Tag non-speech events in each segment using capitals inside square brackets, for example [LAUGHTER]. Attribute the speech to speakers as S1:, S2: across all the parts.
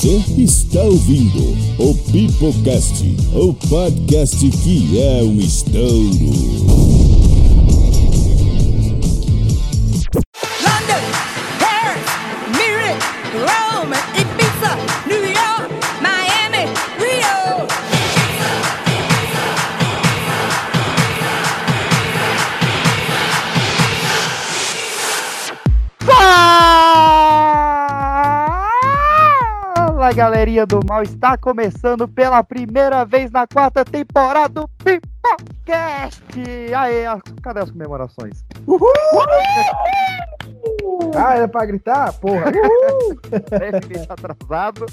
S1: Você está ouvindo o Pipocast, o podcast que é um estouro.
S2: Fala galerinha do mal, está começando pela primeira vez na quarta temporada do Pipocast! Aê, cadê as comemorações?
S3: Ah, era pra gritar? Porra.
S2: Levemente [LAUGHS] atrasado.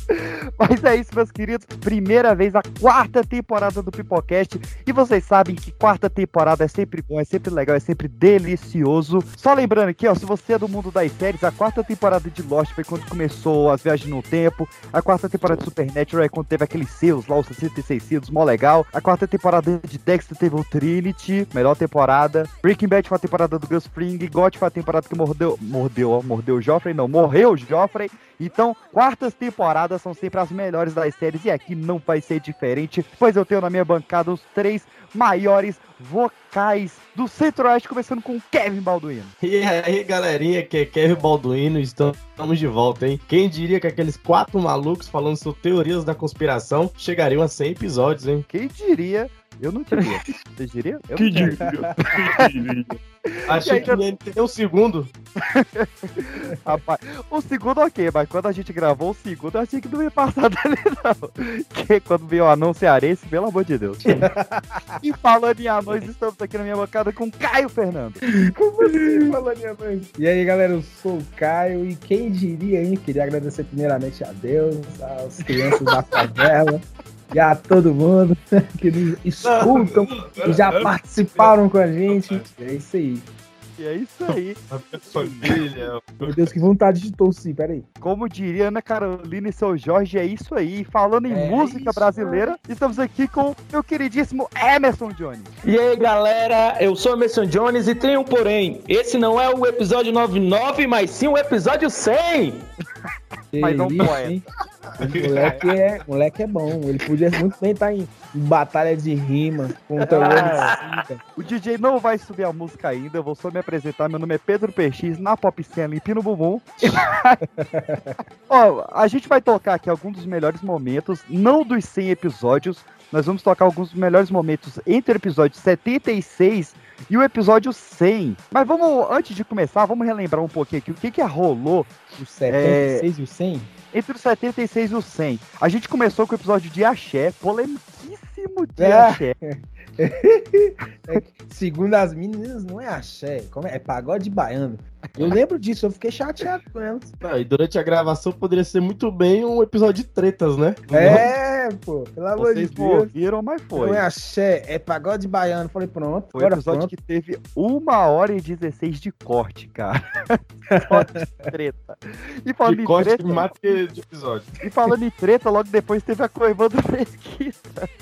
S2: Mas é isso, meus queridos. Primeira vez a quarta temporada do Pipocast. E vocês sabem que quarta temporada é sempre bom, é sempre legal, é sempre delicioso. Só lembrando aqui, ó, se você é do mundo das séries, a quarta temporada de Lost foi quando começou as viagens no tempo. A quarta temporada de Supernatural é quando teve aqueles selos lá, os 66 selos, mó legal. A quarta temporada de Dexter teve o Trinity, melhor temporada. Breaking Bad foi a temporada do Gus Fring. GOT foi a temporada que mordeu, mordeu, ó, mordeu o Joffrey, não, morreu o Joffrey. Então, quartas temporadas são sempre as melhores das séries e aqui não vai ser diferente, pois eu tenho na minha bancada os três maiores vocais do Centro-Oeste, começando com o Kevin Balduino.
S4: E aí, galerinha, que é Kevin Balduino, estamos de volta, hein? Quem diria que aqueles quatro malucos falando sobre teorias da conspiração chegariam a 100 episódios, hein?
S2: Quem diria? Eu não diria. Vocês diriam? Eu
S4: Que [LAUGHS]
S2: diria.
S4: Achei que nem ter um segundo. [LAUGHS]
S2: Rapaz, o segundo ok, mas quando a gente gravou o segundo, eu achei que não ia passar [LAUGHS] dele, não. Que quando veio o anão cearense, pelo amor de Deus. e falando em anões, estamos aqui na minha bancada com Caio Fernando.
S3: Como assim, falando minha mãe? E aí, galera, eu sou o Caio e quem diria, hein? Queria agradecer primeiramente a Deus, às crianças da favela e a todo mundo [LAUGHS] que nos escutam e já participaram com a gente. É isso aí.
S2: E é isso aí.
S4: A minha família.
S3: Meu Deus, que vontade de tossir, peraí.
S2: Como diria Ana Carolina e seu Jorge, é isso aí. Falando em
S3: É
S2: música
S3: isso
S2: brasileira, estamos aqui com meu queridíssimo Emerson Jones.
S5: E aí galera, eu sou Emerson Jones e tem um porém. Esse não é o episódio 99, mas sim o episódio 100.
S2: Mas não poeta.
S3: moleque é, moleque é bom. Ele podia muito bem estar em, em batalha de rima contra o Homicida.
S2: O DJ não vai subir a música ainda, eu vou só me apresentar. Meu nome é Pedro PX, na Pop Scene Limpino Bumbum. [LAUGHS] Ó, a gente vai tocar aqui alguns dos melhores momentos, não dos 100 episódios. Nós vamos tocar alguns dos melhores momentos entre o episódio 76 e o episódio 100. Mas vamos, antes de começar, vamos relembrar um pouquinho aqui o que que rolou
S3: O 76 e o 100?
S2: entre o 76 e o 100. A gente começou com o episódio de Axé, polemiquíssimo de
S3: É.
S2: Axé. [LAUGHS]
S3: É segundo as meninas, não é axé, como é? é pagode baiano. Eu lembro disso, eu fiquei chateado com elas.
S4: Ah, e durante a gravação poderia ser muito bem um episódio de tretas, né?
S3: É, pô, pelo amor de Deus.
S2: ouviram, mas foi.
S3: É axé, é pagode baiano. Falei, pronto,
S2: Foi um episódio
S3: pronto.
S2: que teve uma hora e 16 de corte, cara. [LAUGHS] Só de treta. E falando,
S4: De corte
S2: treta,
S4: mata de episódio.
S2: e falando em treta, logo depois teve a Coivando Pesquisa.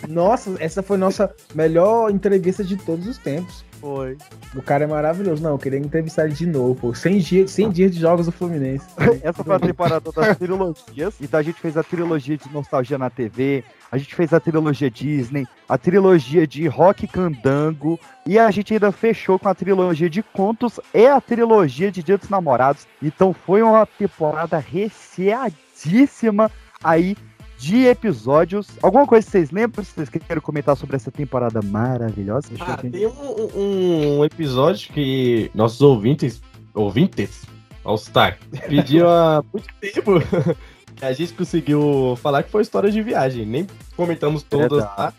S3: Nossa, essa foi nossa melhor entrevista de todos os tempos.
S2: Foi.
S3: O cara é maravilhoso. Não, eu queria entrevistar ele de novo, pô. 100 dias, 100 dias de jogos do Fluminense. [LAUGHS]
S2: Essa foi a temporada das [LAUGHS] trilogias. Então a gente fez a trilogia de Nostalgia na TV, a gente fez a trilogia Disney, a trilogia de Rock Candango, e a gente ainda fechou com a trilogia de contos e a trilogia de Dia dos Namorados. Então foi uma temporada recheadíssima aí de episódios. Alguma coisa que vocês lembram? Vocês querem comentar sobre essa temporada maravilhosa? Deixa
S4: Ah, tem um, um- episódio que nossos ouvintes, ouvintes, All Star, pediram há muito tempo [LAUGHS] que a gente conseguiu falar que foi história de viagem. Nem comentamos todas, tá?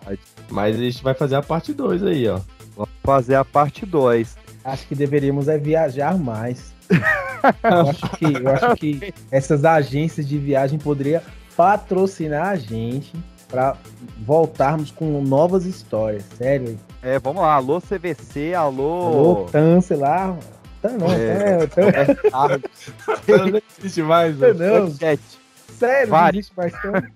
S4: Mas a gente vai fazer a parte 2 aí, ó.
S2: Vamos fazer a parte 2.
S3: Acho que deveríamos é viajar mais. [LAUGHS] Eu acho que, eu acho que essas agências de viagem poderiam patrocinar a gente para voltarmos com novas histórias. Sério.
S2: É, vamos lá. Alô, CVC, alô.
S3: Alô, Tan, sei lá. Tan não,
S2: É.
S3: é, Tan, [LAUGHS]
S2: Ah,
S4: Não existe mais,
S3: Tan
S4: ó.
S3: não.
S2: Chat.
S3: Sério, não
S2: Vai.
S3: existe mais Tan. [LAUGHS]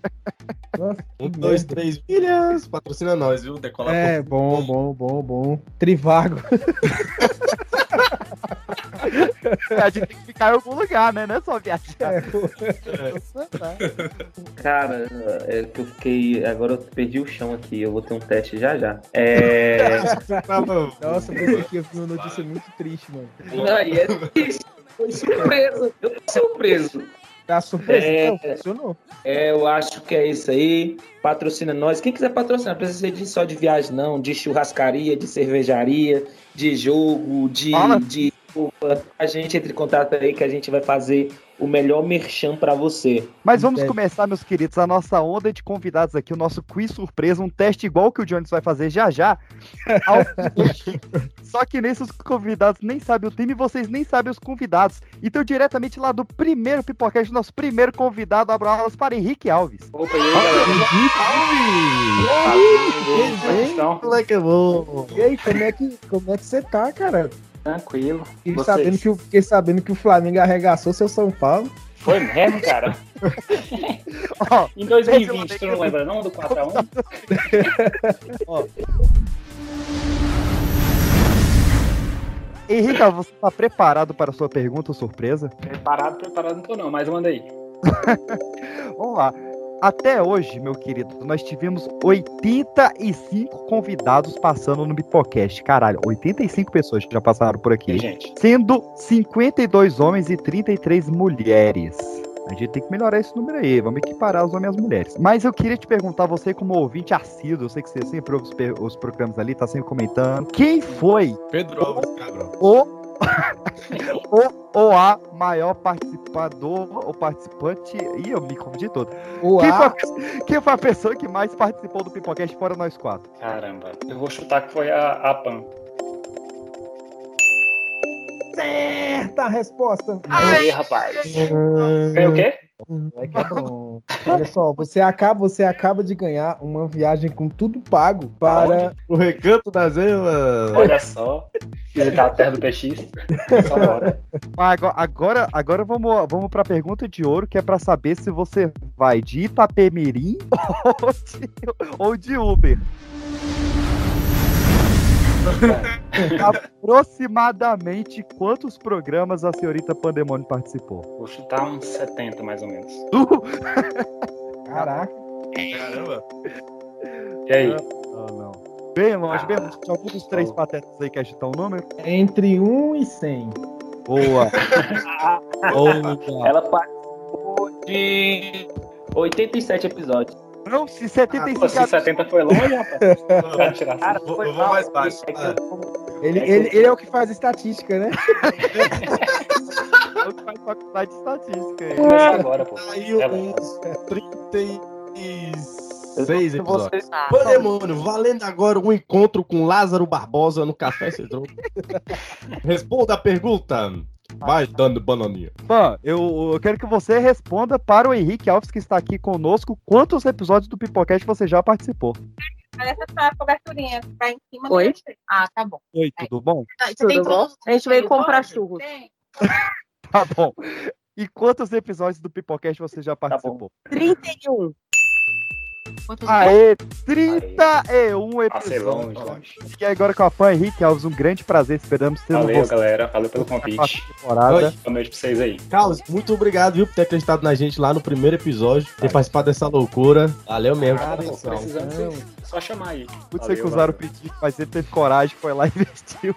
S3: Nossa,
S4: Um, dois,
S3: merda.
S4: três milhas. Patrocina nós, viu? Decola
S3: É, bom, bom, bom, bom. Trivago. [LAUGHS] [LAUGHS]
S2: A gente tem que ficar em algum lugar, né? Não é só viajar.
S3: É, [LAUGHS]
S5: Cara, é que eu fiquei. Agora eu perdi o chão aqui. Eu vou ter um teste já já. É. [LAUGHS]
S3: Nossa, eu ia vir uma notícia muito triste, mano.
S5: Ai, é triste. Foi surpresa. Eu tô surpreso.
S3: Tá surpresa?
S5: É.
S3: Não, funcionou.
S5: É, eu acho que é isso aí. Patrocina nós. Quem quiser patrocinar, não precisa ser de, só de viagem, não. De churrascaria, de cervejaria, de jogo, de,
S2: Fala.
S5: de roupa. A gente entre em contato aí que a gente vai fazer o melhor merchan pra você.
S2: Mas vamos
S3: É.
S2: começar, meus queridos, a nossa onda de convidados aqui, o nosso quiz surpresa, um teste igual que o Jones vai fazer já já. Ao- [LAUGHS] Só que nesses convidados nem sabem o time, vocês nem sabem os convidados. Então, diretamente lá do primeiro Pipocast, nosso primeiro convidado, abro alas para Henrique Alves.
S5: Opa, e aí, galera?
S4: É bom.
S3: E aí, como é que, como é que você tá, cara?
S5: Tranquilo.
S3: Fiquei
S5: Vocês?
S3: sabendo, que, o- fiquei sabendo que o Flamengo arregaçou seu São Paulo.
S6: Foi mesmo, cara? [LAUGHS]
S2: Ó,
S6: Em 2020, tu não lembra não do 4x1? [LAUGHS]
S2: Henrique, Alves, você está preparado para a sua pergunta ou surpresa?
S6: Preparado, preparado não tô não, mas manda aí. [LAUGHS]
S2: Vamos lá. Até hoje, meu querido, nós tivemos 85 convidados passando no Pipocast. Caralho, 85 pessoas já passaram por aqui.
S6: aí, gente?
S2: Sendo 52 homens e 33 mulheres. A gente tem que melhorar esse número aí, vamos equiparar os homens e as mulheres. Mas eu queria te perguntar, você como ouvinte assíduo, eu sei que você sempre ouve os, os programas ali, tá sempre comentando. Quem foi
S4: Pedro Alves, cabrão.
S2: o, [LAUGHS] o ou a maior participador ou participante. Ih, eu me confundi todo.
S3: O
S2: Quem foi, a, quem foi a pessoa que mais participou do Pipocast fora nós quatro?
S6: Caramba, eu vou chutar que foi a, a Pan.
S3: certa a resposta.
S6: Aí, rapaz. Ganhou o quê?
S3: É que é bom. Olha só, você acaba, você acaba de ganhar uma viagem com tudo pago para.
S4: O recanto das emas.
S6: Olha só. Visitar a terra do PX. Só bora.
S2: Ah, Agora, agora, agora vamos, vamos pra pergunta de ouro, que é pra saber se você vai de Itapemirim [LAUGHS] ou de, ou de Uber. [LAUGHS] Aproximadamente quantos programas a senhorita Pandemônio participou?
S6: Vou chutar uns 70 mais ou menos. [LAUGHS]
S3: Caraca.
S4: Caramba.
S6: E aí?
S2: Ah, não. Bem longe, bem longe. Tinha algum dos três patetas aí quer chutar um número?
S3: Entre 1 e 100.
S2: Boa. [LAUGHS] Boa.
S5: Ela participou de 87 episódios.
S2: Não, se
S6: Pô,
S2: 75
S6: se 70 foi longe, rapaz. [LAUGHS] Tirar
S5: Cara,
S4: vou- vou
S5: mal.
S4: mais baixo.
S5: É
S4: Ah.
S5: eu-
S3: Ele,
S5: É
S3: ele, ele é o que faz estatística, né? [LAUGHS]
S2: Eu que faz faculdade de estatística aí.
S6: Começar agora, pô.
S4: Saiu
S6: É,
S4: uns 36
S5: Se
S4: episódios.
S5: você-
S4: Pandemônio, valendo agora um encontro com Lázaro Barbosa no Café Cedron. [LAUGHS] Responda a pergunta. Vai dando bananinha.
S2: Fã, eu, eu quero que você responda para o Henrique Alves, que está aqui conosco, quantos episódios do Pipocast você já participou?
S7: Essa é a coberturinha que tá em cima
S8: Oi?
S7: do. Ah, tá bom.
S2: Oi, tudo bom?
S8: Tudo
S7: tem
S8: bom? A gente veio comprar churros.
S7: Tem. [LAUGHS]
S2: Tá bom. E quantos episódios do Pipocast você já
S5: bom.
S2: participou?
S8: 31. Quantos
S2: Aê, 31
S6: Passei longe,
S2: episódios.
S6: longe.
S2: E agora com a fã Henrique Alves, um grande prazer, esperamos ter
S6: Valeu,
S2: você
S6: galera. Valeu pelo convite.
S2: temporada.
S6: Boa noite pra vocês aí.
S4: Carlos, muito obrigado, viu, por ter acreditado na gente lá no primeiro episódio, ter participado dessa loucura. Valeu mesmo.
S6: Cara,
S4: pela
S6: Só chamar aí.
S2: Sei que usaram o pedido, mas ele teve coragem, foi lá e [LAUGHS] investiu.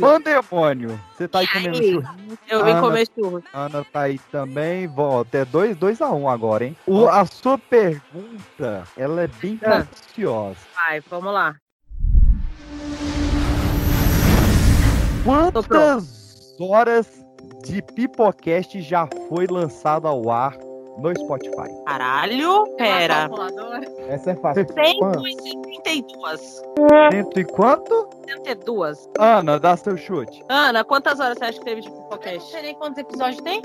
S2: Pandemônio, você tá aí comendo
S8: aí?
S2: churrinho?
S8: Eu vim
S2: Ana,
S8: comer churros.
S2: Ana tá aí também. Volta, é 2 dois a 1 um agora, hein? O, a sua pergunta, ela é bem
S8: Ah.
S2: capciosa.
S8: Vai, vamos lá.
S2: Quantas horas de Pipocast já foi lançado ao ar no Spotify?
S8: Caralho, pera.
S7: Calculadora.
S3: Essa é fácil.
S8: 132.
S2: Cento e quanto?
S8: 102.
S2: Ana, dá seu chute.
S8: Ana, quantas horas você acha que teve de
S7: Eu não
S8: podcast?
S7: sei nem quantos episódios tem.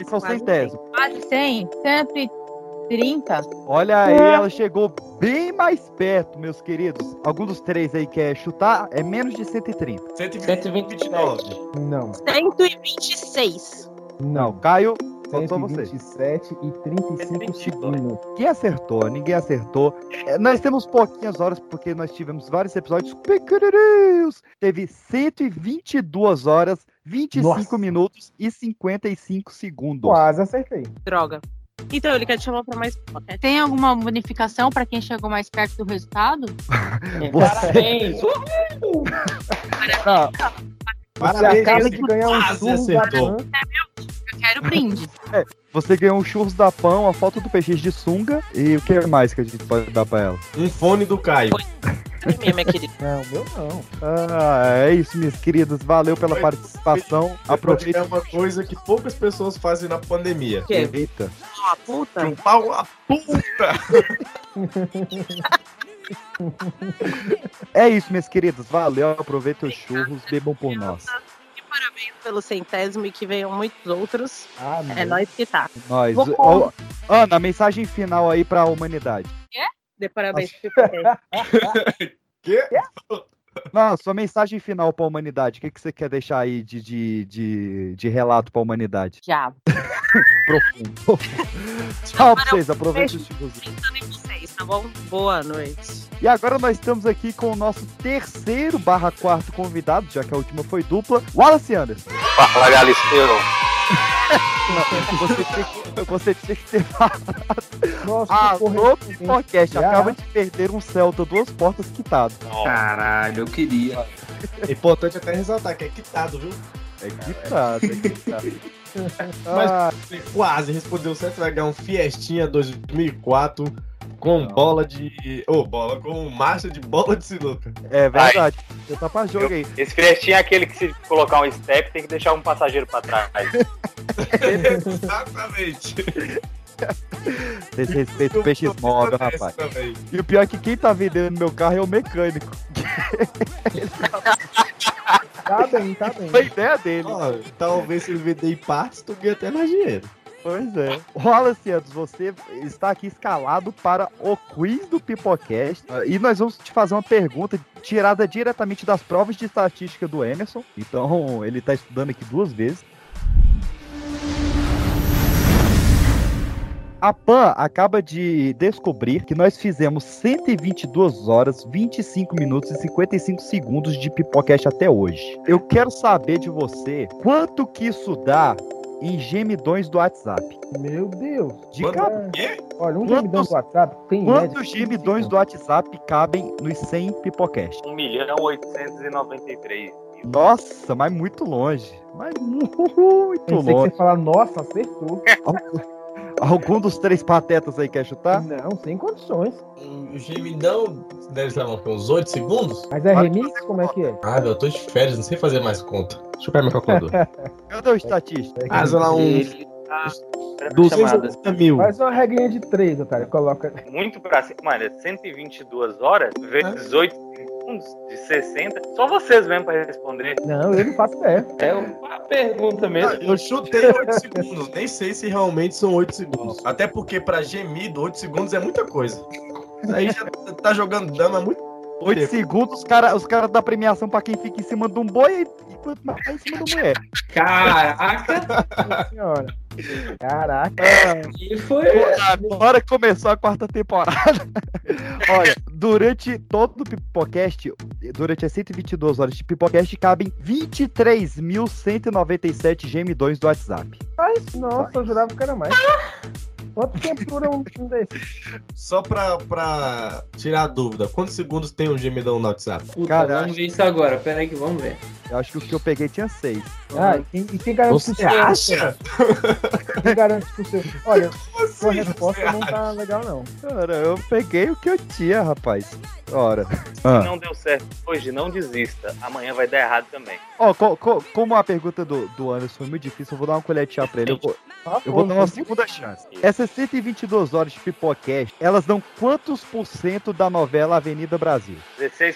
S2: E são
S8: Quase
S2: centésimos.
S7: Quase 100. 130.
S2: Olha aí, ela chegou bem mais perto, meus queridos. Algum dos três aí quer chutar? É menos de 130.
S5: 129.
S3: Não,
S8: 126.
S2: Não,
S3: não.
S2: Caio, Faltou você.
S9: 127 e 35 segundos.
S2: Ninguém acertou, ninguém acertou. É, nós temos pouquinhas horas, porque nós tivemos vários episódios pequenininhos. Teve 122 horas, 25
S9: Nossa.
S2: minutos e 55 segundos.
S9: Quase acertei.
S8: Droga. Então, ele quer te chamar pra mais podcast.
S10: Tem alguma bonificação pra quem chegou mais perto do resultado? [LAUGHS] [LAUGHS]
S11: Parabéns!
S9: Você
S4: Parabéns,
S9: acaba
S4: você
S9: de ganhar um churro da
S4: acertou.
S10: Quero brinde.
S2: você ganhou um churros da pão, a foto do peixe de sunga e o que mais que a gente pode dar pra ela?
S4: Um fone do Caio.
S8: É minha, minha querida.
S9: Não, meu não.
S2: Ah, é isso, minhas queridas. Valeu pela participação.
S4: Aproveita
S2: Aproveita.
S4: é uma coisa que poucas pessoas fazem na pandemia.
S8: Que?
S2: Eita.
S8: Uma puta.
S4: Chupar uma puta! [LAUGHS]
S2: É isso, minhas queridas. Valeu. Aproveita os churros. Bebam por nós.
S8: Parabéns pelo centésimo e que venham muitos outros.
S9: Ah,
S8: É nóis que tá.
S2: Nós.
S8: Vou
S2: Ana, mensagem final aí pra humanidade.
S8: Dê parabéns pro Pipoquete. [LAUGHS]
S4: Quê?
S2: Não, sua mensagem final pra humanidade. O que, que você quer deixar aí de, de, de, de relato pra humanidade?
S10: Diabo. [LAUGHS]
S2: Profundo. Tchau pra vocês. Aproveitem os churros.
S8: Tá bom? Boa noite.
S2: E agora nós estamos aqui com o nosso terceiro barra quarto convidado, já que a última foi dupla, Wallace Anderson.
S12: Fala, Galisteu.
S2: Você tinha que, você tinha que ter falado.
S9: Nossa,
S2: Ah,
S9: correu.
S2: no Pipocast,
S9: Já.
S2: acaba de perder um Celta duas portas quitado.
S11: Caralho, eu queria.
S4: É importante até ressaltar que é quitado, viu?
S2: É quitado, é quitado.
S4: Mas-
S2: Ah,
S4: Você quase respondeu certo, vai ganhar um Fiestinha 2004 com bola de. Ô, bola, com marcha de bola de sinuca.
S2: é verdade. Você tá pra jogo aí.
S12: Esse Fiestinha é aquele que se colocar um step tem que deixar um passageiro pra trás.
S4: Exatamente.
S2: Vocês respeitam o peixe móvel, rapaz. E o pior é que quem tá vendendo meu carro é o mecânico. [LAUGHS]
S9: Tá bem, tá bem.
S2: Foi a ideia dele.
S4: Ó, talvez se ele vender em partes, tu ganha até mais dinheiro.
S2: Pois é. Wallace Andes, você está aqui escalado para o quiz do Pipocast. Ah, E nós vamos te fazer uma pergunta tirada diretamente das provas de estatística do Emerson. Então, ele está estudando aqui duas vezes. A PAN acaba de descobrir que nós fizemos 122 horas, 25 minutos e 55 segundos de Pipocast até hoje. Eu quero saber de você quanto que isso dá em gemidões do WhatsApp.
S9: Meu Deus.
S2: De
S4: Quanto?
S2: cada-
S4: Quê?
S9: Olha, um
S2: Quantos-
S9: gemidão do WhatsApp tem
S2: Quantos
S9: 15
S2: gemidões do WhatsApp cabem nos 100 Pipocast?
S12: 1 milhão 893 mil.
S2: Nossa, mas muito longe. Mas muito
S9: Pensei que
S2: longe.
S9: você falar, nossa, acertou. [LAUGHS]
S2: Algum dos três patetas aí quer chutar?
S9: Não, sem condições.
S4: O gemidão deve estar uns 8 segundos?
S9: Mas é remix? Como é que é?
S4: Ah, eu tô de férias, não sei fazer mais conta. Deixa eu pegar meu calculador. [LAUGHS]
S2: Cadê o estatístico?
S4: ah, sei lá, uns
S11: Ele tá chamadas.
S4: 280 mil.
S9: Faz uma regrinha de três, otário. Coloca.
S12: Muito pra cima. Mano, é 122 horas vezes 8 segundos de 60. Só vocês mesmo pra responder.
S9: Não, eu não faço ideia.
S11: É uma pergunta
S4: Ah,
S11: mesmo.
S4: Eu chutei 8 segundos, nem sei se realmente são 8 segundos. Até porque pra gemido, 8 segundos é muita coisa. Isso aí já tá jogando dama há muito
S2: 8
S4: tempo.
S2: segundos, os caras os cara dão premiação pra quem fica em cima de um boi e quanto mais tá em cima da mulher.
S11: Caraca,
S9: Nossa senhora. Caraca.
S11: que foi.
S2: Agora que começou a quarta temporada. [LAUGHS] Olha, durante todo o Pipocast, durante as 122 horas de Pipocast, cabem 23.197 gemidões do WhatsApp.
S9: Mas, nossa, eu jurava que era mais. Quanto tempo dura um desse?
S4: Só pra, pra tirar a dúvida, quantos segundos tem um gemidão no WhatsApp?
S11: Puta,
S2: Cara,
S11: vamos ver isso agora. Pera aí que vamos ver.
S2: Eu acho que o que eu peguei tinha 6.
S9: Ah, e quem, e quem garante
S4: Você
S9: que o seu?
S4: acha?
S9: Quem garante que o seu? Olha, [LAUGHS]
S4: Como
S9: sua
S4: assim,
S9: resposta
S4: você
S9: não tá legal, não.
S2: Cara, eu peguei o que eu tinha, rapaz. Ora. Ah.
S12: Se não deu certo hoje, não desista. Amanhã vai dar errado também.
S2: Ó, co- co- como a pergunta do, do Anderson foi muito difícil, eu vou dar uma colher de chá pra ele. Eu vou,
S9: Ah,
S2: eu vou dar uma segunda chance. Essas 122 horas de Pipocast, elas dão quantos por cento da novela Avenida Brasil?
S12: 16%.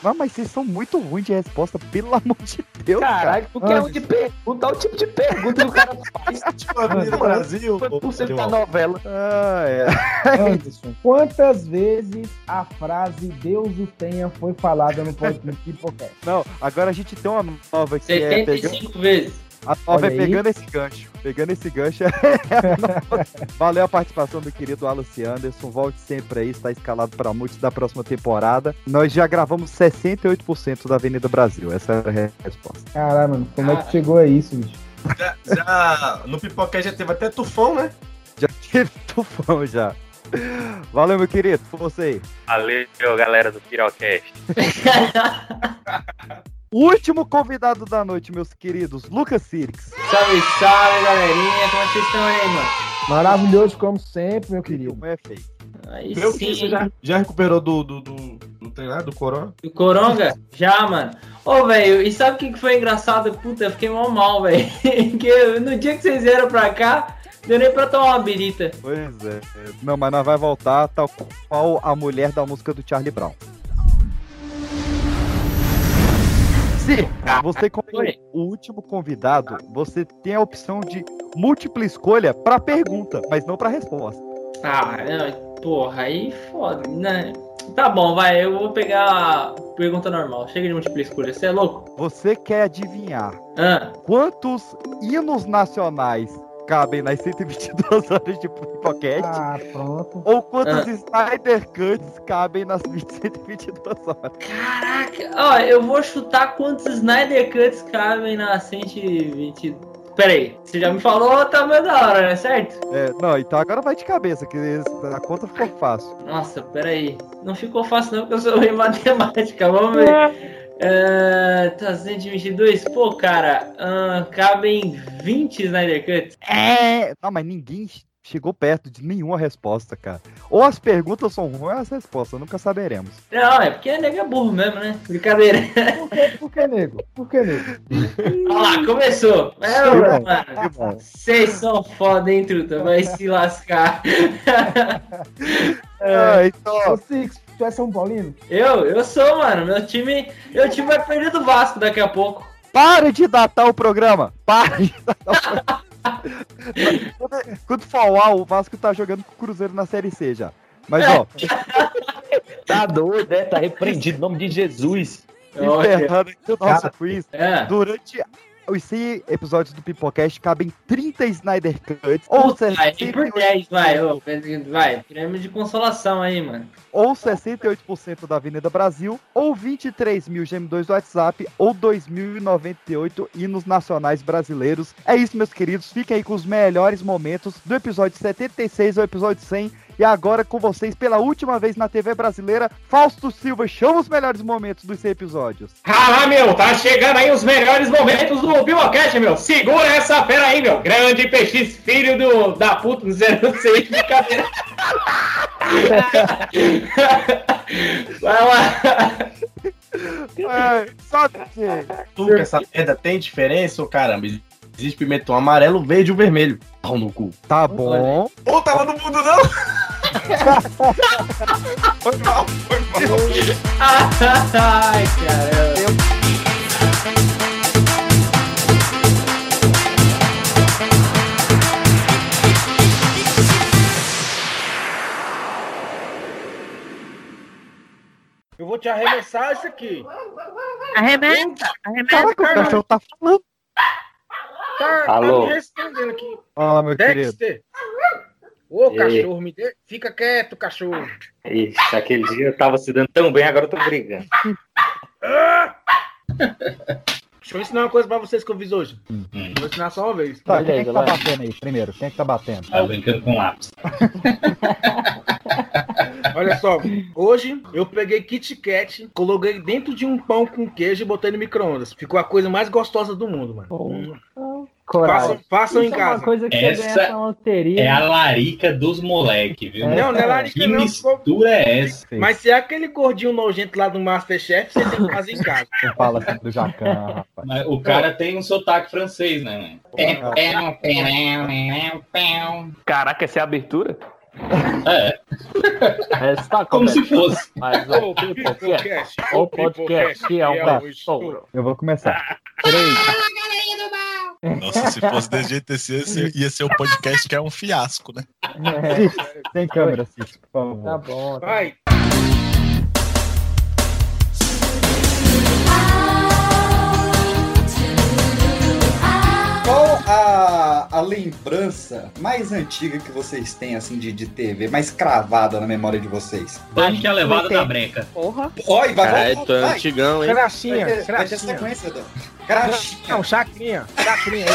S2: Não, mas vocês são muito ruins de resposta, pelo amor de Deus, cara.
S11: Caralho, tu quer um de pergunta, o tipo de pergunta que o cara faz. [LAUGHS]
S4: Tipo, Avenida Brasil.
S11: Por cento da novela.
S2: Ah, é.
S9: Anderson, quantas vezes a frase Deus o tenha foi falada no, pod- no Pipocast?
S2: Não, agora a gente tem uma nova que é pegando,
S11: 75 vezes.
S2: A vai
S13: aí.
S2: pegando esse gancho. Pegando esse gancho. [LAUGHS] Valeu a participação do querido Wallace Anderson. Volte sempre aí, está escalado para muitos da próxima temporada. Nós já gravamos 68% da Avenida Brasil. Essa é a resposta.
S13: Caralho, mano, como é que chegou a isso, bicho?
S4: Já, já- no Pipoquete já teve até tufão, né?
S2: Já tive [LAUGHS] tufão já. Valeu, meu querido. Por você aí.
S12: Valeu, galera do Pirocast. [LAUGHS]
S2: Último convidado da noite, meus queridos, Lucas Sirix.
S14: Salve, salve, galerinha. Como é que vocês estão aí, mano?
S13: Maravilhoso, como sempre, meu querido.
S2: Como é feio.
S14: Aí
S4: Meu
S14: sim.
S4: filho, você já, já recuperou do, do, do, do treinado, do corona?
S14: Do Coronga? Já, mano. Ô, velho, e sabe o que que foi engraçado? Puta, eu fiquei mal mal, velho. [LAUGHS] Porque no dia que vocês vieram pra cá, deu nem pra tomar uma birita.
S2: Pois é. Não, mas nós vai voltar tal qual a mulher da música do Charlie Brown. Se você como o último convidado, você tem a opção de múltipla escolha para pergunta, mas não para resposta.
S14: Ah, porra, aí foda, né? Tá bom, vai, eu vou pegar a pergunta normal. Chega de múltipla escolha, você é louco?
S2: Você quer adivinhar
S14: Ah,
S2: quantos hinos nacionais cabem nas 122 [LAUGHS] horas de podcast?
S13: Ah, pronto.
S2: Ou quantos
S14: Ah.
S2: Snyder Cuts cabem nas 122 horas?
S14: caraca, ó, eu vou chutar quantos Snyder Cuts cabem na 120. Pera aí, você já me falou o tamanho da hora, né? Certo?
S2: É, não, então agora vai de cabeça, que a conta ficou fácil.
S14: Nossa, pera aí. Não ficou fácil não, porque eu sou ruim em matemática. Vamos ver. É, tá 122? Pô, cara, ah, cabem 20 Snyder Cuts.
S2: É. Não, mas ninguém chegou perto de nenhuma resposta, cara. Ou as perguntas são ruins ou as respostas, nunca saberemos.
S14: Não, é porque é nega burro mesmo, né? Brincadeira.
S13: Por que, por que nego? Por que nego? [LAUGHS]
S14: Olha lá, começou. É, mano.
S2: bom.
S14: Vocês são foda, hein, truta? Vai se lascar. [LAUGHS]
S2: Ah, então,
S13: Ô, Six, tu é São Paulino?
S14: Eu, eu sou, mano. Meu time, meu time vai perder do Vasco daqui a pouco.
S2: pare de datar o programa! Pare de datar o programa! Quando- Quando for ao ar, o Vasco tá jogando com o Cruzeiro na Série C já. Mas, ó,
S5: Tá doido, né? Tá repreendido em nome de Jesus.
S2: Encerrando aqui o nosso quiz,
S14: É.
S2: durante os 100 episódios do Pipocast cabem 30 Snyder Cuts, ou
S14: Puta, aí por
S2: 68%,
S14: 10, vai, ô, vai, prêmio de consolação aí, mano.
S2: ou 68% da Avenida Brasil, ou 23 mil GM2 do WhatsApp, ou 2.098 hinos nacionais brasileiros. É isso, meus queridos. Fiquem aí com os melhores momentos do episódio 76 ao episódio 100. E agora com vocês, pela última vez na TV brasileira, Fausto Silva chama os melhores momentos dos 100 episódios.
S3: Ah, meu, tá chegando aí os melhores momentos do Bibocast, meu. Segura essa fera aí, meu. Grande PX, filho do, da puta do 06 de cadeira.
S14: Vai lá.
S2: É, só
S4: que essa merda tem diferença, ô caramba? Existe pimentão amarelo, verde ou vermelho. Pau no cu.
S2: Tá bom.
S4: Ô, tava no mundo não! Foi mal, foi mal.
S14: Ai, caramba.
S3: Eu vou te arremessar isso aqui.
S7: Arrebenta, arrebenta.
S2: Caraca, o cachorro tá falando.
S3: Tá, tá
S5: Alô?
S3: me respondendo aqui.
S2: Ó, meu querido.
S3: Ô,
S5: E
S3: cachorro, me dê... fica quieto, cachorro.
S12: Ixi, aquele dia eu tava se dando tão bem, agora eu tô brigando. [LAUGHS]
S3: Deixa eu ensinar uma coisa pra vocês que eu fiz hoje. Vou ensinar só uma vez.
S2: Tá, quem é que tá batendo aí primeiro? Quem é que tá batendo?
S3: Tá
S15: brincando com lápis. [LAUGHS]
S3: Olha só, hoje eu peguei Kit Kat, coloquei dentro de um pão com queijo e botei no micro-ondas. Ficou a coisa mais gostosa do mundo, mano. Hum. Façam, façam em
S13: é uma
S3: casa.
S13: coisa que
S15: Essa
S13: loteria.
S15: É a larica dos moleque, viu?
S3: Não, não é larica
S15: Que
S3: não.
S15: mistura é essa?
S3: Mas se é aquele gordinho nojento lá do Masterchef, você tem que fazer em casa.
S2: Não fala assim do Jacan, rapaz.
S15: Mas o cara tem um sotaque francês, né?
S5: Caraca, essa é a abertura?
S15: É, [LAUGHS]
S5: Essa
S15: como se fosse.
S5: Mas o Pipocast,
S3: Pipocast,
S5: o podcast que é um
S3: o
S5: besouro.
S2: Eu vou começar. Três.
S16: Nossa, se fosse esse ia ser, ia ser o podcast que é um fiasco, né? [LAUGHS]
S2: Cis, Sem câmera, Cis, por favor.
S13: Tá bom. Tá.
S3: Vai.
S2: A, a lembrança mais antiga que vocês têm, assim, de, de TV, mais cravada na memória de vocês?
S15: Acho que é a levada da breca.
S8: Porra.
S2: Oi, vai,
S4: Caralho,
S2: vai,
S4: é
S2: vai.
S4: antigão, hein?
S9: Gracinha,
S2: Vai ter, vai ter
S9: gracinha.
S2: sequência, Dan. Graxinha.
S9: Não, [LAUGHS] chacrinha. Chacrinha.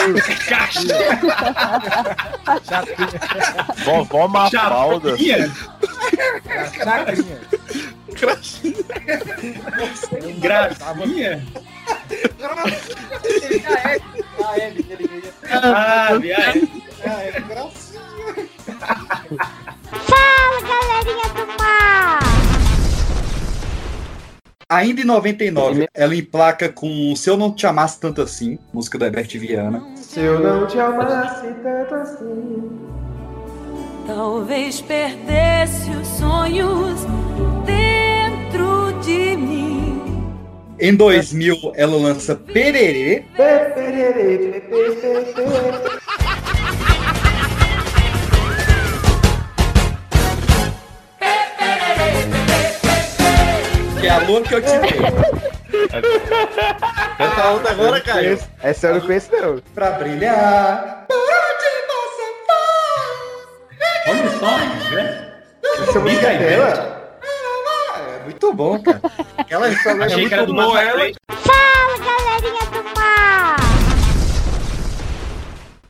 S4: Vovó Mafalda.
S9: Chacrinha.
S15: Gracinha? [LAUGHS]
S2: Ele já é. Ah, é, ele- ele-
S15: Ah, viagem.
S2: Ah, é gracinha.
S17: Fala, galerinha do mar!
S2: Ainda em 99, ela emplaca com Se Eu Não Te Amasse Tanto Assim, música da Herbert Viana.
S9: Se eu não te amasse tanto assim.
S17: Talvez perdesse os sonhos de.
S2: Em 2000, ela lança Pererê. Que é a lua que eu te dei. [LAUGHS]
S4: Canta outra agora, Caio.
S3: Essa eu não conheço, não.
S2: Pra brilhar.
S15: Olha só, né?
S3: Essa música é dela?
S2: É muito bom, cara. Aquela é
S15: que era do Massa Play.
S17: Fala, galerinha do mar!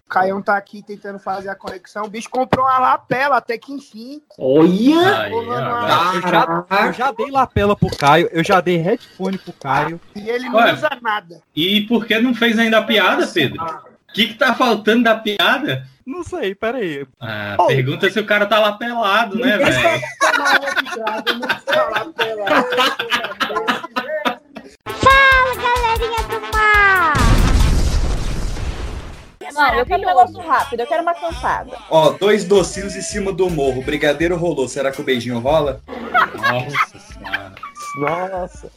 S9: O Caião tá aqui tentando fazer a conexão. O bicho comprou uma lapela até que enfim.
S14: Olha!
S3: Eu já, eu já dei lapela pro Caio, eu já dei headphone pro Caio.
S9: E ele não
S15: Ué.
S9: usa nada.
S15: E por que não fez ainda a piada, Pedro? O que, que tá faltando da piada?
S3: Não sei, peraí.
S15: Ah, pergunta se o cara tá lá pelado, né, velho?
S17: Fala, galerinha do mar!
S8: Não, eu quero um negócio rápido, eu quero uma cantada.
S2: Ó, dois docinhos em cima do morro. O brigadeiro rolou. Será que o beijinho rola?
S15: Nossa senhora.
S3: Nossa.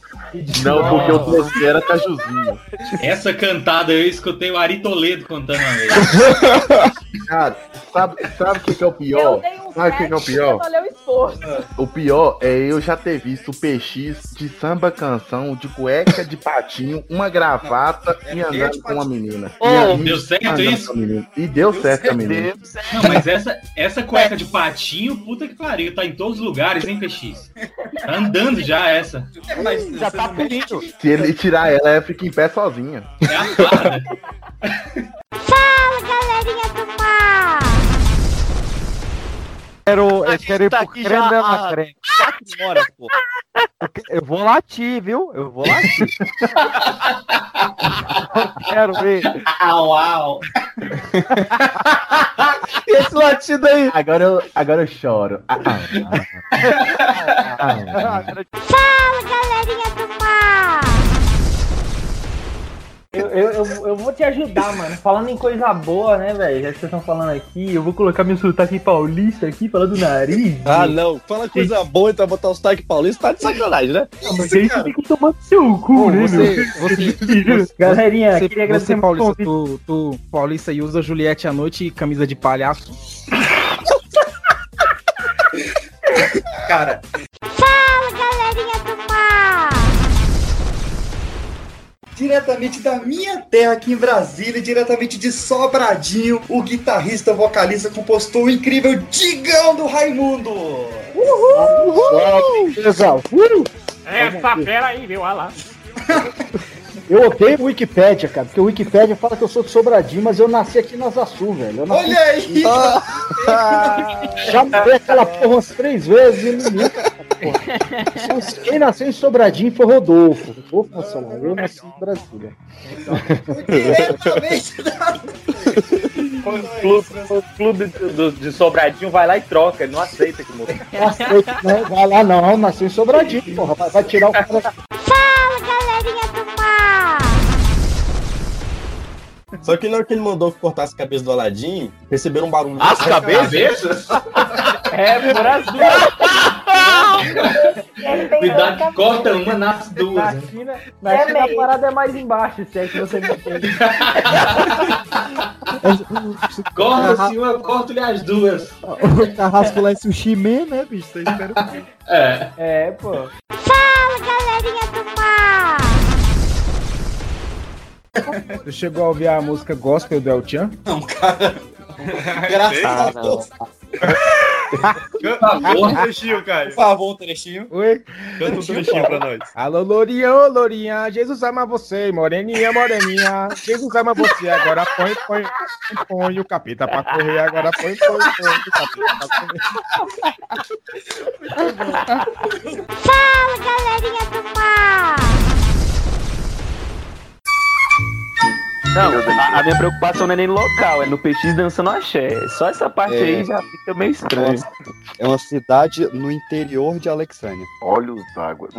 S4: Não, porque o doce era cajuzinho.
S15: Essa cantada eu escutei o Ari Toledo contando uma vez. [LAUGHS]
S18: Cara, sabe, sabe o que, que é o
S8: Eu
S18: pior?
S8: dei um
S18: Sabe o que, que é o pior?
S8: O esforço.
S18: O pior é eu já ter visto o PX de samba canção, de cueca de patinho, uma gravata e andando com uma menina. A menina
S15: deu certo isso?
S18: a. E deu certo a menina.
S15: Não, mas essa, essa cueca de patinho, puta que pariu, tá em todos os lugares, hein, PX? Tá andando já essa.
S3: Já tá pedindo.
S18: Se ele tirar ela, ela fica em pé sozinha.
S15: É a farda.
S17: Fala, galerinha do mar!
S3: Quero, eu quero ir
S4: tá
S3: pro creme
S4: há
S3: creme.
S4: Quatro horas, pô.
S3: Eu vou latir, viu? Eu vou latir. Eu quero ver.
S15: Au, au.
S4: Esse latido aí.
S18: Agora eu, agora eu choro. Ah, ah, ah, ah, ah.
S17: Fala, galerinha do mar!
S14: Eu, eu, eu, eu vou te ajudar, mano. Falando em coisa boa, né, velho? Já que vocês estão falando aqui, eu vou colocar meu sotaque paulista aqui, falando do nariz.
S4: Ah, não. Fala coisa boa, então botar o sotaque paulista, tá de sacanagem, né?
S14: Ah, mas aí você tem que tomar no seu cu, né,
S3: Você,
S14: meu? [LAUGHS]
S3: você,
S14: Galerinha,
S3: você,
S14: queria agradecer
S3: você Paulista, tu, tu, Paulista, e usa Juliette à noite e camisa de palhaço. [LAUGHS]
S2: Cara,
S17: Fala, galerinha do mar!
S2: Diretamente da minha terra aqui em Brasília, diretamente de Sobradinho, o guitarrista, vocalista, compositor o incrível Digão do Raimundo.
S9: Pessoal,
S14: Essa fera aí, viu? Olha lá.
S9: eu odeio o Wikipédia, cara, porque o Wikipédia fala que eu sou de Sobradinho, mas eu nasci aqui na Sul, velho. Eu nasci...
S2: Olha aí!
S9: Já mudei aquela porra umas três vezes e não nunca. Porra. Quem nasceu em Sobradinho foi Rodolfo. Rodolfo Nacional. Eu nasci em Brasília.
S12: O clube, o clube do- de Sobradinho vai lá e troca, ele não aceita que morreu.
S9: Não aceito, né? Vai lá, não, nasceu em Sobradinho, porra. Vai, vai tirar o cara.
S17: Fala, galerinha do mar!
S4: Só que na hora que ele mandou que cortasse a cabeça do Aladim, receberam um barulho.
S15: As cabeças? [LAUGHS]
S14: É, por as duas.
S15: Cuidado que corta uma nas duas.
S14: Na? China, na China a parada é mais embaixo, se é que você me entende.
S15: Corta-se uma, corta-lhe as duas.
S3: O carrasco lá é sushi man, né, bicho? Você espera quê?
S15: É.
S14: É, pô.
S17: Fala, galerinha do mar!
S19: Você chegou a ouvir a música gospel do El Chan?
S20: Não, cara. Graças
S19: Ah,
S20: a Deus.
S15: Favor, um trechinho, Caio.
S20: Por favor, um trechinho.
S19: Oi?
S15: Canta um trechinho pra nós.
S19: Alô, Lourinha, ô Lourinha, Jesus ama você, moreninha, moreninha, Jesus ama você, agora põe, põe, põe, põe o capeta pra correr, agora põe, põe, põe o capeta pra correr.
S21: Fala, galerinha do mar!
S5: Não, a, a minha preocupação não é nem no local, é no PX dançando axé. Só essa parte
S2: É.
S5: aí já fica meio estranho.
S2: É uma cidade no interior de Alexânia.
S22: Olhos d'água.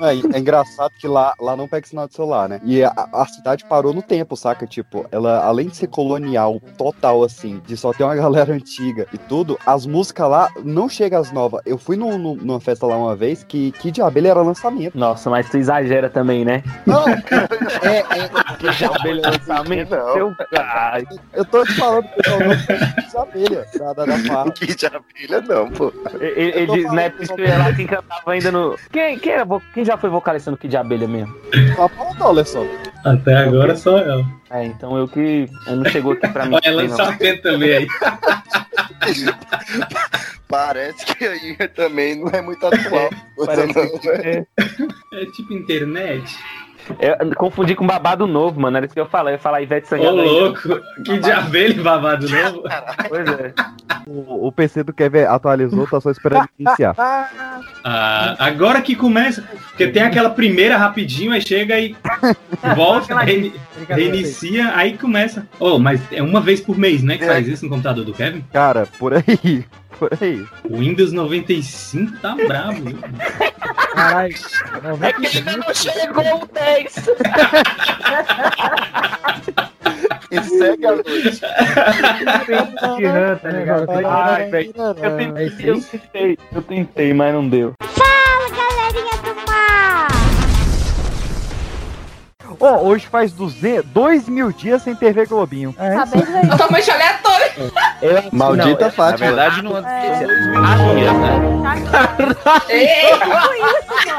S2: É, é engraçado que lá, lá não pega sinal de celular, né? E a, a cidade parou no tempo, saca? Tipo, ela, além de ser colonial total, assim, de só ter uma [LAUGHS] galera antiga e tudo, as músicas lá não chegam às novas. Eu fui num- num- numa festa lá uma vez que Kid de Abelha era lançamento.
S5: Nossa, mas tu exagera também, né?
S2: Não, é, é.
S5: Kid de Abelha é lançamento,
S22: Não.
S5: seu pai.
S2: Eu tô te falando que eu não de Abelha, da, da, da farra. [LAUGHS]
S22: Que de abelha não, pô.
S5: Ele, ele na época que eu lá, quem cantava ainda no. Quem, quem, era, quem já foi vocalista no Kid de Abelha mesmo?
S2: Só fala não, Alessandro.
S15: Até agora só eu.
S5: É, então eu que. eu Não chegou aqui pra mim.
S15: Olha,
S5: também,
S15: lançamento também aí. [LAUGHS]
S22: Parece que aí também não é muito atual. [LAUGHS]
S5: Parece
S22: Não,
S5: que é.
S15: É tipo internet.
S5: Eu confundi com babado novo, mano. Era isso que eu falei. Eu ia falar Ivete
S15: Ô,
S5: Sangalo. aí.
S15: louco. Que de abelha babado novo.
S5: Pois é.
S23: O, o PC do Kevin atualizou, tá só esperando iniciar. [LAUGHS]
S15: Ah, agora que começa. Porque tem aquela primeira rapidinho, aí chega e volta, reini- reinicia, aí começa. Oh, mas é uma vez por mês, né? Que faz isso no computador do Kevin?
S23: Cara, por aí. Por aí.
S15: O Windows 95 tá brabo. viu?
S19: Caralho.
S5: É que ainda não chegou o 10.
S22: E segue a noite.
S19: tá ligado?
S5: Ai, velho. Eu tentei, eu tentei, eu tentei, mas não deu.
S21: Fala,
S23: Ó, hoje faz 200, dois mil dias sem TV Globinho.
S21: Aí.
S24: Totalmente aleatório.
S2: Maldita
S5: não,
S2: Fátima.
S5: Na verdade, não
S21: É.
S24: Ei,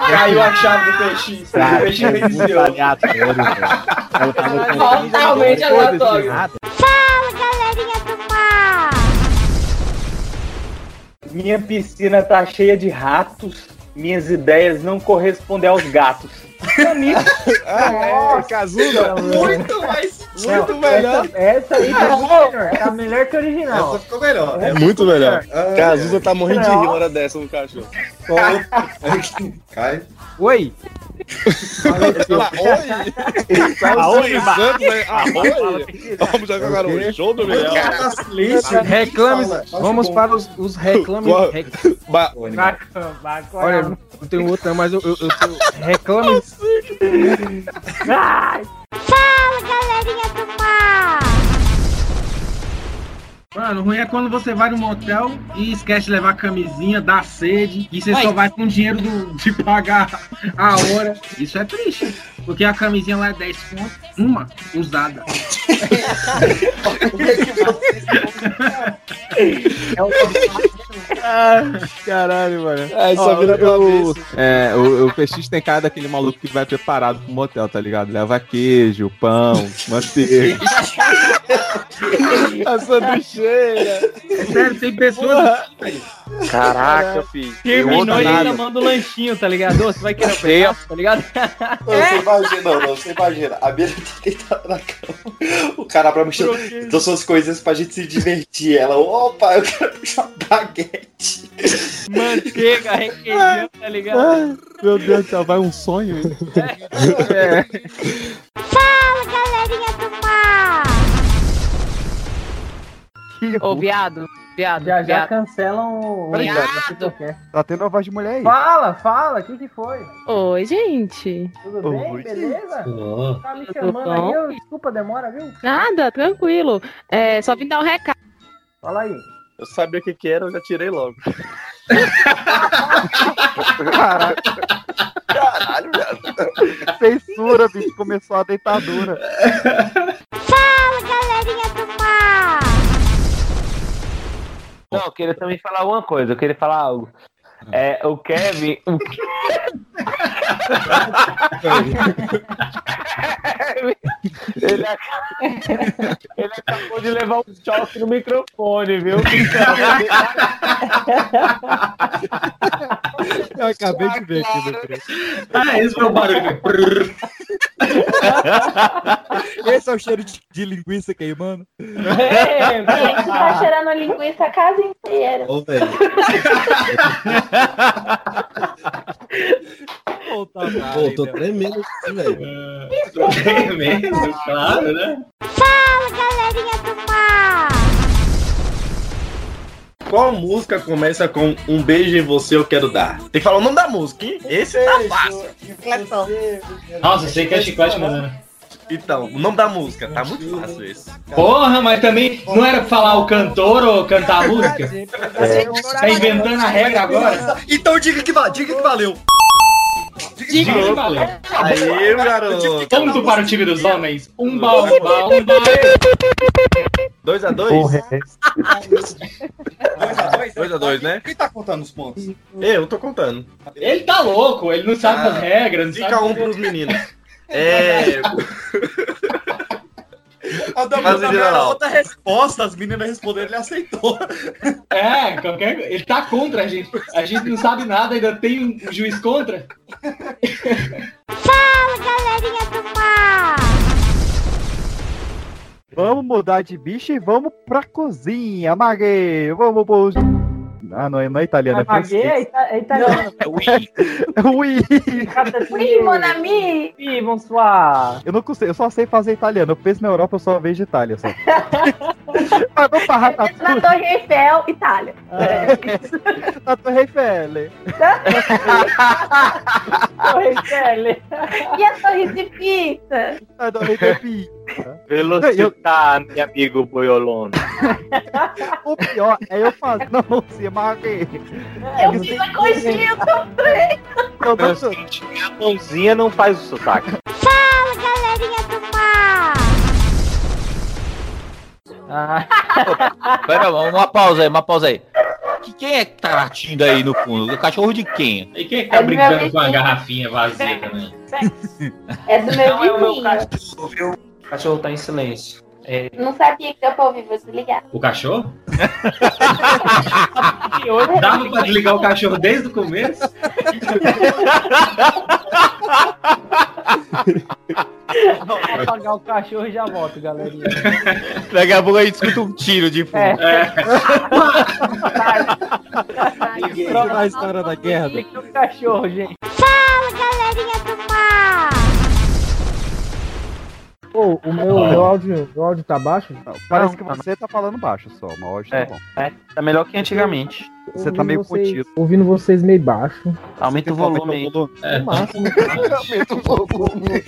S3: Caiu a chave do PX.
S23: Cara,
S3: o PX
S23: é muito
S3: reiniciou.
S23: aleatório, velho. Ela tava com-
S24: Totalmente aleatório.
S21: Fala, galerinha do mar!
S14: Minha piscina tá cheia de ratos. Minhas ideias não correspondem aos gatos.
S19: Ah, é, Cazuza.
S20: Muito mais.
S14: Muito
S19: melhor.
S14: Essa, essa aí tá melhor. Tá melhor que o original.
S20: Essa ficou melhor.
S4: É muito melhor.
S20: Ah,
S4: Cazuza tá morrendo de rir na hora dessa no cachorro.
S20: Cai.
S19: Oi.
S4: Aonde, Santos? Aonde? Vamos jogar agora o show do milhão.
S19: Reclames. Vamos para os, os reclames.
S4: Qual-
S19: rec-
S4: Ba-
S19: Olha, eu não tenho outro, não, mas eu, eu, eu tenho reclames.
S21: Fala, galerinha do mar!
S3: Mano, o ruim é quando você vai no motel e esquece de levar a camisinha, dá sede, e você só vai com o dinheiro do- de pagar a hora. Isso é triste. Porque a camisinha lá é 10 pontos, uma usada.
S19: Caralho, mano.
S4: É, só
S19: Ó,
S4: vira
S19: eu-. É, o, o PX tem cara daquele maluco que vai preparado pro motel, tá ligado? Leva queijo, pão, [LAUGHS] manteiga.
S4: A sanduicheira.
S3: Sério, tem pessoas.
S5: Caraca, filho.
S14: Terminou e ainda manda o lanchinho, tá ligado? Ô, Você vai querer um pedaço, tá ligado? [LAUGHS]
S20: Você imagina, não, não, você imagina. A Bia tá deitada na cama. O cara pra mexer. Então são as coisas pra gente se divertir. Ela, opa, eu quero puxar baguete.
S14: Manteiga, requeijão, tá ligado?
S19: Meu Deus do céu, vai um sonho. hein? É.
S25: Ô, viado, viado,
S14: Já já
S25: viado.
S14: cancelam o.
S21: Peraí,
S14: Viado.
S23: Tá tendo a voz de mulher aí.
S14: Fala, fala, o que que foi?
S25: Oi, gente.
S14: Tudo bem?
S23: Oi.
S14: Beleza?
S15: Ó.
S14: Tá me chamando aí, eu- desculpa a demora, viu?
S25: Nada, tranquilo. É, só vim dar um recado.
S14: Fala aí.
S4: Eu sabia o que que era, eu já tirei logo. [LAUGHS]
S22: Caralho, velho.
S23: Censura, bicho. Começou a deitadura.
S21: Fala, galerinha do mar!
S5: Não, eu queria também falar uma coisa. Eu queria falar algo. É, o Kevin. O ele, ac- ele acabou de levar um choque no microfone, viu?
S2: Eu acabei de ver aqui.
S15: Ah, esse foi o barulho.
S2: Esse é o cheiro de, de linguiça queimando.
S21: A gente tá cheirando a linguiça a casa inteira.
S4: Ô, velho. Pô, tô tremendo aqui, velho.
S15: Tô tremendo, claro, né?
S21: Fala, galerinha do mar!
S4: Qual música começa com Um beijo em você eu quero dar? Tem que falar o nome da música, hein? Esse tá fácil.
S15: Nossa, sei que é chiclete, mano.
S4: Então, o nome da música, tá muito fácil esse.
S15: Porra, mas também não era pra falar o cantor ou cantar a música? Tá inventando a regra agora?
S26: Então diga que, va- diga que valeu.
S15: Diga que valeu.
S4: Aí, garoto.
S15: Ponto para o time dos homens. Um bal, um bal, um bal.
S4: 2x2?
S2: é.
S4: 2x2, né?
S26: Quem tá contando os pontos?
S4: Eu tô contando.
S15: Ele tá louco, ele não sabe das regras, não
S4: Fica
S15: sabe.
S4: um pros meninos. [LAUGHS] É. [LAUGHS]
S26: A da
S4: Mas, não.
S26: outra resposta, as meninas responderam, ele aceitou.
S15: É, qualquer... ele tá contra a gente. A gente não sabe nada, ainda tem um juiz contra.
S21: Fala, galerinha do mar!
S2: Vamos mudar de bicho e vamos pra cozinha, Maguei. Vamos pro. Ah, não, é- não é italiano, é
S14: Maguei é
S2: francês.
S14: ita- é italiano.
S2: Ui.
S14: Oui, mon ami! Oui, bonsoir!
S2: Eu não consigo, eu só sei fazer italiano. Eu penso na Europa, eu só vejo Itália só. [LAUGHS] Mas vamos pra
S21: Na
S2: Ratatouille.
S21: Torre Eiffel, Itália. [LAUGHS]
S2: Na Torre Eiffel. [LAUGHS]
S14: Torre Eiffel.
S21: E a Torre de Pisa?
S2: Na Torre [LAUGHS] Eiffel.
S5: Velocità, amigo boiolone. [LAUGHS]
S2: O pior é eu fazer. Não, não sei, Maguei.
S21: Eu fiz a coxinha também.
S2: Eu não
S5: Meu,
S2: sou.
S5: minha mãozinha não faz o sotaque.
S21: Fala, galerinha do mar!
S27: Pera, uma pausa aí, uma pausa aí. Que- Quem é que tá latindo aí no fundo? O cachorro de quem?
S15: E quem é que
S21: É
S15: tá
S21: do
S15: brincando com a garrafinha vazia também?
S21: É do meu
S28: Não, é o meu
S21: vizinho.
S28: cachorro, viu? O cachorro tá em silêncio. É,
S21: Não sabia que deu pra ouvir, vou desligar.
S15: o cachorro? Dava pra desligar o cachorro desde o começo?
S14: Vou apagar o cachorro e já volto, galerinha.
S27: Daqui a pouco a gente escuta um tiro de fundo.
S14: É.
S2: Lembra a história da guerra?
S14: O cachorro, gente.
S21: Fala, galerinha do mar!
S3: Ô, o meu, meu áudio, meu áudio tá baixo?
S2: Parece que você tá falando baixo só, mas hoje tá
S5: É,
S2: bom.
S5: é, tá melhor que antigamente.
S2: Você tá meio
S3: vocês,
S2: contido.
S3: Ouvindo vocês meio baixo.
S5: Aumenta o volume aí.
S15: É.
S3: Máximo.
S22: Aumenta o volume.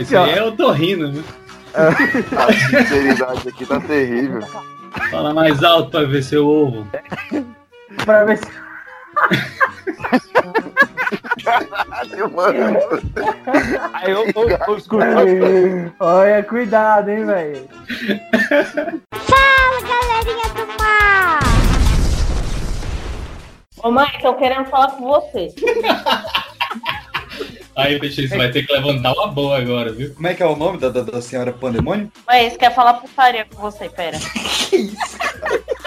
S15: Isso aí é eu tô rindo, viu? [LAUGHS]
S22: A sinceridade aqui tá terrível.
S15: Fala mais alto pra ver seu ovo.
S14: Pra ver se. [LAUGHS]
S22: Caralho, mano.
S5: Aí eu, eu, eu escuto.
S14: Olha, cuidado, hein, velho.
S21: Fala, galerinha do mar! Ô, mãe, tô querendo falar com você.
S15: Aí, Peixe, você vai ter que levantar uma boa agora, viu?
S26: Como é que é o nome da, da, da senhora Pandemônio?
S7: Mas quer falar putaria com você, pera. [LAUGHS] [LAUGHS]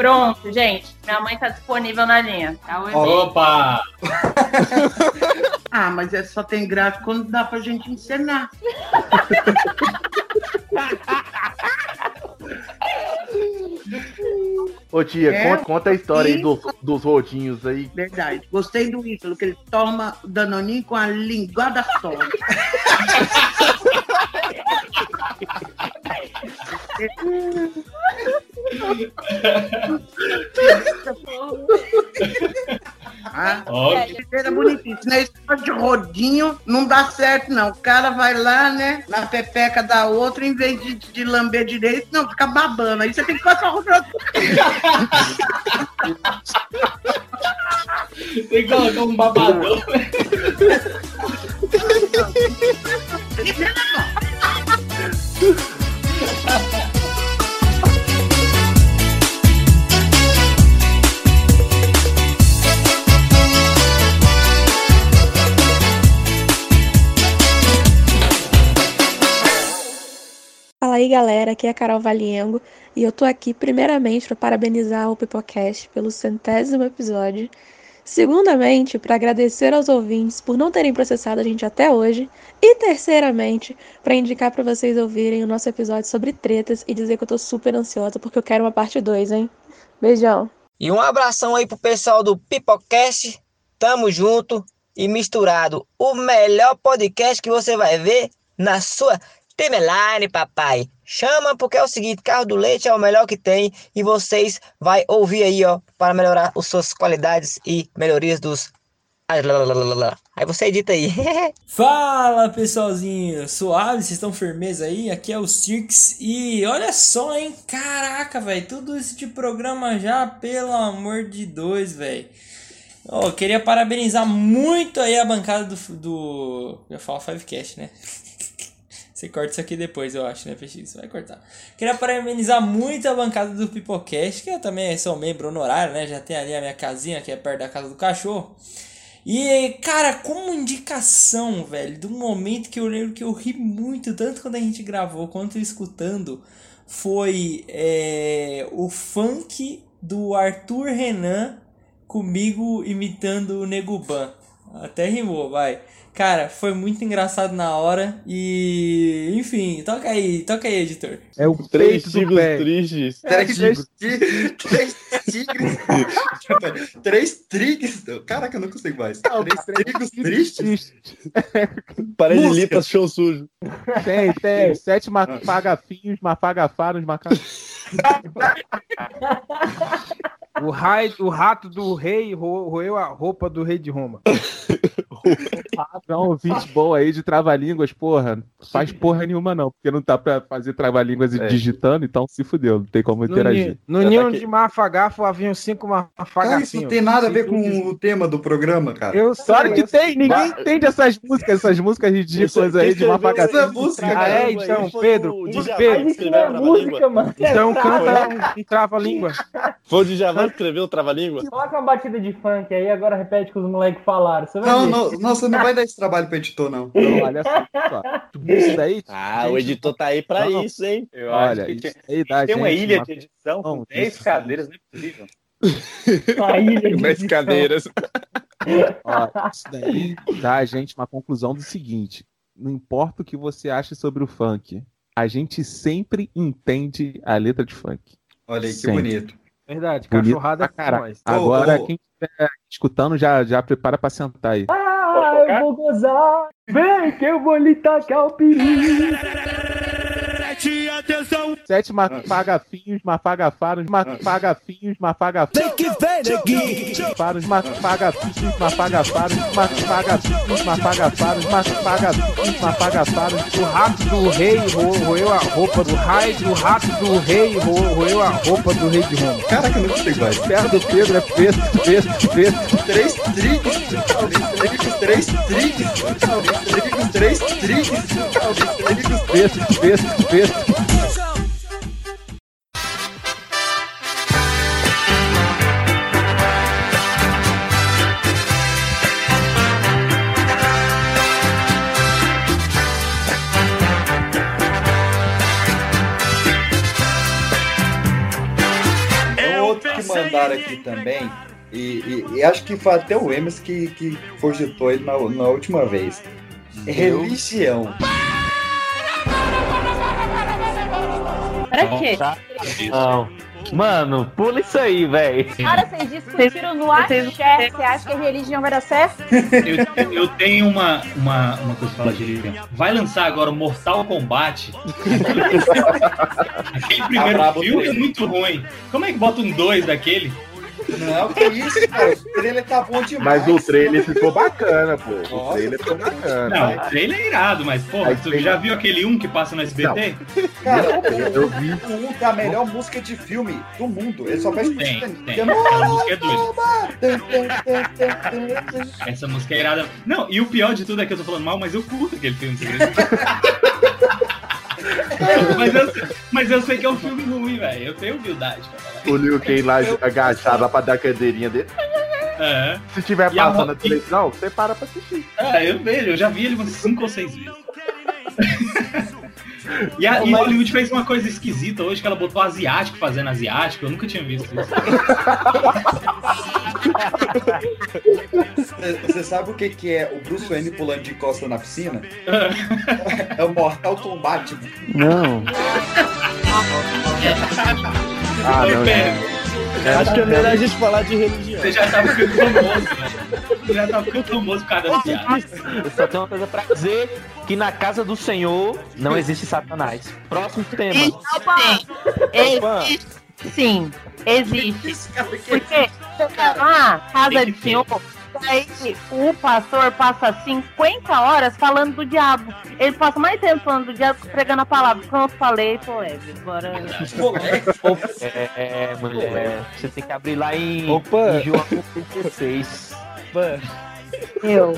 S7: Pronto, gente. Minha mãe tá disponível na linha. Tá,
S15: Opa! [LAUGHS]
S29: Ah, mas é só tem graça quando dá pra gente encenar. [LAUGHS]
S22: Ô tia,
S29: É?
S22: conta, conta a história aí
S29: Sim.
S22: dos, rodinhos aí.
S29: Verdade. Gostei do Ítalo, que ele toma o danoninho com a linguada só. [LAUGHS] Ah, era bonitinho. Esse negócio de rodinho não dá certo, não. O cara vai lá, né, na pepeca da outra, em vez de, de lamber direito, não, fica babando. Aí você tem que passar o.
S15: Tem que colocar um babadão. [LAUGHS]
S30: Fala aí, galera. Aqui é a Carol Valiengo e eu tô aqui primeiramente para parabenizar o Pipocast pelo centésimo episódio. Segundamente, para agradecer aos ouvintes por não terem processado a gente até hoje. E terceiramente, para indicar para vocês ouvirem o nosso episódio sobre tretas e dizer que eu tô super ansiosa porque eu quero uma parte 2, hein? Beijão.
S31: E um abração aí pro pessoal do Pipocast. Tamo junto e misturado. O melhor podcast que você vai ver na sua timeline, papai. Chama porque é o seguinte, carro do leite é o melhor que tem e vocês vai ouvir aí, ó, para melhorar as suas qualidades e melhorias dos Aí você edita aí. [LAUGHS]
S32: Fala pessoalzinho, suave, vocês estão firmes aí? Aqui é o Cirques e olha só, hein? Caraca, velho, tudo isso de programa já, pelo amor de Deus, velho. Oh, queria parabenizar muito aí a bancada do. do eu falar Fivecast, né? Você corta isso aqui depois, eu acho, né, PX? Vai cortar. Queria parabenizar muito a bancada do Pipocast, que eu também sou membro honorário, né? Já tem ali a minha casinha, que é perto da casa do cachorro. E, cara, como indicação, velho, do momento que eu lembro que eu ri muito, tanto quando a gente gravou quanto escutando, foi é, o funk do Arthur Renan comigo imitando o Neguban. Até rimou, vai. Cara, foi muito engraçado na hora e. Enfim, toca aí, toca aí, editor.
S19: É o
S4: Três
S19: peito do
S4: tigres
S19: pé.
S4: tristes.
S2: Três tigres. Três tigres. Três tigres. [LAUGHS] Caraca, eu não consigo mais. Três tigres tristes.
S4: Parede limpa, chão sujo.
S19: Tem, tem. Sete mafagafinhos, mafagafaros, macacos. O, raio, o rato do rei ro- roeu a roupa do rei de Roma. Não, ouvinte bom aí de trava-línguas, porra. Faz porra nenhuma, não, porque não tá pra fazer trava-línguas
S4: É.
S19: digitando, então se fudeu, não tem como interagir.
S3: no ninho de mafagafo haviam cinco mafagafinhos.
S2: isso não tem nada a ver com o tema do programa, cara.
S3: Eu
S19: Claro que
S3: eu
S19: tem, ninguém
S3: Vai.
S19: entende essas músicas, essas músicas ridículas aí de mafagafinho.
S3: Ah, é? Então, Pedro,
S4: Djavan
S3: Pedro.
S4: que escreveu o trava-língua.
S3: Então canta um, um trava-língua.
S4: Foi o Djavan que escreveu o trava-língua?
S14: Coloca uma batida de funk aí, agora repete o que os moleques falaram.
S2: Não, não, não, você não vai dar esse trabalho pro editor, não.
S19: Não, olha só. Isso daí.
S4: Ah, o editor tá aí pra
S19: Não.
S4: isso, hein?
S12: Eu
S19: Olha,
S12: acho que
S19: isso
S12: tem,
S19: aí dá
S12: tem uma
S19: gente
S12: ilha
S19: uma-
S12: de edição com
S19: Não,
S12: 10
S19: isso-
S12: cadeiras, não é possível.
S14: Uma ilha de [LAUGHS]
S4: Dez
S14: edição.
S4: cadeiras.
S19: Ó, isso daí dá a gente uma conclusão do seguinte: não importa o que você acha sobre o funk, a gente sempre entende a letra de funk.
S2: Olha aí, que
S19: Sempre.
S2: bonito.
S3: Verdade,
S19: Bonito
S3: cachorrada
S19: pra
S3: é nós.
S19: Agora,
S2: Ô, ô.
S19: quem estiver escutando, já, já prepara pra sentar aí.
S14: Ah, eu vou gozar. Vem que eu vou lhe tacar o perigo.
S19: Sete mafagafinhos, mafagafaros, mafagafinhos, mafagafaros. que vem aqui! Faros, mafagafinhos, mafagafaros, mafagafinhos, mafagafaros, mafagafinhos, mafagafaros.
S3: O rato do rei ro- roeu a roupa do raio, o rato do rei ro- roeu a roupa do rei de Roma.
S2: Caraca, eu não consigo mais.
S19: Terra do Pedro é preto, preto, preto.
S2: Três trigos. Trigos, três trigos. Trigos, três trigos. Trigos,
S19: Preto, preto, preto.
S2: É outro que mandaram aqui também. E, e- e acho que foi até o Emerson que, que cogitou ele na, na última vez. Religião.
S7: Pra quê?
S5: Não. Mano, pula isso aí, velho.
S7: Cara, vocês discutiram no axé. Você acha que a religião vai dar certo?
S15: Eu, eu tenho uma, uma, uma coisa pra falar de religião. Vai lançar agora o Mortal Kombat. [LAUGHS] Aquele primeiro
S2: brabo
S15: filme é muito ruim. Como é que bota um 2 daquele?
S2: Não, que isso, cara. O trailer tá bom demais.
S18: Mas o trailer ficou bacana, pô. O trailer ficou bacana.
S15: Não, o trailer é irado, mas, porra, tu já viu aquele um que passa no SBT?
S2: Cara,
S18: Eu vi.
S2: o um da melhor música de filme do mundo. Ele só faz
S15: Tem,
S2: música.
S15: tem. Aquela música é doida. Essa música é irada. Não, e o pior de tudo é que eu tô falando mal, mas eu curto aquele filme. [LAUGHS] mas, eu, mas eu sei que é um filme ruim, velho. Eu tenho humildade pra falar.
S18: O Liu Kang lá agachado lá pra dar a cadeirinha dele.
S15: É.
S18: Se tiver
S15: a
S18: passando na televisão, você para pra assistir.
S15: Ah, eu vejo, eu já vi ele umas 5 ou 6 vezes. [LAUGHS] E, a, e
S14: mas-
S15: Hollywood fez uma coisa esquisita hoje que ela botou asiático fazendo asiático. Eu nunca tinha visto isso.
S2: Você- sabe o que, que é o Bruce Wayne pulando de costa na piscina? [LAUGHS] É o Mortal Kombat.
S19: Não. [LAUGHS] Ah, não.
S4: Acho que é melhor a gente falar de religião.
S15: Você já tava ficando famoso, né? Você já tava ficando famoso por causa das piadas.
S5: Eu só tenho uma coisa pra dizer: que na casa do Senhor não existe Satanás. Próximo tema.
S7: Existe, sim, existe. Porque lá, casa de senhor, aí o pastor passa 50 horas falando do diabo. Ele passa mais tempo falando do diabo que pregando a palavra. Pronto, falei, pô, é, agora.
S5: É, mulher. Você tem que abrir lá em,
S4: Opa.
S5: em João 36.
S7: Eu.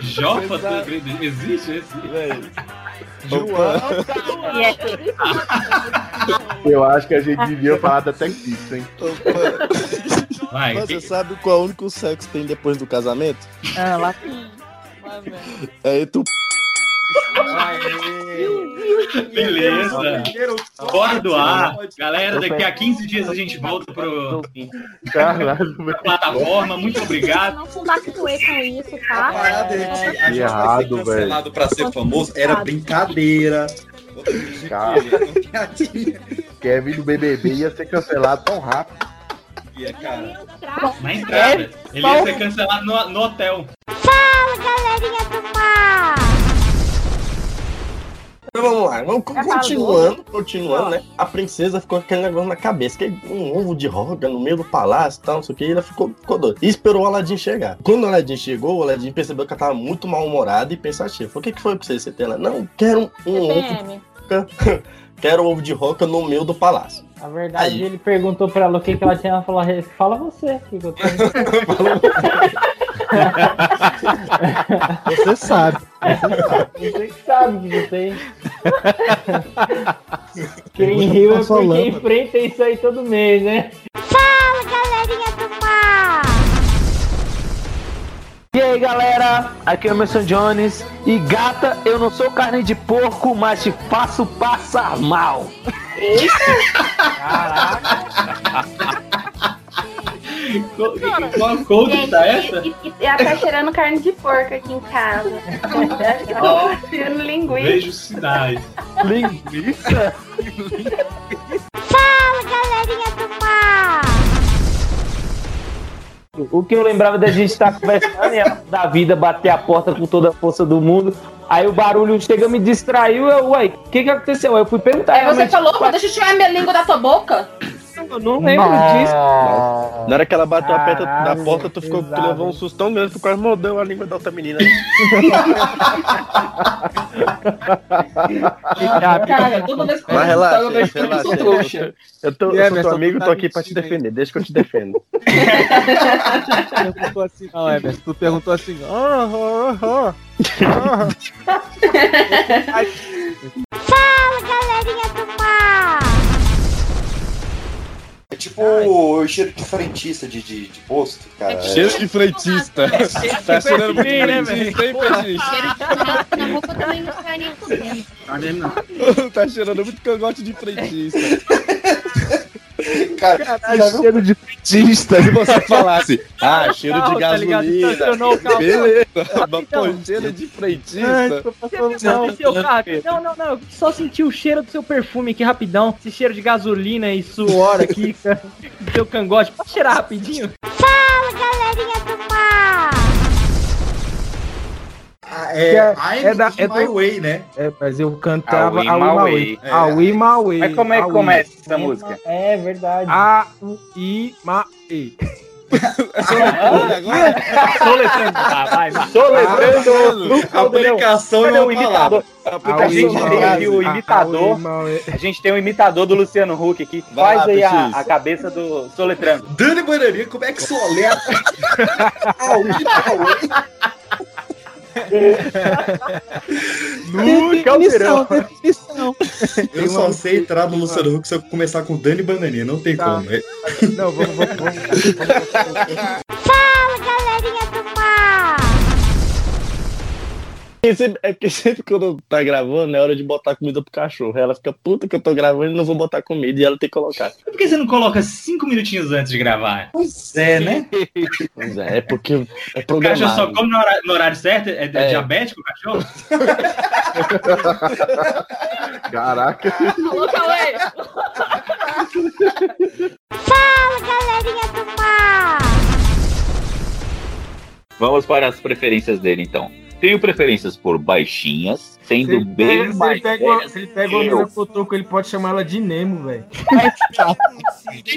S15: Jopa do- existe esse?
S7: É-
S18: Eu acho que a gente devia falar da Tech Pix, hein?
S15: Vai,
S4: Mas Você sabe qual é o único sexo que tem depois do casamento?
S7: Ah, lá.
S4: É tu.
S15: Beleza. Bora do ar. Galera, daqui a 15 dias a gente volta pro pra plataforma. Muito obrigado.
S21: Não compactuei com isso, tá?
S2: parada é a gente ser
S18: errado,
S2: cancelado pra ser famoso era brincadeira.
S18: Cara, Kevin do BBB ia ser cancelado tão rápido.
S2: Ia, cara.
S15: Na entrada. Ele ia ser cancelado no, no hotel.
S21: Fala, galerinha do mar!
S4: Então vamos lá, vamos continuando, continuando, né? A princesa ficou com aquele negócio na cabeça, que um ovo de roga no meio do palácio e tal, não sei o que, e ela ficou, ficou doida. E esperou o Aladdin chegar. Quando o Aladdin chegou, o Aladdin percebeu que ela tava muito mal-humorada e pensativa. Falou, o que, que foi pra você? Você tem ela? Não, quero um, um ovo. [LAUGHS] Quero um ovo de roca no meio do palácio.
S14: Na verdade, ele perguntou pra ela o que, que ela tinha. Ela falou: fala você. eu tenho." [LAUGHS]
S19: Você sabe.
S14: Você que sabe que você tem. [LAUGHS] Quem riu é
S19: Passou a
S14: porque
S19: lâmpada.
S14: enfrenta isso aí todo mês, né?
S21: Fala, galerinha do mar!
S5: E aí galera, aqui é o Emerson Jones e gata, eu não sou carne de porco, mas te faço passar mal. [LAUGHS] [LAUGHS]
S15: Qual tá essa?
S21: E, e, e ela tá cheirando carne de porco aqui em casa. Acho que tô cheirando linguiça.
S15: Vejo sinais.
S5: Linguiça?
S21: Fala, galerinha do mar!
S14: O que eu lembrava da gente estar conversando e ela, da vida bater a porta com toda a força do mundo. Aí o barulho chega, me distraiu. Eu, uai, o que que aconteceu? Eu fui perguntar.
S21: Aí você falou, deixa eu tirar minha língua da tua boca?
S14: Eu não lembro disso.
S4: Na hora que ela bateu a peta da
S14: Caralho,
S4: porta, tu, ficou, tu levou um susto tão grande que tu quase mordeu a língua da outra menina.
S21: Cara, toda vez que
S4: Mas relaxa,
S21: eu que eu
S4: relaxa.
S21: sou trouxa.
S4: Eu, tô, eu
S19: é,
S4: sou teu amigo,
S19: tá
S4: tô aqui pra te defender. Deixa que eu te defendo.
S19: perguntou assim, não, Emerson. Tu perguntou assim, ah, ah, ah, ah.
S21: Fala, galerinha do mar!
S2: É tipo o cheiro de frentista de, de, de posto, cara. É.
S4: Cheiro de frentista. Tá cheirando muito
S19: Bem, né,
S4: frentista, hein, Peixe?
S21: Minha boca também não ficaria comendo.
S4: Tá cheirando muito cangote de frentista. [LAUGHS]
S2: Cara,
S19: Caralho,
S2: já viu-
S19: cheiro de frentista.
S4: Se você [LAUGHS] falasse, ah, cheiro de
S19: tá ligado?
S4: gasolina.
S19: Carro.
S4: Beleza, mas pô, cheiro de
S19: Ai,
S4: frentista.
S19: tô passando
S14: Não,
S19: mal.
S14: seu carro. Não, não, não. Eu só senti o cheiro do seu perfume aqui rapidão. Esse cheiro de gasolina e suor aqui. Do [LAUGHS] seu cangote. Pode cheirar rapidinho?
S21: Fala,
S2: é,
S19: é-
S2: I'm
S19: é da-
S2: in
S19: é
S2: my
S19: do-
S2: way, né?
S19: É, mas eu cantava
S12: Aui,
S19: a
S12: Maui.
S19: Way.
S2: É.
S19: A Ui Maui.
S12: Mas como é que começa essa música?
S14: É verdade.
S19: A I Ma E.
S14: Soletrando. Tá, vai, vai. Soletrando.
S2: Aplicação é
S12: o imitador? A gente tem aqui o
S19: A- a
S12: imitador.
S19: Maui.
S12: A gente tem um imitador do Luciano Huck aqui.
S4: Vai
S12: Faz
S4: lá,
S12: aí a, a cabeça do Soletrando.
S2: Dani Bananinha, como é que soletra? Ah, o Itaú. [LAUGHS]
S19: No caldeirão. Definição.
S2: Eu só sei entrar no Luciano Huck se eu começar com Dani Bananinha, não tem
S19: Tá.
S2: como. É-
S19: Não, vamos, vamos, vamos.
S21: Fala, galerinha do
S4: Porque sempre- É porque sempre quando tá gravando é hora de botar comida pro cachorro. Ela fica puta que eu tô gravando e não vou botar comida. E ela tem que colocar.
S15: Por que você não coloca cinco minutinhos antes de gravar?
S4: Pois é, né? Pois é, é porque é
S15: O cachorro
S4: programado.
S15: só come no horário, no horário certo? É, é
S4: É.
S15: diabético o cachorro? [LAUGHS]
S16: Caraca.
S33: Fala, galerinha do mar!
S27: Vamos para as preferências dele, então. Tenho preferências por baixinhas, sendo
S3: Se
S27: bem
S3: pega- se
S27: mais
S3: ele pega
S27: velhas
S3: se ele pega
S27: que
S3: uma
S27: eu.
S3: menina cotoco, ele pode chamar ela de Nemo, velho.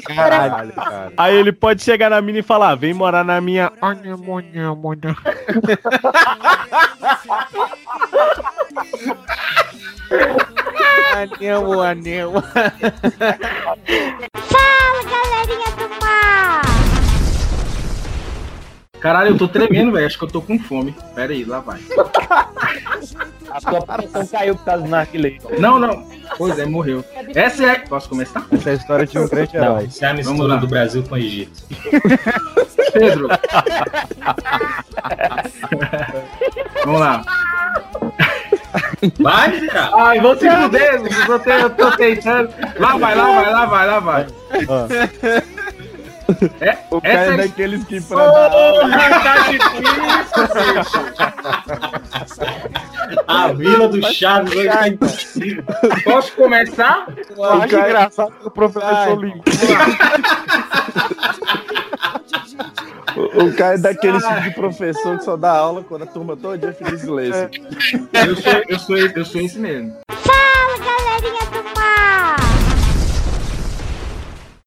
S19: Caralho, cara.
S4: Aí ele pode chegar na mina e falar: vem morar na minha. [LAUGHS]
S19: Anemo, anemo.
S33: Fala, galerinha do mar!
S3: Caralho, eu tô tremendo, velho. Acho que eu tô com fome. Pera aí, lá vai. [LAUGHS]
S5: A sua pressão caiu por causa do narguilé.
S3: Não, não. Pois é, morreu. Essa é. Posso começar?
S19: Essa é a história de um grande herói.
S15: Isso é a
S3: Vamos
S15: mistura
S3: lá.
S15: do Brasil com o Egito. [LAUGHS]
S3: Pedro. Vamos lá.
S15: Vai, miserável.
S3: Ai, vou se fuder, eu tô, te- eu tô tentando. Lá vai, lá vai, lá vai, lá vai. É,
S4: O cara
S3: essa
S4: é
S3: é-
S4: daqueles que pra dar aula.
S3: Porra, tá difícil,
S15: A vila do Chaves hoje tá impossível.
S3: Posso começar?
S19: Eu acho engraçado que o professor limpo.
S4: O, cara é daqueles tipo de professor que só dá aula quando a turma toda fica em silêncio.
S3: Eu sou, eu sou, eu sou esse mesmo.
S33: Fala,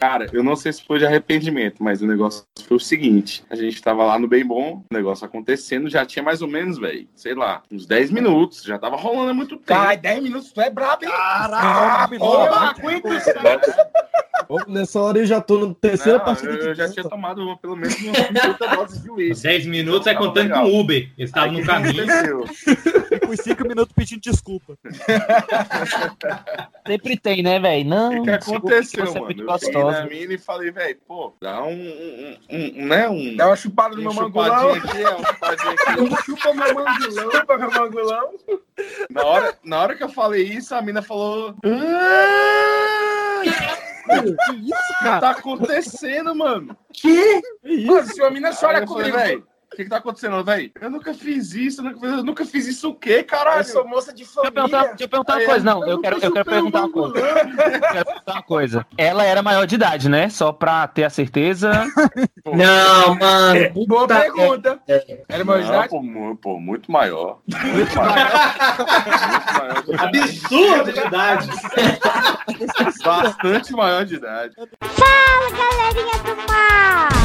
S16: Cara, eu não sei se foi de arrependimento, mas o negócio foi o seguinte: a gente tava lá no Bem Bom, o negócio acontecendo, já tinha mais ou menos, velho, sei lá, uns 10 minutos, já tava rolando há muito tempo.
S3: Caralho, 10 minutos, tu é brabo, hein? Isso.
S4: Ô, Nessa hora eu já tô na terceira
S16: Não,
S4: partida
S16: eu, eu já tinha tomado pelo menos umas 50 doses de uísque.
S15: 10 minutos é contando com o Uber. Eles estavam no caminho.
S19: E com cinco minutos pedindo desculpa. [LAUGHS]
S5: Sempre tem, né, velho? Não.
S16: O que aconteceu,
S5: você é
S16: mano? Na
S5: gostosa.
S16: mina e falei, velho, pô, dá um, um, um, né, um...
S3: Dá uma chupada no meu
S16: chupadinha aqui, ó, [LAUGHS] uma chupadinha aqui.
S3: Chupa meu mangolão, chupa [LAUGHS] meu mangolão.
S16: Na hora, na hora que eu falei isso, a mina falou...
S19: Que isso,
S16: O que tá acontecendo, mano?
S3: Que? Mano, se a mina chora comigo,
S16: velho, o que que tá acontecendo, velho? Eu nunca fiz isso, eu nunca fiz, eu nunca fiz isso o quê, caralho?
S3: eu sou moça de
S5: Deixa eu perguntar,
S3: família.
S5: deixa eu perguntar uma coisa. Não,
S16: eu
S5: eu quero, eu quero perguntar uma coisa. Eu quero perguntar uma coisa. Ela era maior de idade, né? Só pra ter a certeza. [LAUGHS]
S14: Não, mano.
S3: Boa
S14: puta-
S3: pergunta. Era maior de idade?
S16: pô, mu- pô, muito maior. Muito maior. [LAUGHS] muito maior de.
S15: Absurdo de idade.
S16: Bastante maior de idade.
S33: Fala, galerinha do mar!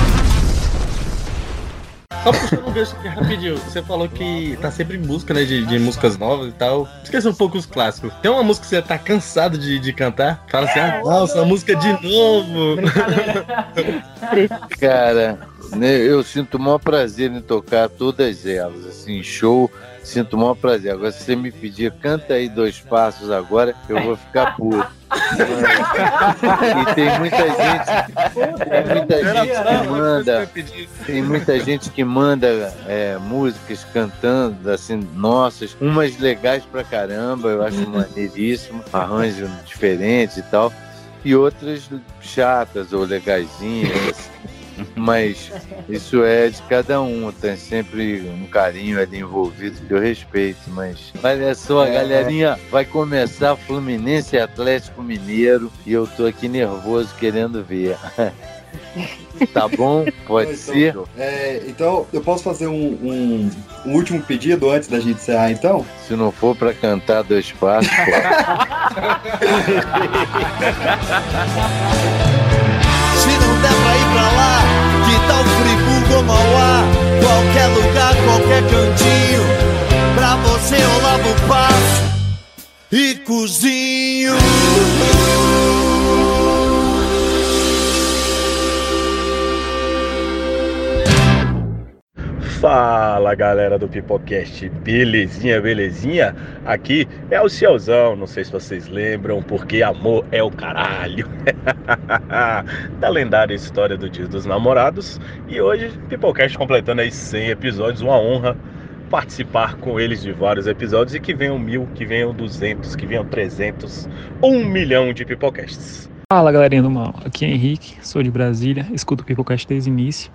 S4: Só puxando um gancho aqui rapidinho. Você falou que tá sempre em busca, né, de, de músicas novas e tal. Esqueça um pouco os clássicos. Tem uma música que você tá cansado de, de cantar? Fala assim, ah, nossa, a música de novo. [LAUGHS]
S34: Cara, né, eu sinto o maior prazer em tocar todas elas, assim, show, sinto o maior prazer. Agora, se você me pedir, canta aí dois passos agora, eu vou ficar puto. [LAUGHS] e tem muita gente, tem muita gente que manda, tem muita gente que manda é, músicas cantando, assim, nossas, umas legais pra caramba, eu acho maneiríssimo, arranjo diferente e tal, e outras chatas ou legaisinhas, assim. Mas isso é de cada um, tem sempre um carinho ali envolvido que eu respeito. Mas olha só,
S19: É.
S34: galerinha, vai começar Fluminense e Atlético Mineiro e eu tô aqui nervoso querendo ver. [LAUGHS] tá bom? Pode
S2: Então,
S34: ser?
S2: é, então, eu posso fazer um, um- um último pedido antes da gente encerrar, então?
S34: Se não for pra cantar dois passos,
S18: não [LAUGHS] der pra ir pra lá, que tal Friburgo ou Mauá? Qualquer lugar, qualquer cantinho, pra você eu lavo o passo e cozinho.
S4: Fala galera do Pipocast, belezinha, belezinha? Aqui é o Cielzão, não sei se vocês lembram, porque amor é o caralho. [LAUGHS] da lendária história do Dia dos Namorados. E hoje, Pipocast completando aí 100 episódios, uma honra
S18: participar com eles de vários episódios e que venham mil, que venham duzentos, que venham trezentos, um milhão de pipocasts.
S35: Fala galerinha do mal, aqui é Henrique, sou de Brasília, escuto o Pipocast desde o início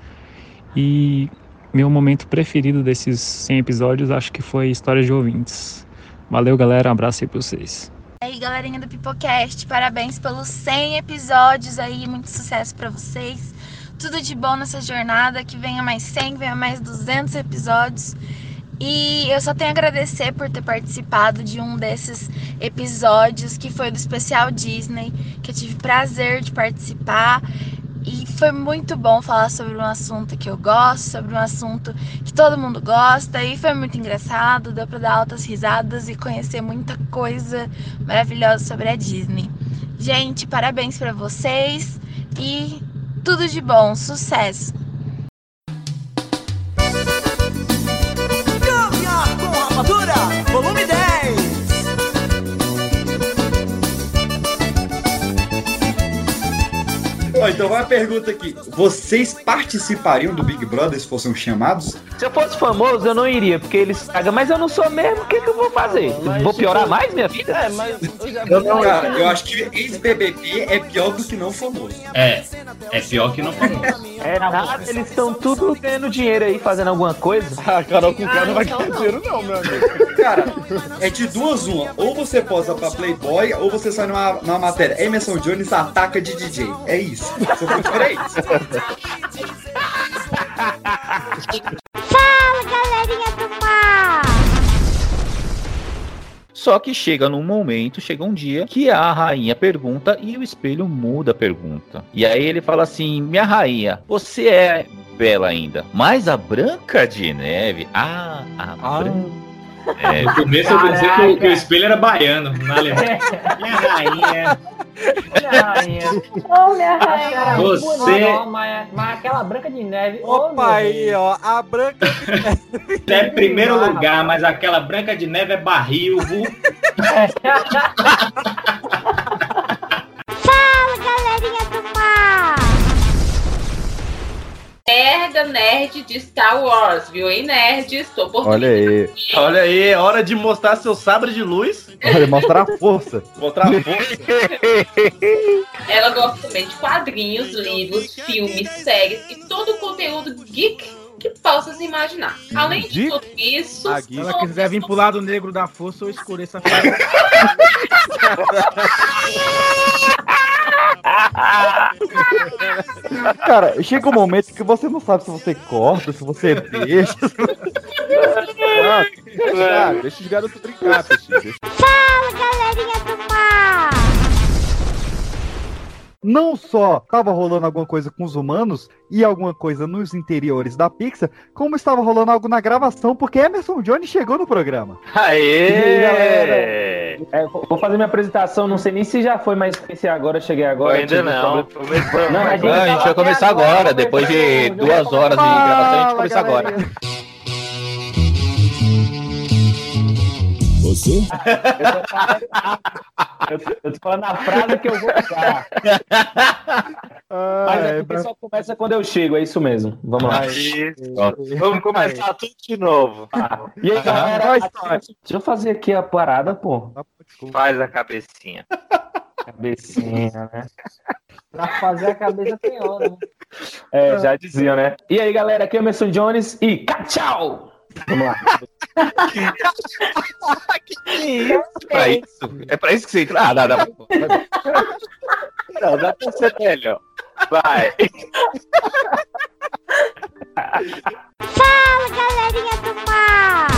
S35: e meu momento preferido desses 100 episódios acho que foi Histórias de Ouvintes. Valeu galera, um abraço aí pra vocês.
S36: E aí, galerinha do Pipocast, parabéns pelos 100 episódios aí, muito sucesso pra vocês. Tudo de bom nessa jornada, que venha mais 100, venha mais 200 episódios. E eu só tenho a agradecer por ter participado de um desses episódios que foi do especial Disney, que eu tive prazer de participar. E foi muito bom falar sobre um assunto que eu gosto, sobre um assunto que todo mundo gosta. E foi muito engraçado, deu pra dar altas risadas e conhecer muita coisa maravilhosa sobre a Disney. Gente, parabéns pra vocês e tudo de bom, sucesso!
S1: Volume 10.
S14: Ó, então vai a pergunta aqui. Vocês participariam do Big Brother se fossem chamados?
S5: Se eu fosse famoso, eu não iria, porque eles pagam, mas eu não sou mesmo, o que, que eu vou fazer? vou piorar mais minha vida?
S12: É, mas eu já
S14: Eu não, cara, eu acho que ex-BBB é pior do que não famoso.
S15: É, é pior que não famoso.
S5: É nada, eles estão tudo ganhando dinheiro aí, fazendo alguma coisa.
S4: Ah, Carol com cara não vai ganhar dinheiro não, meu amigo.
S14: Cara, é de duas uma. Ou você posa pra Playboy, ou você sai numa, numa matéria. Emerson Jones ataca de DJ. É isso.
S37: Fala, galerinha do mar!
S27: Só que chega num momento, chega um dia que a rainha pergunta e o espelho muda a pergunta. E aí ele fala assim: Minha rainha, você é bela ainda, mas a Branca de Neve. Ah, a Branca. É,
S15: No começo eu pensei que o, que o espelho era baiano, na alemão. [LAUGHS] Minha rainha.
S12: Minha rainha.
S21: Ô, minha rainha.
S15: Você-
S12: Não, mas, mas aquela branca de neve.
S2: Opa, aí, ó, a branca. [LAUGHS]
S15: É primeiro lugar, mas aquela branca de neve é barril, viu? [LAUGHS]
S24: Nerd de Star Wars, viu, hein, nerds? Tô por
S2: Olha aí.
S4: Olha aí, é hora de mostrar seu sabre de luz.
S2: Olha, mostrar a força.
S4: Mostrar a força. [LAUGHS]
S24: Ela gosta também de quadrinhos, livros, filmes, séries e todo o conteúdo geek que possa se imaginar. Além de tudo isso,
S3: Se ela quiser vir pro lado negro da força, eu escureço a cara. [LAUGHS]
S2: Cara, chega um momento que você não sabe se você corta, se você deixa. [LAUGHS]
S4: Ah, deixa, deixa os garotos brincar. Deixa-
S37: Fala, galerinha do mar!
S2: Não só estava rolando alguma coisa com os humanos e alguma coisa nos interiores da Pixar, como estava rolando algo na gravação, porque Emerson Jones chegou no programa.
S5: Aê, galera! É, vou vou fazer minha apresentação, não sei nem se já foi, mas se agora, cheguei agora.
S27: Ainda
S5: tive
S27: não.
S5: problema.
S27: Não,
S5: Não,
S27: a gente vai começar agora, depois de duas horas de gravação, a gente começa agora.
S1: Você?
S12: Eu, eu tô falando a frase que eu vou usar.
S5: Mas é porque só começa quando eu chego, é isso mesmo. Vamos lá.
S27: Vamos começar tudo de novo.
S5: E aí, galera, deixa eu fazer aqui a parada, pô.
S27: Faz a cabecinha.
S5: Cabecinha, né?
S12: Pra fazer a cabeça tem hora, né?
S5: É, já diziam, né? E aí, galera, aqui é o Emerson Jones e tchau! Vamos lá. [LAUGHS]
S27: Pra isso? É pra isso que você entra? Ah, não, não. Não, dá pra ser melhor. Vai.
S37: Fala, galerinha do mar!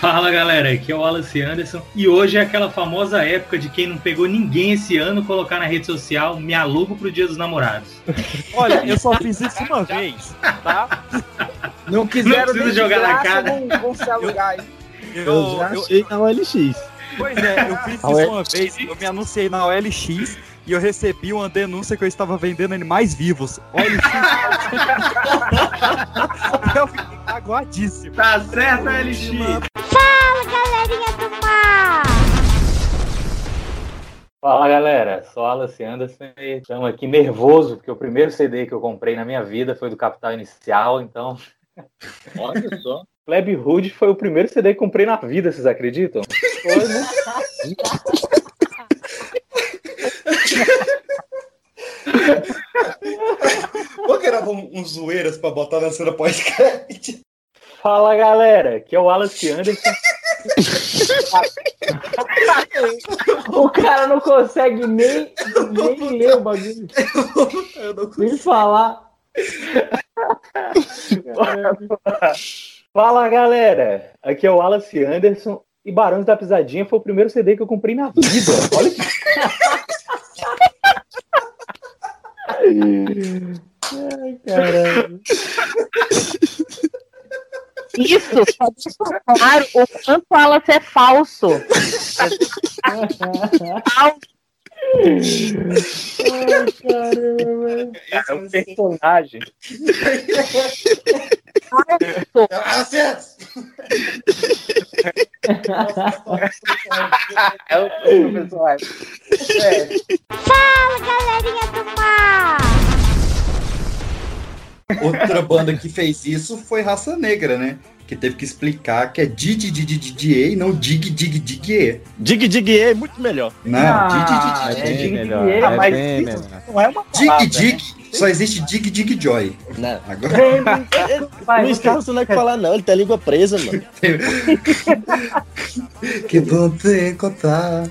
S15: Fala galera, aqui é o Wallace Anderson e hoje é aquela famosa época de quem não pegou ninguém esse ano colocar na rede social me alugo pro dia dos namorados.
S2: Olha, eu só fiz isso uma vez, tá?
S3: Não quiseram
S15: precisa
S3: de
S15: jogar na
S3: graça,
S15: cara.
S3: Vão, vão se alugar aí.
S2: Eu,
S3: já
S2: eu-
S3: achei
S2: na OLX. Pois é, eu fiz isso uma vez, eu me anunciei na OLX e eu recebi uma denúncia que eu estava vendendo animais vivos. OLX. [LAUGHS] eu fiquei aguadíssimo.
S15: Tá certo, LX.
S37: Fala, galerinha do mar!
S12: Fala galera, sou Alice Anderson e estamos aqui nervoso, porque o primeiro CD que eu comprei na minha vida foi do Capital Inicial, então Olha só. Pleb Hood foi o primeiro CD que comprei na vida, vocês acreditam? [LAUGHS] Foi, né? [LAUGHS]
S2: Vou gravar um, uns zoeiras pra botar na cena pós-crédito.
S12: Fala galera, aqui é o Wallace Anderson. [LAUGHS] o cara não consegue nem, nem ler o bagulho. Nem falar. Fala galera, aqui é o Wallace Anderson e Barões da Pisadinha foi o primeiro CD que eu comprei na vida. Olha que. Ai, caralho.
S7: Isso, só claro o quanto Wallace é falso. falso. [LAUGHS]
S12: Ai, caramba. É um personagem.
S7: É o professor.
S38: Fala, galerinha do mar!
S2: Outra banda que fez isso foi Raça Negra, né? Que teve que explicar que é Didi Didi Didi e não Dig Dig Dig E.
S4: Dig Dig E é muito melhor.
S2: Não,
S4: Ah,
S2: Dig
S4: é
S2: Dig Dig
S4: bem
S2: Dig
S4: melhor,
S2: E.
S4: é
S2: Ah, mas isso
S4: melhor.
S2: não é uma Dig Dig. Só existe Dig Dig Joy.
S4: Não.
S2: Agora...
S4: Luiz Carlos [LAUGHS] não é que falar, não. Ele tem a língua presa, mano. [LAUGHS]
S2: que bom te encontrar.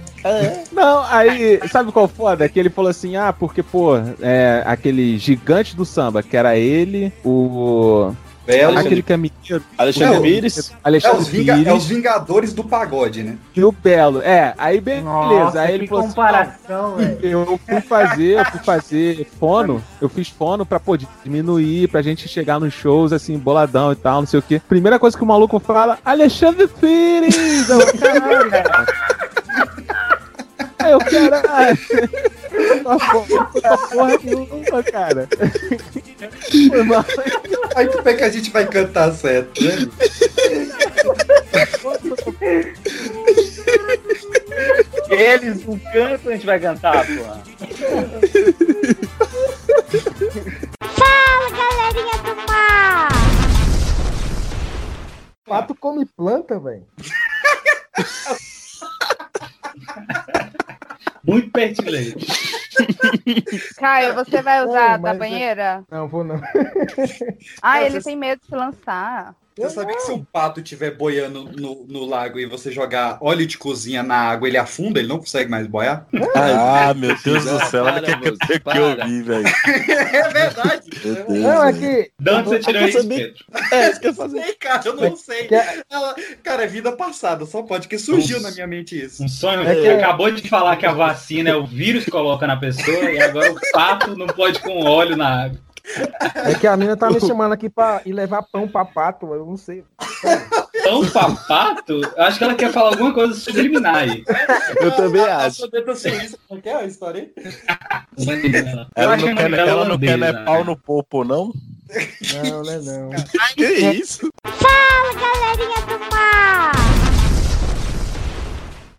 S19: Não, aí, sabe qual foda? Que ele falou assim, ah, porque, pô, é, aquele gigante do samba, que era ele, o...
S2: Belo.
S19: Aquele caminheiro.
S4: Alexandre
S19: o-
S4: Pires.
S2: É
S19: Alexandre
S2: os, Vinga-
S19: Pires.
S2: é os Vingadores do Pagode, né?
S19: E o Belo. É, aí beleza.
S12: Nossa,
S19: aí ele falou assim,
S12: comparação, velho.
S19: eu fui fazer, eu fui fazer fono, eu fiz fono pra pô, diminuir, pra gente chegar nos shows assim, boladão e tal, não sei o quê. Primeira coisa que o maluco fala, Alexandre Pires! Eu, caralho. Aí eu, caralho. [LAUGHS] Não foi porra nenhuma, cara. [LAUGHS] Foi mal.
S2: Aí como é que a gente vai cantar certo, né?
S12: Eles não cantam, a gente vai cantar, porra.
S38: Fala, galerinha do mar!
S3: Pato come planta, velho.
S15: Muito pertinente. [LAUGHS]
S39: Caio, você vai usar
S3: Não,
S39: da banheira?
S3: Não, vou não.
S39: Ah, [LAUGHS] ele tem medo de se lançar.
S2: Você sabia que se um pato estiver boiando no, no lago e você jogar óleo de cozinha na água, ele afunda, ele não consegue mais boiar?
S4: Ah, meu Deus do céu. Olha o que, que eu que
S2: para.
S4: ouvir, velho. [LAUGHS]
S2: É verdade.
S4: Deus.
S3: Não, é que.
S15: De onde você tirou
S4: Eu
S15: isso,
S4: sabia-
S15: Pedro?
S4: É, isso que eu fazer.
S2: Sei, cara, eu não sei. Ela- Cara, é vida passada, só pode, que surgiu na minha mente isso.
S15: Um sonho.
S2: É que-
S15: Acabou de falar que a vacina é o vírus que coloca na pessoa e agora o pato não pode com óleo na água.
S3: É que a mina tá me [LAUGHS] chamando aqui pra ir levar pão pra pato, eu não sei.
S15: Pão pra pato? Eu acho que ela quer falar alguma coisa subliminar aí.
S4: Eu também acho.
S2: como é é a história aí?
S4: Ela não
S15: é
S4: quer, ela não quer né,
S15: holandesa,
S4: pau no popo, não?
S3: Não, né, não.
S4: Que isso?
S38: Fala, galerinha do mar!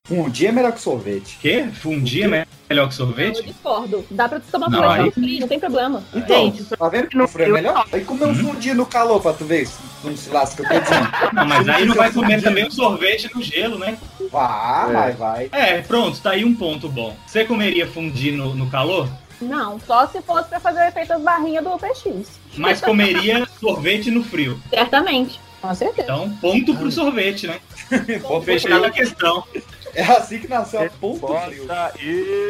S2: Fundir é melhor que sorvete.
S15: Quê? Fundir é melhor que
S40: Eu
S15: sorvete?
S40: discordo. Dá pra tu tomar
S15: Não, aí-
S40: frio, não tem problema.
S2: Então, tá vendo que no frio é melhor? Aí comer um fundir no calor pra tu ver se não se lasca, eu tô dizendo.
S15: Não, mas aí não vai comer também o sorvete no gelo, né?
S2: Vai, vai, vai.
S15: É, pronto, tá aí um ponto bom. Você comeria fundir no, no calor?
S40: Não, só se fosse pra fazer o efeito das barrinhas do PX.
S15: Mas comeria sorvete no frio.
S40: Certamente. Com certeza.
S15: Então, ponto pro sorvete, né? [LAUGHS] Fechada a questão.
S2: É assim que nasceu a ponto frio.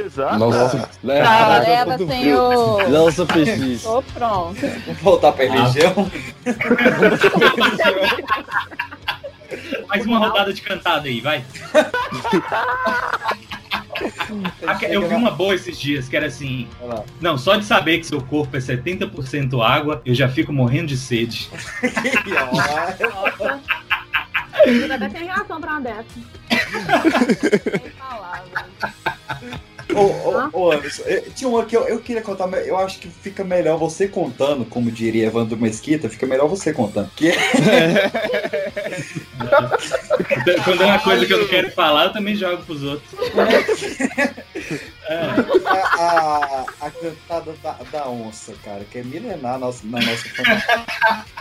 S4: Exato.
S41: Nossa, né?
S39: Tá, leva, senhor.
S41: Nossa, PX.
S39: Tô pronto.
S2: Vou voltar pra religião.
S15: Mais uma rodada de cantada aí, vai. [LAUGHS] Eu vi uma boa esses dias, que era assim. Não, só de saber que seu corpo é 70% água, eu já fico morrendo de sede. [LAUGHS] [LAUGHS]
S40: Eu até tem reação pra uma dessa. [LAUGHS] Sem palavras.
S2: Ô, ô, ô, Anderson, tinha uma que eu, eu queria contar, mas eu acho que fica melhor você contando, como diria Evandro Mesquita, fica melhor você contando. Que [LAUGHS]
S15: Quando é uma coisa que eu não quero falar, eu também jogo pros outros.
S42: A, a, a cantada da, da onça, cara, que é milenar na nossa, na nossa família. [LAUGHS]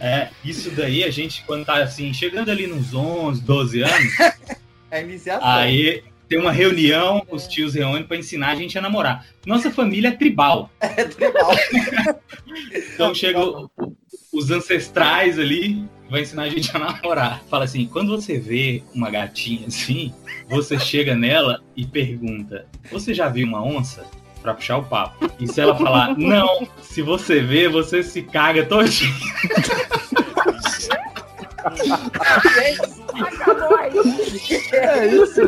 S15: É, isso daí a gente, quando tá assim, chegando ali nos 11, 12 anos,
S42: É iniciação.
S15: aí tem uma reunião, os tios reúnem pra ensinar a gente a namorar. Nossa família é tribal. [LAUGHS]
S42: É tribal.
S15: então chega o- os ancestrais ali, vai ensinar a gente a namorar. Fala assim, quando você vê uma gatinha assim, você chega nela e pergunta, você já viu uma onça? Pra puxar o papo. E se ela falar, não, se você vê, você se caga todinho. [LAUGHS]
S40: Acabou aí.
S42: É isso.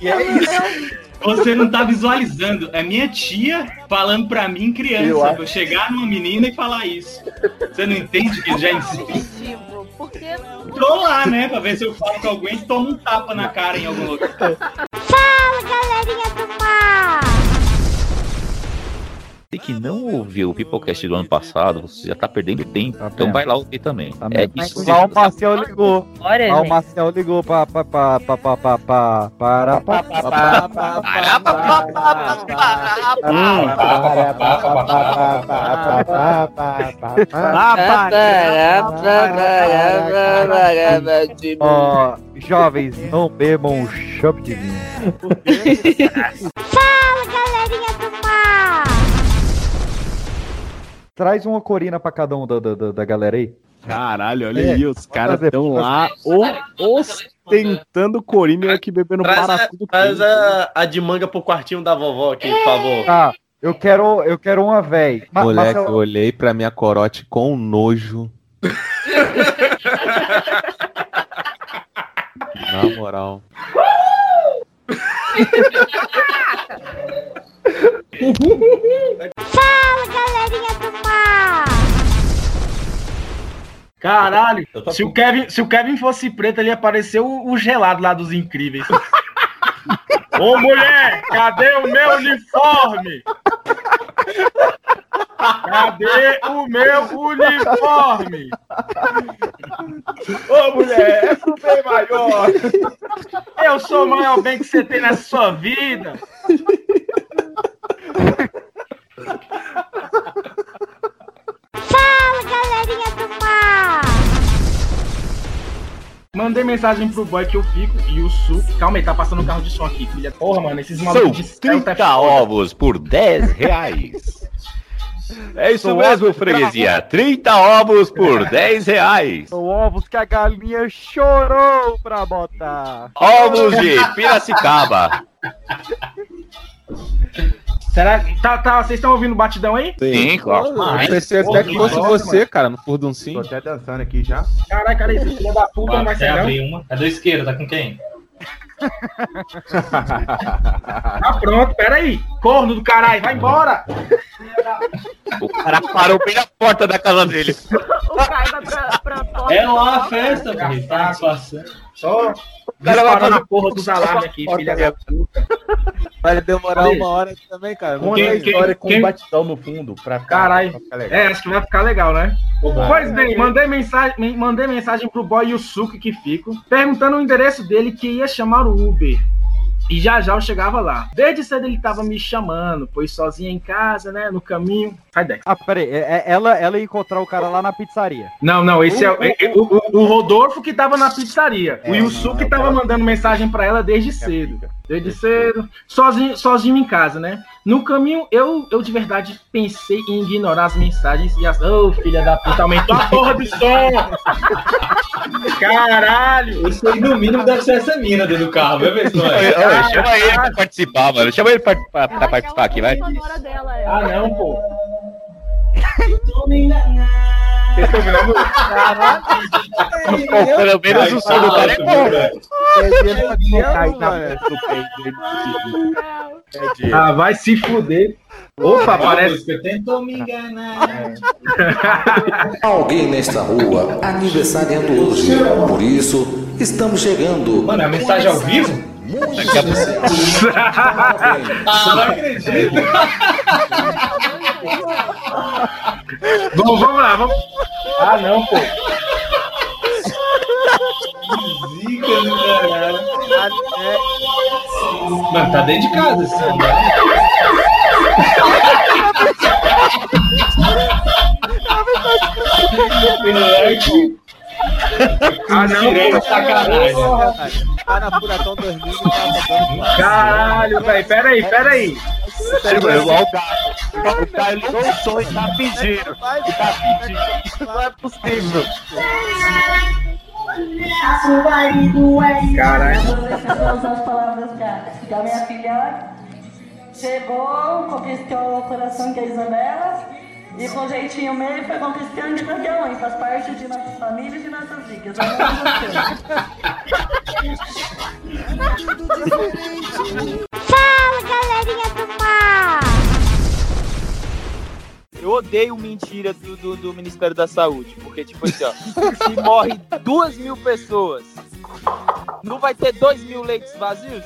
S42: E é isso. [LAUGHS]
S15: Você não tá visualizando. É minha tia falando pra mim, criança,
S42: Eu
S15: pra
S42: acho-
S15: eu chegar numa menina e falar isso. Você não entende que já ensina?
S40: Objetivo, Por que não?
S15: Tô lá, né? Pra ver se eu falo com alguém e tomo um tapa na cara em algum lugar.
S43: Fala, galerinha do mar!
S27: Você que não ouviu o Pipocast do ano passado, você já tá perdendo tempo. então vai lá ouvir também. é isso
S2: Lá o Marcel ligou.
S8: Olha,
S2: o. Marcel ligou pra, pra, pra, pra, pra, pra, pra, para, pra, pra, Ó, jovens, não bebam chopp de vinho.
S43: Fala, galerinha
S2: Traz uma corina pra cada um da, da, da- galera aí.
S4: Caralho, olha
S2: É,
S4: aí, os caras estão lá o- ostentando Corina e eu aqui bebendo
S44: Traz,
S4: para
S44: a,
S4: tudo.
S44: traz a, a de manga pro quartinho da vovó aqui, por favor.
S2: Tá, eu quero, eu quero uma véi. Ma-
S4: Moleque,
S2: Marcelo-
S4: eu olhei pra minha corote com nojo. [LAUGHS] Na moral.
S43: Fala, [LAUGHS]
S3: Caralho, se o, Kevin, se o Kevin fosse preto, ele ia aparecer o, o gelado lá dos incríveis. [LAUGHS] Ô mulher, cadê o meu uniforme? Cadê o meu uniforme? Ô mulher, é pro bem maior. Eu sou o maior bem que você tem na sua vida. [LAUGHS]
S43: Galerinha do mar!
S3: Mandei mensagem pro boy que eu fico e o Su. Calma aí, tá passando um carro de som aqui, filha. Porra, mano, esses
S27: São
S3: malucos de Celta é
S27: 30
S3: foda.
S27: ovos por 10 reais. É isso
S2: São
S27: mesmo, freguesia. 30 ovos por 10 reais.
S2: São ovos que a galinha chorou pra botar.
S27: Ovos de Piracicaba. [LAUGHS]
S3: Será que. Tá, tá, vocês estão ouvindo o batidão aí?
S27: Sim, claro.
S4: Eu pensei até que fosse você, cara, no furduncinho.
S45: Tô até dançando aqui já.
S3: Caralho, cara, esse filho da puta
S15: abrir uma. É do isqueiro, tá com quem?
S3: Tá pronto, pera aí. Corno do caralho, vai embora.
S27: O cara parou bem na porta da casa dele.
S40: O cara vai pra, pra porta.
S15: É lá a festa, filho. Tá passando.
S3: Só
S4: cara vai
S3: disparando
S4: fazer-
S3: a porra dos alarmes aqui, filha da puta.
S4: Vai demorar uma hora também, cara. Não
S3: Conta
S4: tem
S3: a
S4: história com
S3: quem-
S4: um batidão no fundo pra ficar,
S3: Caralho.
S4: pra ficar legal.
S3: É, acho que vai ficar legal, né?
S4: Vai.
S3: Pois bem, mandei mensagem, me- mandei mensagem pro boy Yusuke que fico, perguntando o endereço dele que ia chamar o Uber. E já já eu chegava lá. Desde cedo ele tava me chamando, pois sozinha em casa, né? No caminho. Sai daí.
S2: Ah, peraí, é- é- ela, ela ia encontrar o cara lá na pizzaria.
S3: Não, não, esse é,
S2: O-
S3: o- é- é o, o- Rodolfo que tava na pizzaria.
S2: É,
S3: o Yusuke
S2: não,
S3: tava mandando mensagem pra ela desde cedo. Cedo. Sozinho, sozinho em casa, né? No caminho, eu, eu de verdade pensei em ignorar as mensagens e as. Ô, filha da puta, aumentou a porra do som! Caralho!
S15: Isso aí, no mínimo, deve ser essa mina dentro do carro, vai ver é.
S27: ô, chama ele pra participar, mano. Chama ele pra, pra- pra participar aqui, vai.
S40: sonora dela é.
S3: Ah, não, pô. [LAUGHS]
S27: Vocês estão vendo? Pô, pelo menos o som do cara é bom.
S3: Ah, vai se fuder. Opa, parece.
S15: Tentou me enganar.
S46: Alguém nesta rua aniversariando hoje. Por isso, estamos chegando.
S15: Mano, é a mensagem ao vivo? Ah, não acredito. [LAUGHS]
S3: Bom, vamos lá, vamos. Ah, não, pô.
S15: Zica do caralho. Mano, tá dentro de casa esse celular.
S3: Ah, não,
S15: Tirei
S3: pô.
S15: sacanagem.
S19: Tá na Furacão 2000 e tá tocando
S3: Caralho, velho. Pera aí, pera aí.
S19: Igual o Caio. Som e tá pedindo. E tá pedindo. Isso não é possível.
S3: Caralho.
S47: as palavras da, da minha filha. Chegou, conquistou o coração que é a Isabela. E com jeitinho meio foi conquistando de qualquer um. Faz parte de nossas famílias e nossas amo
S48: Fala, galerinha do mar!
S49: Eu odeio mentira do, do, do Ministério da Saúde, porque, tipo assim, ó, se morre duas mil pessoas, não vai ter dois mil leitos vazios?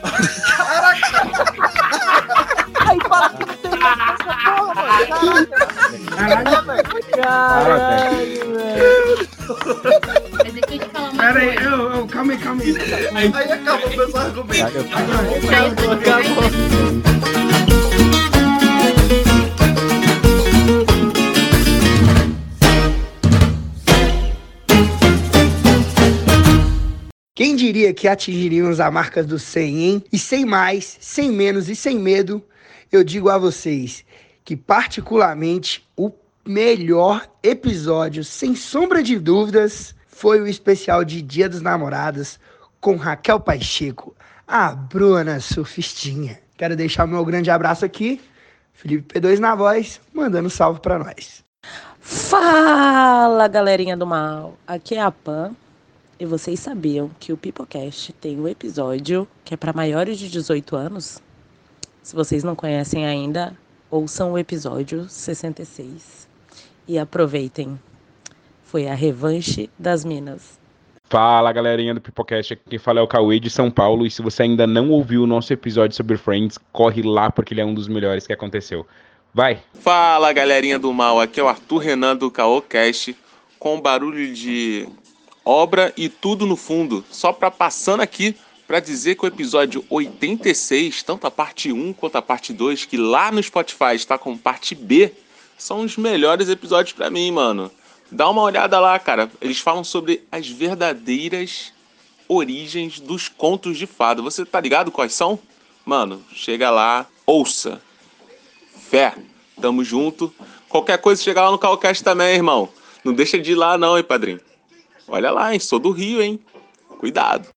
S49: Aí fala que não tem mais essa porra, mano. Caraca, velho. Caralho, velho.
S50: Mas deixa eu te falar uma
S3: Pera aí,
S50: coisa.
S3: eu, eu, calma aí, calma aí.
S2: Aí acabou o meu argumento.
S45: Quem diria que atingiríamos a marca dos 100, hein? E sem mais, sem menos e sem medo, eu digo a vocês que, particularmente, o melhor episódio, sem sombra de dúvidas, foi o especial de Dia dos Namorados com Raquel Pacheco, a Bruna Surfistinha. Quero deixar o meu grande abraço aqui, Felipe P2 na voz, mandando salve pra nós.
S51: Fala, galerinha do mal. Aqui é a Pan. E vocês sabiam que o Pipocast tem um episódio que é para maiores de 18 anos? Se vocês não conhecem ainda, ouçam o episódio 66 e aproveitem. Foi a revanche das minas.
S52: Fala galerinha do Pipocast, aqui quem fala é o Cauê de São Paulo e se você ainda não ouviu o nosso episódio sobre Friends, corre lá porque ele é um dos melhores que aconteceu. Vai!
S16: Fala galerinha do mal, aqui é o Arthur Renan do Caocast com barulho de obra e tudo no fundo, só para passando aqui para dizer que o episódio 86, tanto a parte 1 quanto a parte 2, que lá no Spotify está com parte B, são os melhores episódios para mim, mano. Dá uma olhada lá, cara. Eles falam sobre as verdadeiras origens dos contos de fada. Você tá ligado quais são? Mano, chega lá, ouça. Fé, tamo junto. Qualquer coisa, chega lá no Calcast também, irmão. Não deixa de ir lá não, hein, padrinho. Olha lá, hein, sou do Rio, hein. Cuidado.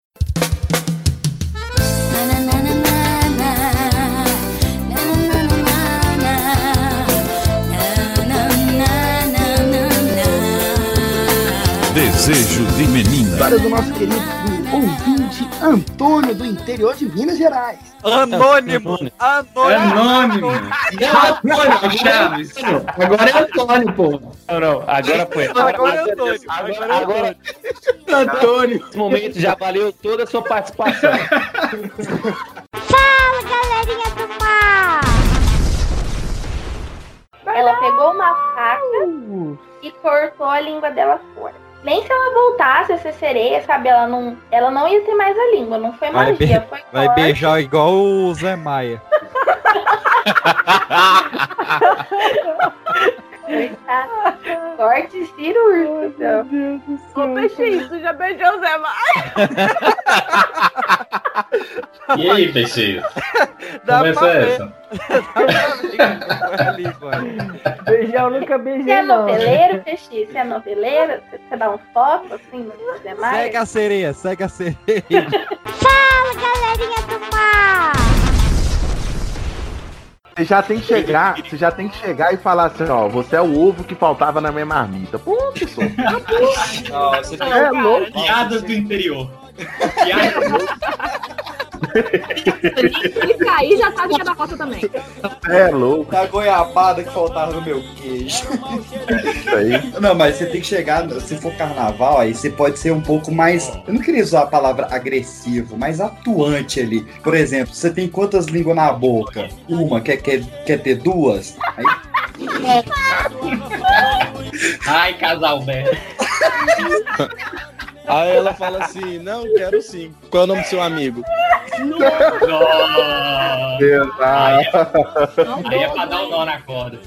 S53: Desejo de menina.
S45: História do nosso querido ouvinte Antônio, do interior de Minas Gerais.
S49: Anônimo! Anônimo!
S3: Antônio Chaves. Agora é Antônio, pô.
S5: Não, não, agora foi.
S49: Agora é Antônio.
S5: Agora, agora,
S3: Antônio.
S5: Nesse momento já valeu toda a sua participação.
S48: Fala, galerinha do mar!
S21: Ela pegou uma faca e cortou a língua dela fora. Nem se ela voltasse a ser sereia, sabe? Ela não, ela não ia ter mais a língua. Não foi
S19: Vai,
S21: magia,
S19: be-
S21: foi
S19: vai
S21: corte.
S19: beijar igual o Zé Maia. [LAUGHS] [LAUGHS]
S21: Coitado. Corte cirúrgico.
S40: Ô, Peixinho, tu já beijou o Zé Maia?
S15: E aí, peixinho? [LAUGHS] É
S40: ver.
S15: essa?
S14: Beijar eu nunca
S21: Você
S14: beijei,
S21: é
S14: não.
S21: noveleiro, Peixinho? Você é noveleiro? Você, você dá um foco assim no demais?
S19: Segue a sereia, segue a sereia. [LAUGHS]
S48: Fala, galerinha do mar!
S18: Você já tem que chegar, você já tem que chegar e falar assim, ó, você é o ovo que faltava na minha marmita. Pô, pessoal.
S15: Nossa,
S18: É louco.
S15: Piadas do interior. [LAUGHS]
S40: Se cair, já sabe que é da roça também.
S18: É louco.
S2: Da goiabada que faltava no meu queijo.
S18: Isso aí.
S2: Não, mas você tem que chegar, se for carnaval, aí você pode ser um pouco mais. Eu não queria usar a palavra agressivo, mas atuante ali. Por exemplo, você tem quantas línguas na boca? Uma, quer, quer, quer ter duas? Aí
S15: Ai, casal velho. [LAUGHS]
S4: Aí ela fala assim, não, quero sim. Qual é o nome do seu amigo?
S15: Aí é pra dar um nó na corda.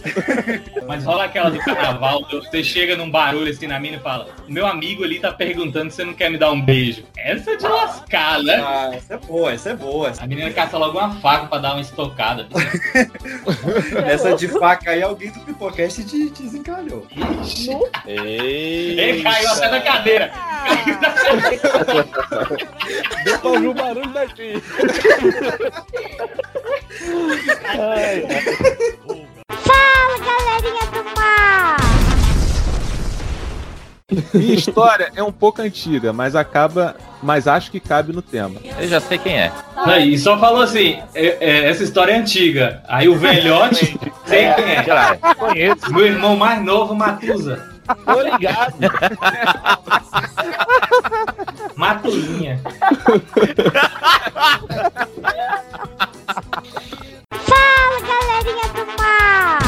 S15: Mas rola aquela do carnaval, você chega num barulho assim na mina e fala: Meu amigo ali tá perguntando se você não quer me dar um beijo. Essa é de lascar, né?
S2: Ah, essa é boa, essa é boa.
S15: A menina caça logo uma faca pra dar uma estocada. [LAUGHS]
S2: Essa de faca aí, alguém do Pipocast te, desencalhou.
S15: Ele caiu até da cadeira.
S4: Deu pra ouvir o barulho daqui.
S54: Fala, galerinha do mar!
S19: Minha história é um pouco antiga, mas acaba. Mas acho que cabe no tema.
S27: Eu já sei quem é.
S15: Aí só falou assim: é- é, essa história é antiga. Aí o velhote, [LAUGHS] sei quem é. Meu irmão mais novo, Matusa.
S4: Tô ligado. [LAUGHS]
S15: Matuzinha.
S54: Fala, galerinha do mar!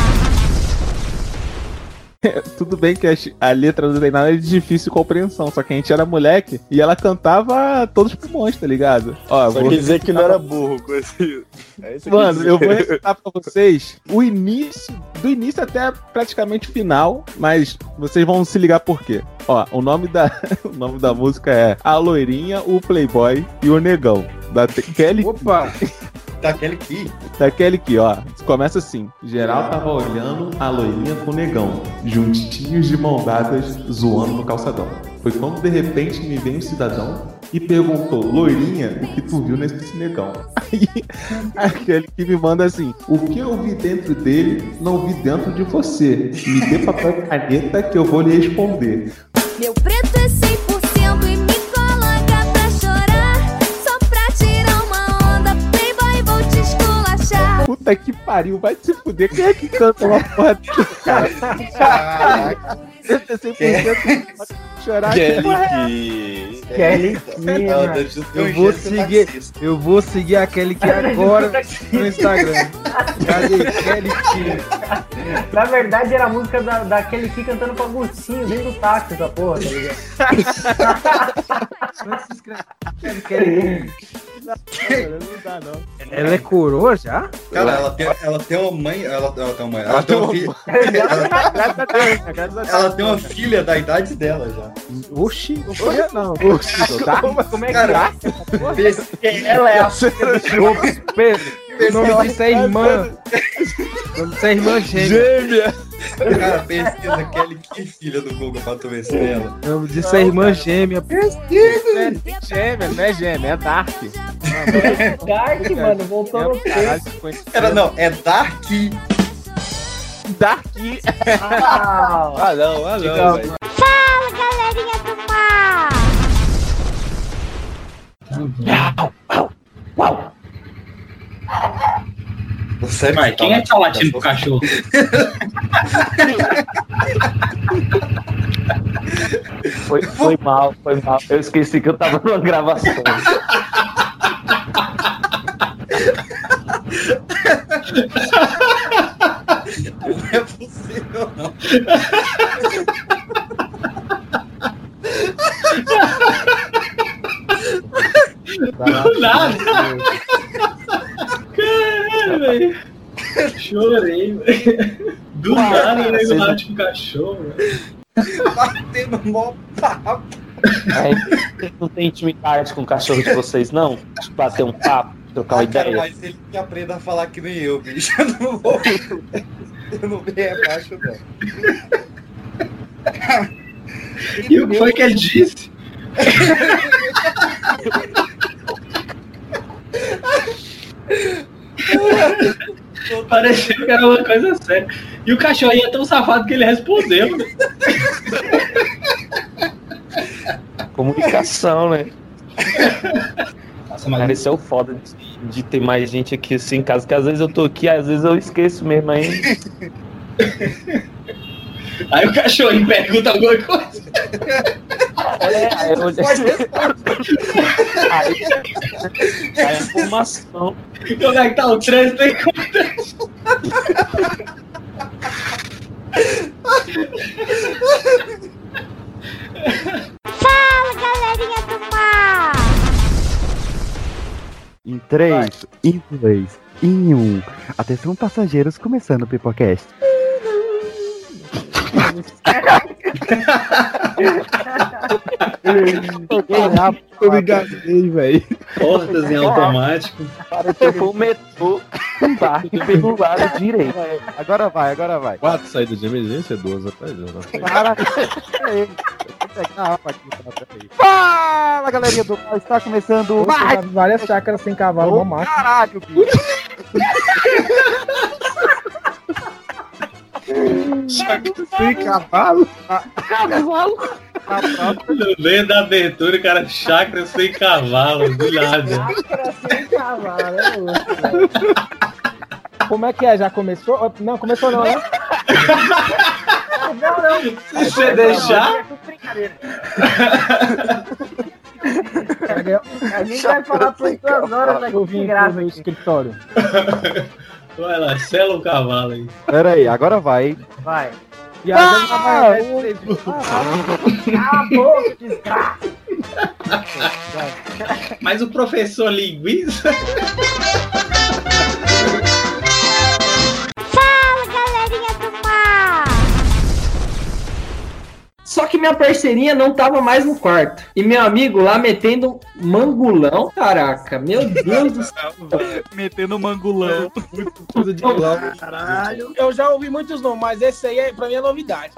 S54: [LAUGHS]
S19: Tudo bem que a letra do Reinaldo é de difícil compreensão, só que a gente era moleque e ela cantava todos os pulmões, tá ligado? Ó,
S4: Só
S19: vou
S4: quer dizer que não era burro com esse. É isso que
S19: Mano, eu vou recitar pra vocês o início, do início até praticamente o final, mas vocês vão se ligar por quê. Ó, o nome da, [LAUGHS] o nome da música é A Loirinha, o Playboy e o Negão. Da Kelly.
S2: Opa! [LAUGHS] Daquele que.
S19: Daquele que, ó. Começa assim. Geral tava olhando a loirinha com o negão, juntinhos de mão dadas, zoando no calçadão. Foi quando de repente me veio um cidadão e perguntou, loirinha, o que tu viu nesse negão? Aí, [LAUGHS] aquele que me manda assim, o que eu vi dentro dele, não vi dentro de você. Me dê papel e caneta que eu vou lhe responder.
S55: Meu preto é 100% e
S19: Puta que pariu, vai se fuder. Quem é que canta uma porra dessa, cara?
S2: Caraca.
S19: 100% chorar.
S4: Kelly
S19: porra é
S4: que.
S14: Kelly
S2: deixou
S3: Eu vou seguir, eu vou seguir aquele que agora no Instagram. Cadê Kelly Key?
S14: Na verdade, era a música da, daquele que cantando com Agostinho dentro do táxi, essa porra, tá ligado? [LAUGHS]
S3: Kelly
S19: Não dá, não.
S3: Ela é coroa já?
S2: Cara, ela tem, ela tem uma mãe. Ela, ela tem uma mãe. Ela,
S19: Ela
S2: tem uma filha. [LAUGHS]
S19: Né?
S2: Ela tem uma filha da idade dela já.
S3: Oxi,
S19: Não foi não. Oxi, tá?
S14: Como é que
S2: Cara,
S14: ela é a
S3: Ô, Pedro, o nome disso é irmã. O nome disso é irmã gêmea.
S19: Gêmea.
S2: Cara, pesquisa Kelly que filha do Google pra tu ver se é ela.
S3: O nome disso é irmã gêmea.
S19: Gêmea, não é gêmea, é Dark.
S14: Dark, mano, voltou no
S19: Caralho,
S14: tempo.
S2: Era não, é Dark.
S19: Dark.
S14: Ah,
S4: Ah, não, ah, não, velho.
S54: Fala, galerinha do mar!
S2: Sério,
S15: Vai, quem é que tá latindo pro cachorro? [LAUGHS]
S5: Foi, foi mal, foi mal. Eu esqueci que eu tava numa gravação.
S2: Não é possível, não. [LAUGHS]
S15: Do nada. Caralho, velho. Chorei, velho. Do nada, o nego late pro cachorro, velho.
S2: Batendo mó papo.
S5: Aí, não tem intimidade com o cachorro de vocês, não? Bater um papo, trocar uma
S2: Ah, cara,
S5: ideia?
S2: mas ele que aprenda a falar que nem eu, bicho. Eu não vou. Eu não venho abaixo, não.
S15: E o que foi que ele disse? [LAUGHS] [LAUGHS] Parecia que era uma coisa séria. E o cachorrinho é tão safado que ele respondeu.
S5: Comunicação, né?
S15: Nossa,
S5: Cara,
S15: mas
S5: é o foda de, de ter mais gente aqui assim em casa, que às vezes eu tô aqui, às vezes eu esqueço mesmo aí.
S15: Aí o cachorrinho pergunta alguma coisa.
S5: É, aí eu... aí, a informação.
S15: Como é que tá o trânsito aí?
S54: Fala, galerinha do mar!
S2: Em 3, em 2, em 1. Um. Atenção, passageiros, começando o Pipocast. [LAUGHS]
S4: Eu me engasguei, velho.
S15: Portas em automático.
S2: Pareceu foi um metrô embarque pelo lado direito. Agora vai, agora vai.
S4: Quatro saídas de emergência, duas atrás
S2: é tá. Fala, galerinha do mal, está começando mais.
S3: Várias chácaras sem cavalo, uma massa.
S2: Caralho, bicho.
S4: Sem cavalo?
S2: Cavalo.
S15: No meio da abertura, o cara, chácara sem cavalo, do nada.
S3: sem cavalo, é louco, velho. Como é que é? Já começou? Não, começou não, né? Não, não.
S15: Se você deixar.
S3: A gente vai falar por duas horas aqui
S2: Eu vim
S3: de graça.
S2: no
S3: escritório.
S15: Vai lá, sela o cavalo aí.
S2: Pera aí, agora vai.
S3: Vai. E
S2: Ah,
S3: a gente vai... Cala a boca, desgraça.
S15: Mas o professor linguiça.
S3: Minha parceirinha não tava mais no quarto. E meu amigo lá metendo mangulão. Caraca, meu Deus do céu. [LAUGHS]
S27: Metendo mangulão.
S3: Coisa de Caralho. Eu já ouvi muitos nomes, mas esse aí é, pra mim é novidade.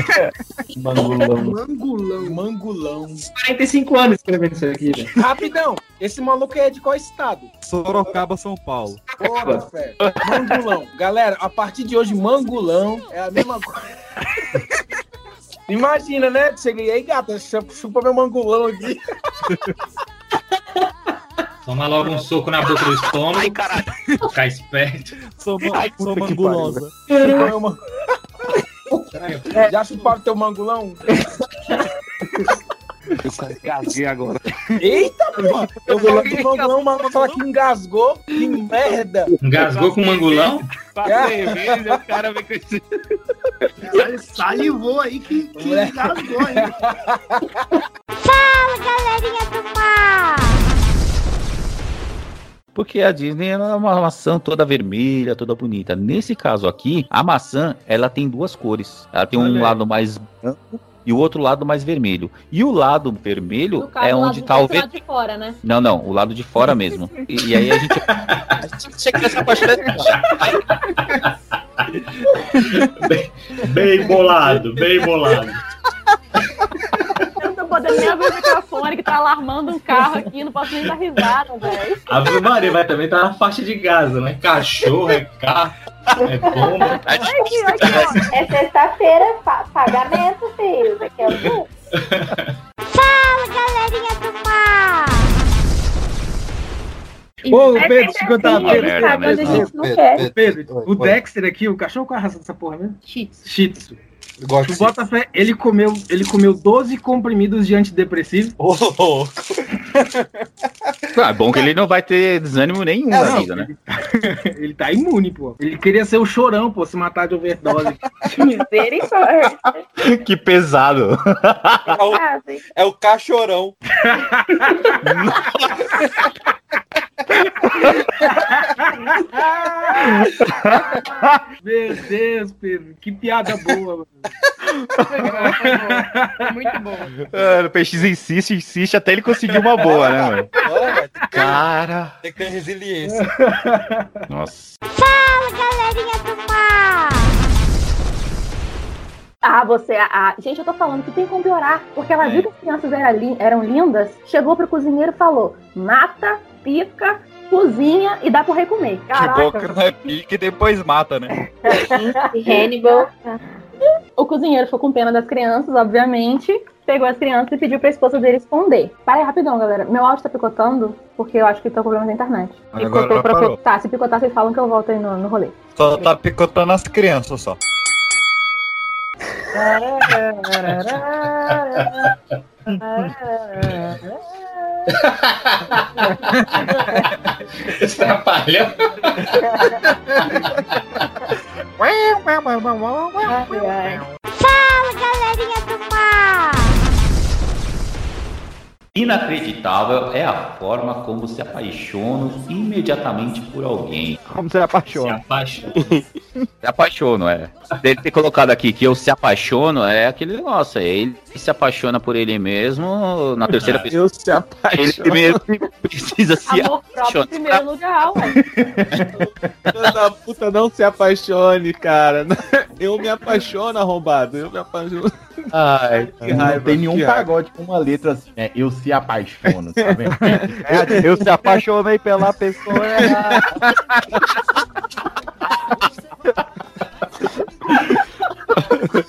S3: [LAUGHS]
S4: Mangulão.
S3: Mangulão. Mangulão. 45 anos escrevendo isso aqui, velho. Rapidão, esse maluco é de qual estado?
S4: Sorocaba, São Paulo.
S3: Porra, fé. Mangulão. Galera, a partir de hoje, mangulão é a mesma coisa. Imagina, né? Cheguei aí, gata, chupa meu mangulão aqui. [LAUGHS]
S15: Toma logo um soco na boca do estômago. Ai, caralho. Ficar esperto.
S27: Sou,
S15: Ai,
S27: sou mangulosa.
S3: Meu man- [LAUGHS] Já chuparam teu mangulão? [LAUGHS]
S27: Eu quase gasguei agora.
S3: Eita! Eu vou lá do mangulão, o fala que engasgou. Que merda!
S15: Engasgou com o mangulão?
S27: Passei cerveja, [LAUGHS] o cara vem com esse.
S3: Salivou aí que, que engasgou, hein?
S56: Fala, galerinha do mar!
S27: Porque a Disney ela é uma maçã toda vermelha, toda bonita. Nesse caso aqui, a maçã ela tem duas cores. Ela tem um lado mais branco e o outro lado mais vermelho. E o lado vermelho
S40: caso,
S27: é onde
S40: de
S27: tá o
S40: lado de fora, né?
S27: Não, não, o lado de fora mesmo. E, e aí a gente. [LAUGHS] Chega nessa parte
S15: Bem bolado, bem bolado. [LAUGHS]
S40: Podendo nem abrir o microfone que tá alarmando um carro aqui, não posso nem dar risada, velho.
S15: A Maria vai também tá na faixa de Gaza, né? Cachorro, é carro, é bomba.
S21: É sexta-feira, pa- pagamento, filho. Isso aqui é o quê?
S56: Fala, galerinha do mar!
S3: Ô,
S21: É
S3: Pedro,
S21: assim,
S3: Pedro,
S21: a gente não
S3: Pedro,
S21: quer.
S3: Pedro, o Dexter aqui, o cachorro com a raça dessa porra mesmo?
S40: Shih
S3: Shih Tzu.
S57: Gosto
S3: O Botafé, ele comeu, ele comeu 12 comprimidos de antidepressivo.
S27: Ô, louco. [LAUGHS] Ah, é bom que ele não vai ter desânimo nenhum
S3: É,
S27: na
S3: não,
S27: vida, né?
S3: Ele tá imune, pô. Ele queria ser o chorão, pô, se matar de overdose. [LAUGHS]
S21: Misericórdia.
S27: que pesado.
S58: É o cachorão. [LAUGHS]
S3: Meu Deus, Pedro, que piada boa, mano.
S40: Muito bom.
S27: É, o PX insiste, insiste até ele conseguir uma boa, né, mano? Cara.
S58: Tem que ter resiliência.
S27: Nossa.
S56: Fala, galerinha do mar!
S40: Ah, você. Ah, gente, eu tô falando que tem como piorar. Porque ela viu que as crianças eram lindas, chegou pro cozinheiro e falou: mata, pica, cozinha e dá pro rei comer.
S27: Que boca não é pique e depois mata, né?
S21: Hannibal.
S40: O cozinheiro ficou com pena das crianças, obviamente. Pegou as crianças e pediu pra esposa dele esconder. Para aí rapidão, galera. Meu áudio tá picotando, porque eu acho que tá com problema da internet.
S14: Agora
S40: Picotou pra
S14: parou.
S40: Tá, se picotar, vocês falam que eu volto aí no, no rolê.
S14: Só tá picotando as crianças só. [LAUGHS]
S15: Trapalhão. [LAUGHS]
S56: Fala, galerinha do mar!
S27: Inacreditável é a forma como se apaixono imediatamente por alguém.
S2: Como você apaixona?
S15: Se apaixona. [LAUGHS]
S27: Se apaixono, é. Dele ter colocado aqui que eu se apaixono é aquele negócio. é Ele se apaixona por ele mesmo na terceira pessoa.
S19: Eu se apaixono.
S27: Ele mesmo precisa se
S40: Amor próprio em
S27: apaixonar.
S40: primeiro lugar, ué.
S19: Da puta, não se apaixone, cara. [LAUGHS] Eu me apaixono, arrombado. Eu me apaixono.
S27: Ai,
S19: que
S18: Não
S19: raiva.
S18: tem nenhum pagode com uma letra assim, né? Eu se apaixono, tá vendo? [LAUGHS]
S2: É, eu se apaixonei pela pessoa errada. [LAUGHS]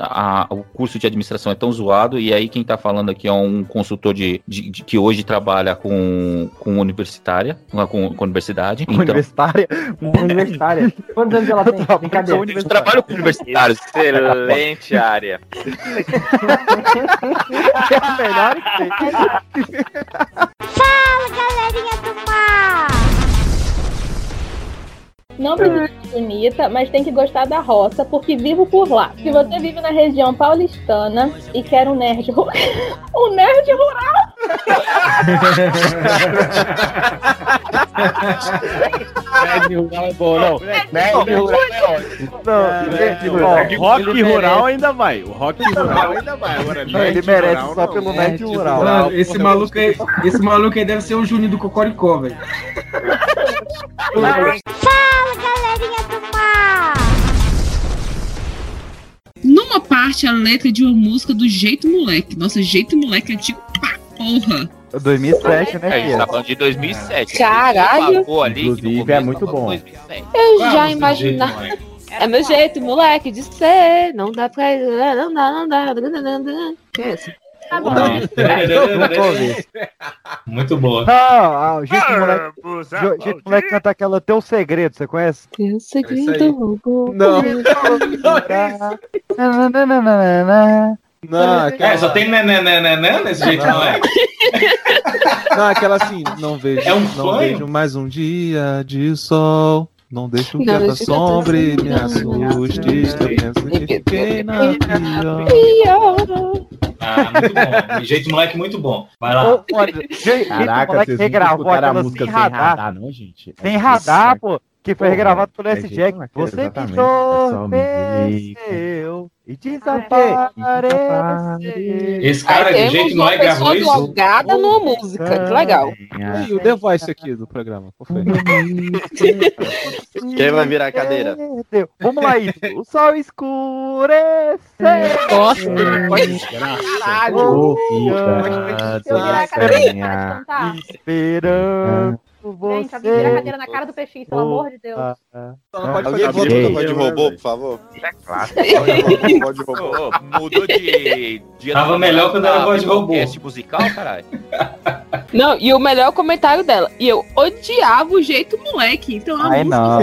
S27: a- o curso de administração é tão zoado, e aí quem tá falando aqui é um consultor de, de- de- que hoje trabalha com, com universitária, com, com universidade. Então,
S2: Universitária? [LAUGHS]
S14: Universitária. Quantos anos ela tem? Brincadeira.
S27: eu trabalho com universitários.
S4: Excelente área.
S2: É a melhor que tem.
S59: Fala, galerinha do mar!
S40: Não precisa ser bonita, mas tem que gostar da roça, porque vivo por lá. Se você vive na região paulistana e quer um nerd rural. [LAUGHS] um nerd rural!
S18: Nerd rural é bom, não. Nerd rural é ótimo.
S2: Não,
S18: rock rural ainda vai. O rock rural ainda vai. Agora,
S2: Não, ele merece
S18: rural,
S2: só
S18: não.
S2: pelo nerd rural.
S3: Mano, esse maluco aí, esse maluco aí deve ser o Juninho do Cocoricó, velho.
S59: Fala, galerinha do mar!
S60: Numa parte, a letra de uma música do Jeito Moleque. Nossa, Jeito Moleque é antigo pra porra.
S2: 2007, né,
S27: É, a gente tá falando de 2007.
S24: Caralho.
S27: Ali,
S18: Inclusive, é muito bom.
S27: 2007.
S24: Eu
S27: é
S24: já
S27: do
S24: imaginava. É meu jeito, moleque, de ser. Não dá pra. Não dá, não dá. não dá. Que é isso?
S40: Tá bom.
S2: Nunca [LAUGHS] ouvi.
S15: Muito boa.
S2: Não, ah, o jeito moleque, jo- jeito moleque canta aquela Teu Segredo, você conhece?
S24: Teu segredo roubou. [LAUGHS]
S2: Não.
S19: Não, aquela...
S15: É, só tem nananana nesse jeito, não é? [LAUGHS]
S19: Não, aquela assim, não vejo,
S15: É um
S19: não
S15: sonho?
S19: vejo mais um dia de sol. Não deixo que
S24: Não
S19: a
S24: deixo que a
S19: sombra me assuste. Eu penso que fiquei na pior.
S15: Ah, muito bom. Jeito moleque muito bom. Vai lá.
S2: Olha, jeito
S18: Caraca,
S2: moleque regravou
S18: escutaram a
S2: aquela
S18: música
S2: sem
S18: sem
S2: radar.
S18: radar, não, gente?
S2: Sem radar, pô. Que foi regravado pelo
S18: é
S2: S. Jack.
S18: moleque,
S2: Você me
S18: exatamente, é só
S2: entorpeceu e desapareceu.
S15: Esse cara de jeito
S24: uma
S15: moleque gravou
S24: pessoa
S15: isso?
S24: drogada numa música. Que legal.
S19: E o The Voice aqui do programa? [LAUGHS]
S4: Quem vai virar a cadeira?
S2: Vamos lá, isso. O sol escureceu.
S24: Nossa,
S18: Caralho.
S40: Eu virar a cadeira, para de cantar.
S2: Esperando você.
S40: Gente, alguém vira a cadeira na cara do peixinho, pelo amor de Deus.
S4: Alguém volta
S18: Ei,
S4: pro voz de robô, por favor?
S27: É claro.
S4: Voz de robô.
S27: Mudou de.
S15: Tava melhor quando era voz de robô.
S27: musical, caralho. [LAUGHS]
S24: Não, e o melhor comentário dela. E eu odiava o jeito moleque. Então a
S2: Ai,
S24: música.
S2: não.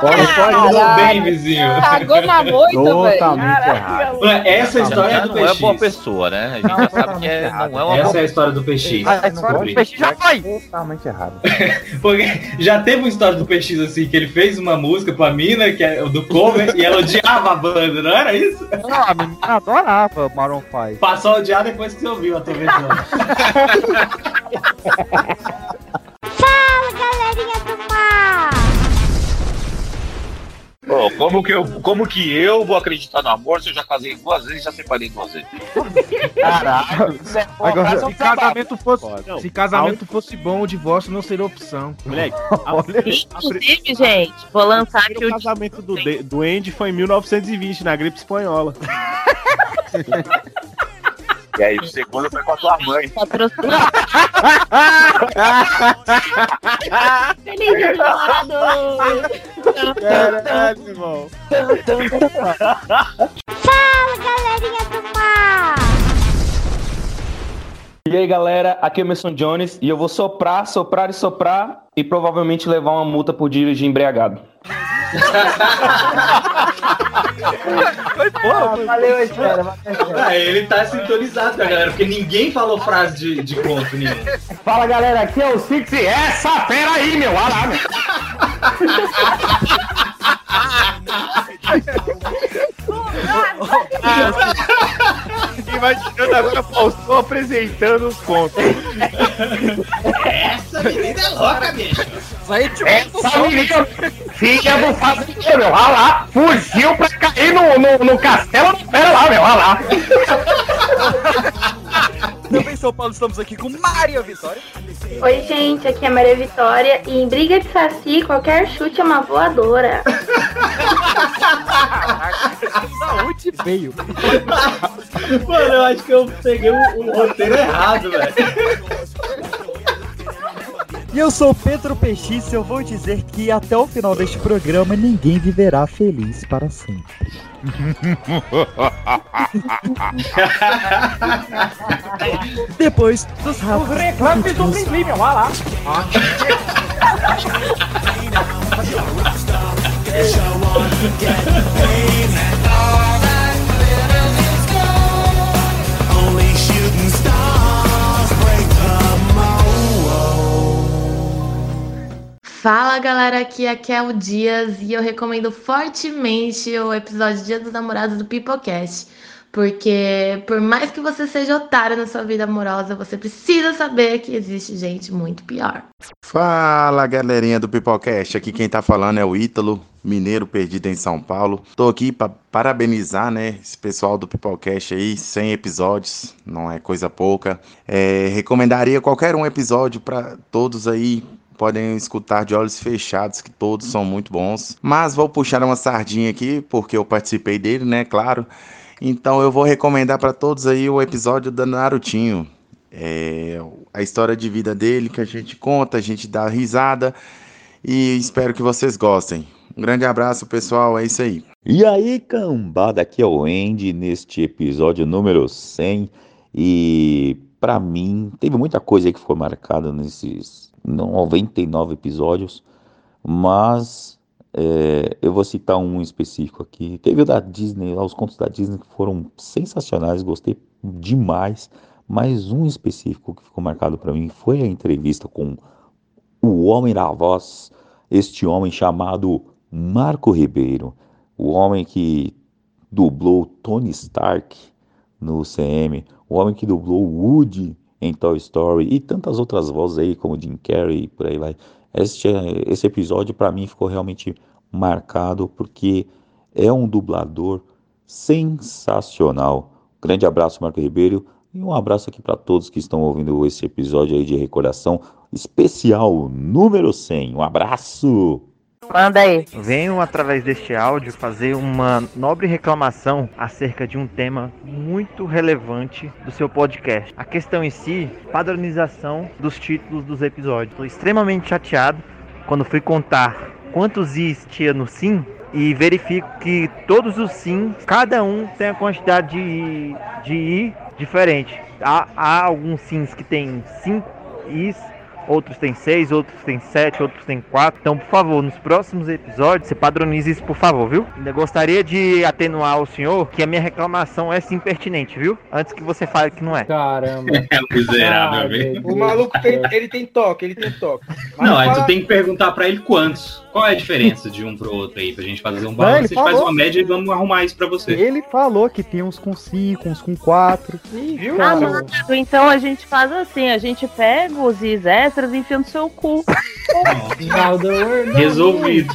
S15: Tudo [LAUGHS] bem, vizinho.
S24: Cagou na moita, velho.
S18: Totalmente errado.
S15: Essa é a história
S27: já
S15: do
S27: não é boa pessoa, né? A gente já sabe que é, não é uma
S15: Essa é a história do PX.
S2: A história do peixe já foi.
S18: Totalmente errado. [LAUGHS]
S15: Porque já teve uma história do PX assim, que ele fez uma música pra mina, que é o do cover, e ela odiava a banda, não era isso?
S2: Não, a menina adorava Maroon 5.
S15: Passou a odiar depois que você ouviu a tua versão. [LAUGHS]
S59: Fala, galerinha do mar!
S27: Pô, como que, eu, como que eu vou acreditar no amor se eu já casei duas vezes e já separei duas vezes?
S2: Caralho. Agora,
S3: Se casamento fosse,
S18: Não.
S3: se casamento fosse bom, o divórcio não seria opção.
S18: Moleque, [LAUGHS]
S7: Inclusive, gente, vou lançar aqui
S18: o
S7: o
S18: casamento do, do Andy foi em 1920, na gripe espanhola. [LAUGHS]
S27: E aí, o segundo foi com a tua mãe.
S40: Feliz dia namorados!
S18: Caralho, irmão.
S59: Fala, galerinha do mar!
S5: E aí galera, aqui é o Emerson Jones e eu vou soprar, soprar e soprar e provavelmente levar uma multa por dirigir embriagado. [LAUGHS]
S14: Ah, valeu, espera.
S15: Ah, ele tá sintonizado com a galera, porque ninguém falou frase de, de conto nenhum.
S14: Fala galera, aqui é o Six.
S18: Essa fera aí, meu, olha lá, meu. [LAUGHS]
S27: Imaginando agora Faustão apresentando os contos.
S15: Essa menina é louca, bicho.
S27: Aí, tipo, Essa menina, do fazendeiro, meu, olha lá, fugiu pra cair no, no, no castelo pera lá, meu, olha lá.
S61: Também em São Paulo estamos aqui com Maria Vitória.
S21: Oi, gente, aqui é a Maria Vitória e em briga de saci, qualquer chute é uma voadora. [LAUGHS]
S61: Saúde veio.
S15: Mano, eu acho que eu peguei o, o roteiro errado, velho. [LAUGHS]
S2: E eu sou o Pedro Peixice e eu vou dizer que até o final deste programa ninguém viverá feliz para sempre. [LAUGHS] Depois dos rápidos.
S14: Reclame do Blim, vai lá. [LAUGHS]
S62: Fala galera, aqui é Kel Dias e eu recomendo fortemente o episódio Dia dos Namorados do Pipocast. Porque por mais que você seja otário na sua vida amorosa, você precisa saber que existe gente muito pior.
S42: Fala galerinha do Pipocast, aqui quem tá falando é o Ítalo, mineiro perdido em São Paulo. Tô aqui para parabenizar, né, esse pessoal do Pipocast aí, 100 episódios, não é coisa pouca. É, recomendaria qualquer um episódio para todos aí, podem escutar de olhos fechados, que todos são muito bons. Mas vou puxar uma sardinha aqui, porque eu participei dele, né, claro. Então eu vou recomendar para todos aí o episódio da Narutinho. É, a história de vida dele que a gente conta, a gente dá risada e espero que vocês gostem. Um grande abraço, pessoal, é isso aí.
S27: E aí, cambada, aqui é o Andy neste episódio número 100. E pra mim, teve muita coisa aí que foi marcada nesses 99 episódios, mas é, eu vou citar um específico aqui. Teve o da Disney, lá, os contos da Disney que foram sensacionais, gostei demais. Mas um específico que ficou marcado pra mim foi a entrevista com o homem da voz, este homem chamado Marco Ribeiro, o homem que dublou Tony Stark no CM, o homem que dublou Woody em Toy Story e tantas outras vozes aí como Jim Carrey e por aí vai. Este, esse episódio para mim ficou realmente marcado porque é um dublador sensacional. Grande abraço, Marco Ribeiro. E um abraço aqui para todos que estão ouvindo esse episódio aí de recordação especial número 100. Um abraço!
S7: Manda aí.
S2: Venho através deste áudio fazer uma nobre reclamação acerca de um tema muito relevante do seu podcast. A questão em si, padronização dos títulos dos episódios. Estou extremamente chateado quando fui contar quantos is tinha no sim e verifico que todos os sims, cada um tem a quantidade de, de i diferente. Há, há alguns sims que tem 5 is, outros tem 6, outros tem 7, outros tem 4. Então, por favor, nos próximos episódios, você padronize isso, por favor, viu? Ainda gostaria de atenuar o senhor que a minha reclamação é sim pertinente, viu? Antes que você fale que não é.
S14: Caramba. [LAUGHS]
S15: É miserável, velho.
S14: O maluco tem, ele tem toque, ele tem toque. Mas
S15: Não, aí
S14: fala-
S15: tu tem que perguntar pra ele quantos. Qual é a diferença de um pro outro aí, pra gente fazer um balanço?
S2: ele
S15: A gente faz
S2: falou.
S15: uma média e vamos arrumar isso pra você.
S2: Ele falou que tem uns com 5, uns com 4.
S14: Viu?
S7: Amado, então a gente faz assim, a gente pega os is extras e enfia no seu cu.
S15: Resolvido.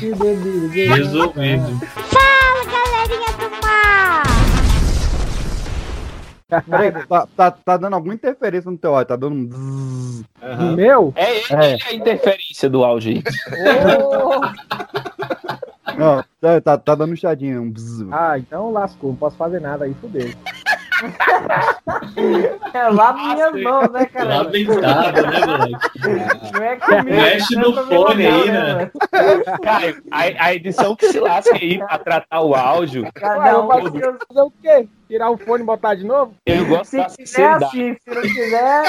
S15: Resolvido.
S43: Fala, galerinha do mar!
S2: Peraí, tá, tá, tá dando alguma interferência no teu áudio, tá dando um bzzz.
S14: No meu?
S5: É, é, é a interferência do áudio aí.
S2: Não, tá, tá, tá dando um chadinho, um.
S14: Ah, então lascou, não posso fazer nada aí, fudeu. É lá nas minhas mãos, né, cara?
S15: Lamentável, né, moleque?
S14: Não é comigo.
S15: Mexe
S14: né?
S15: no fone aí, né?
S5: Caio, a, a edição que se lasca aí pra tratar o áudio.
S14: Cada um vai fazer o quê? Tirar o fone e botar de novo?
S5: Eu gosto
S14: Se
S5: da
S14: quiser assim, se não quiser.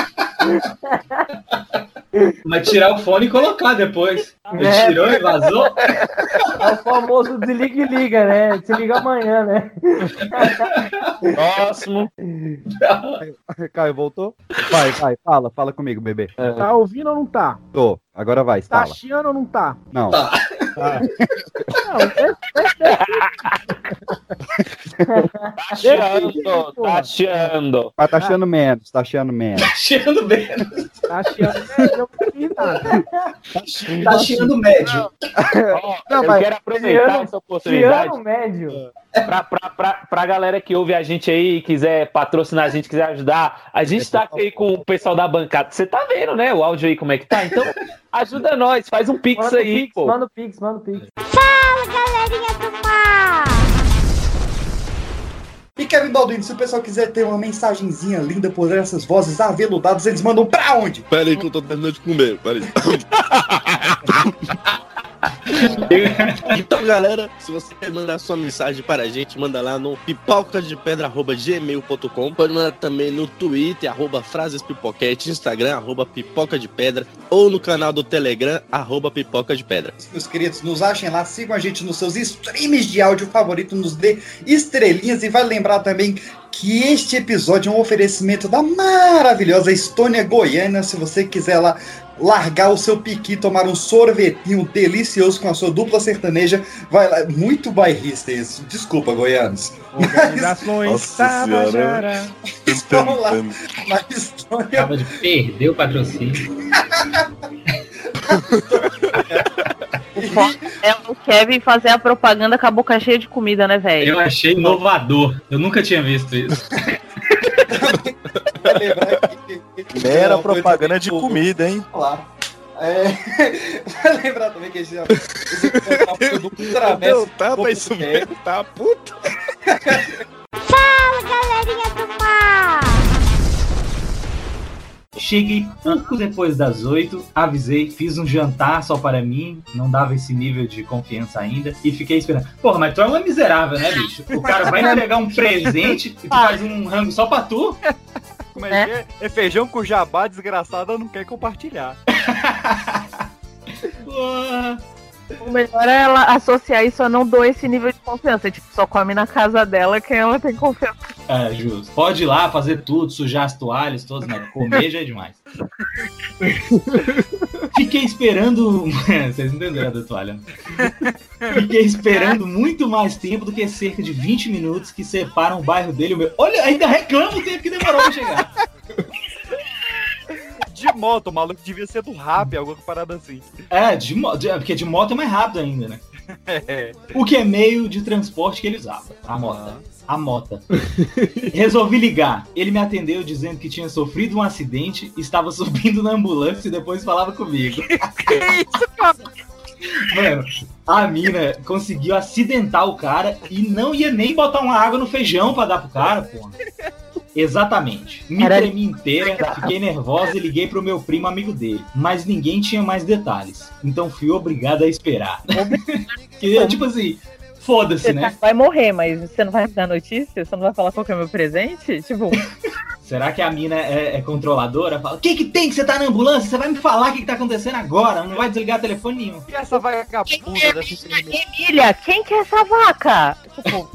S15: Mas tirar o fone e colocar depois. Ele
S14: É.
S15: tirou e vazou?
S14: É o famoso desliga e liga, né? Se liga amanhã, né?
S5: Próximo.
S2: Caio, voltou? Vai, vai, fala, fala comigo, bebê.
S14: Tá ouvindo ou não tá?
S2: Tô, agora vai,
S14: Tá
S2: fala.
S14: chiando ou não tá?
S2: Não.
S5: Tá chiando, tá chiando.
S63: Mas tá achando menos, tá achando menos.
S15: Chiando menos.
S3: Tá chiando menos, eu não fiz nada.
S2: Tá chiando médio.
S63: Não,
S5: eu
S63: mas-
S5: quero aproveitar
S3: Chiando-
S5: essa oportunidade
S3: Chiando médio.
S5: pra, pra, pra, pra galera que ouve a gente aí, quiser patrocinar a gente, quiser ajudar. A gente tá aqui com o pessoal da bancada. Você tá vendo, né? O áudio aí como é que tá? Então, ajuda nós, faz um pix
S3: Manda
S5: aí,
S3: pix,
S5: pô.
S3: manda o pix, manda o pix.
S64: Fala, galerinha do mal!
S2: E Kevin Baldwin, se o pessoal quiser ter uma mensagenzinha linda por essas vozes aveludadas, eles mandam pra onde?
S4: Pera aí que eu tô terminando de comer, pera aí. [LAUGHS] [LAUGHS] então, galera, se você quer mandar sua mensagem para a gente, manda lá no pipocadepedra.gmail.com. Pode mandar também no Twitter, arroba frasespipoquete, Instagram, arroba pipoca de pedra, ou no canal do Telegram, arroba pipoca de pedra.
S2: Meus queridos, nos achem lá, sigam a gente nos seus streams de áudio favorito, nos dê estrelinhas e vai lembrar também que este episódio é um oferecimento da maravilhosa Estônia Goiânia. Se você quiser lá largar o seu piqui, tomar um sorvetinho delicioso com a sua dupla sertaneja, vai lá. Muito bairrista isso. Desculpa, goianos.
S3: Organizações
S4: Nossa
S3: Tabajara.
S2: Vamos lá. Na Estônia.
S15: Acaba de perder o patrocínio. [LAUGHS]
S7: O foda é o Kevin fazer a propaganda com a boca cheia de comida, né, velho?
S15: Eu achei inovador. Eu nunca tinha visto isso. [LAUGHS]
S4: Mera propaganda de comida, hein?
S2: Claro. É, [LAUGHS] vai lembrar também que a gente esse do Travesso.
S4: Não, tá, mas isso mesmo, tá, puta.
S64: Fala, galerinha do mal!
S15: Cheguei pouco depois das oito, avisei, fiz um jantar só para mim, não dava esse nível de confiança ainda, e fiquei esperando. Porra, mas tu é uma miserável, né, bicho? O cara vai [LAUGHS] entregar um presente e tu faz um rango só pra tu?
S21: Como é que é? É feijão com jabá, desgraçada, não quer compartilhar. [LAUGHS]
S7: O melhor é ela associar isso a não dou esse nível de confiança. Tipo, só come na casa dela quem ela tem confiança.
S15: É, justo. Pode ir lá fazer tudo, sujar as toalhas todas, mas comer já é demais. Fiquei esperando. [LAUGHS] Vocês entenderam da toalha. né? Fiquei esperando muito mais tempo do que cerca de 20 minutos que separam o bairro dele e o meu. Olha, ainda reclama o tempo que demorou pra chegar.
S21: De moto, o maluco devia ser do rap, alguma parada assim.
S15: É, de moto, porque de moto é mais rápido ainda, né? [LAUGHS] O que é meio de transporte que ele usava. A moto. A mota. Resolvi ligar. Ele me atendeu dizendo que tinha sofrido um acidente, estava subindo na ambulância e depois falava comigo. [LAUGHS]
S21: Que isso, cara?
S15: Mano, a mina conseguiu acidentar o cara e não ia nem botar uma água no feijão pra dar pro cara, pô. Exatamente. Me
S7: Era-
S15: tremi inteira, fiquei nervosa e liguei pro meu primo amigo dele. Mas ninguém tinha mais detalhes. Então fui obrigado a esperar. [LAUGHS] que, tipo assim, foda-se, né?
S7: vai morrer, mas você não vai me dar notícia? Você não vai falar qual que é o meu presente? Tipo, [LAUGHS]
S15: Será que a mina é, é controladora? Fala, o que que tem que você tá na ambulância? Você vai me falar o que que tá acontecendo agora? Não vai desligar telefone nenhum.
S21: E essa vagabunda dessa enfermeira?
S7: Emília, quem que é essa vaca? Tipo,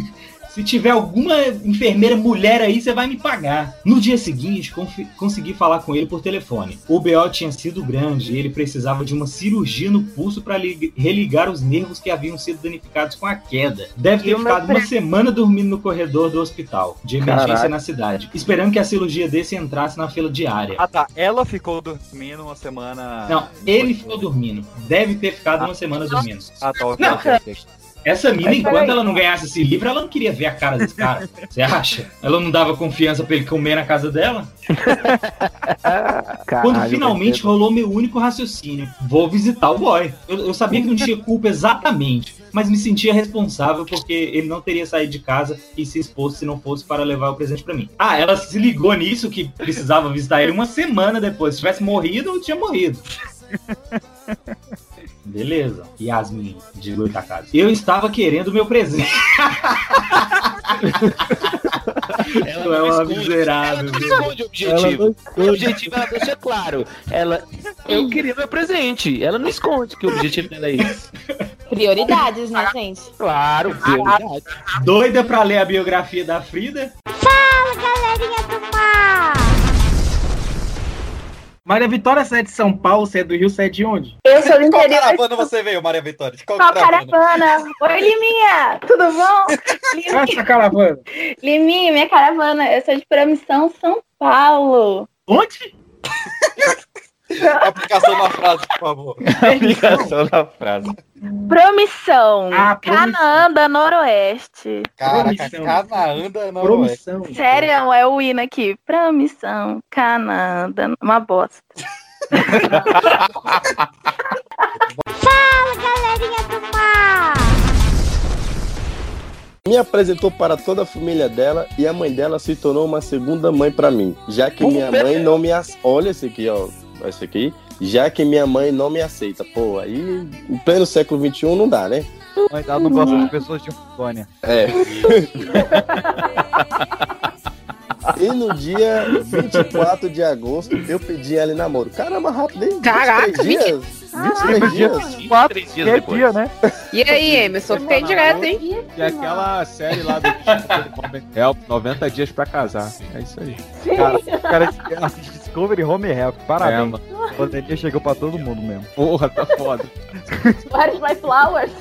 S15: Se tiver alguma enfermeira mulher aí, você vai me pagar. No dia seguinte, consegui falar com ele por telefone. O BO tinha sido grande e ele precisava de uma cirurgia no pulso para religar os nervos que haviam sido danificados com a queda. Deve ter ficado uma semana dormindo no corredor do hospital, de emergência
S21: Caraca.
S15: na cidade, esperando que a cirurgia desse entrasse na fila diária.
S21: Ah tá, ela ficou dormindo uma semana.
S15: Não, ele ficou dormindo. Deve ter ficado uma semana dormindo.
S21: Ah tá, ok,
S15: Não,
S21: ok, ok.
S15: Essa mina,
S21: Mas
S15: enquanto ela não ganhasse esse livro, ela não queria ver a cara desse cara. [LAUGHS] Você acha? Ela não dava confiança pra ele comer na casa dela? Quando
S63: Caralho,
S15: finalmente rolou meu único raciocínio, vou visitar o boy. Eu, eu sabia que não tinha culpa exatamente, mas me sentia responsável porque ele não teria saído de casa e se exposto se não fosse para levar o presente pra mim. Ah, ela se ligou nisso que precisava visitar ele uma semana depois. Se tivesse morrido, eu tinha morrido. [LAUGHS] Beleza. Yasmin, de Goitacazes. Eu estava querendo meu presente.
S5: Ela
S15: é
S5: não
S15: uma
S5: esconde,
S15: miserável.
S5: ela não esconde o objetivo. O objetivo ela deixa claro. Ela, eu queria meu presente. Ela não esconde que o objetivo dela é isso.
S25: Prioridades, né, gente?
S5: Claro, prioridade.
S15: Doida pra ler a biografia da Frida?
S64: Fala, galerinha do mal!
S3: Maria Vitória, você é de São Paulo, você é do Rio, você é de onde?
S21: Eu sou do
S14: De qual
S21: interior.
S14: caravana você veio, Maria Vitória? De qual,
S21: Qual
S14: caravana?
S21: caravana? Oi, Liminha! Tudo bom? [LAUGHS]
S3: Essa caravana.
S21: Liminha, minha caravana, eu sou de Promissão, São Paulo.
S3: Onde? [LAUGHS]
S14: Aplicação na frase, por favor. [LAUGHS]
S27: Aplicação da frase.
S21: Promissão,
S3: Ah, Promissão.
S21: Canaã da Noroeste.
S14: Caraca, Canaã da Noroeste.
S3: Promissão.
S21: Sério, é o hino aqui. Promissão, Canaã da... Uma bosta.
S65: Fala, galerinha do mar!
S4: Me apresentou para toda a família dela e a mãe dela se tornou uma segunda mãe para mim, já que minha mãe não me ace... Olha esse aqui, ó. Esse aqui. Já que minha mãe não me aceita. Pô, aí em pleno século XXI não dá, né?
S2: Mas ela não gosta de pessoas de Rondônia.
S4: É. [LAUGHS] E no dia 24 de agosto eu pedi ela em namoro. Caramba, rápido, hein?
S25: Caraca,
S4: 23 dias. 23 dias.
S2: Quatro,
S27: dias
S2: que é
S27: depois.
S2: dia, né?
S25: E aí, Emerson? Fiquei direto, hein?
S19: E aquela série lá do Help, 90 dias pra casar. É isso aí.
S2: Cara, o cara de Discovery Home Health,
S19: É,
S2: parabéns. a pandemia chegou pra todo mundo mesmo.
S19: Porra, tá foda.
S40: Where's my flowers?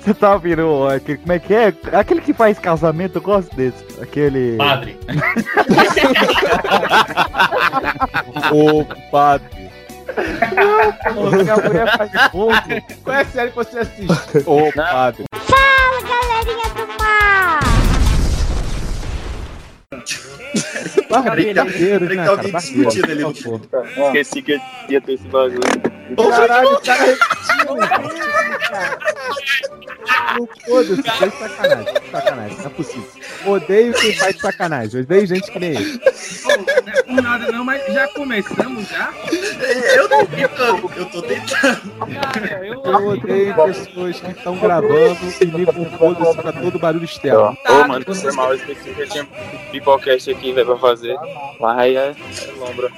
S2: Você tá ouvindo aquele, como é que é? Aquele que faz casamento, eu gosto desse. Aquele.
S15: Padre. [LAUGHS]
S19: Ô, padre.
S2: Não, que a mulher faz fogo.
S19: Qual é a série que você assiste? Ô, padre.
S65: Fala, galerinha do mar! [LAUGHS]
S14: Que
S2: né, cara?
S14: alguém discutindo ali no fundo.
S66: Esqueci que ia ter esse bagulho.
S2: Caralho, o cara repetindo.
S19: Não, Foda-se, faz sacanagem. Sacanagem, não é possível. Odeio quem faz sacanagem. Odeio gente que nem ele.
S3: Não é por nada não, mas já começamos já?
S14: Eu não tentando, eu tô tentando.
S19: Eu odeio pessoas que estão gravando e ligam foda-se pra todo barulho externo.
S66: Ô, mano, foi mal, eu esqueci que eu tinha pipocast aqui, velho, pra fazer. Mas aí é, é lombra.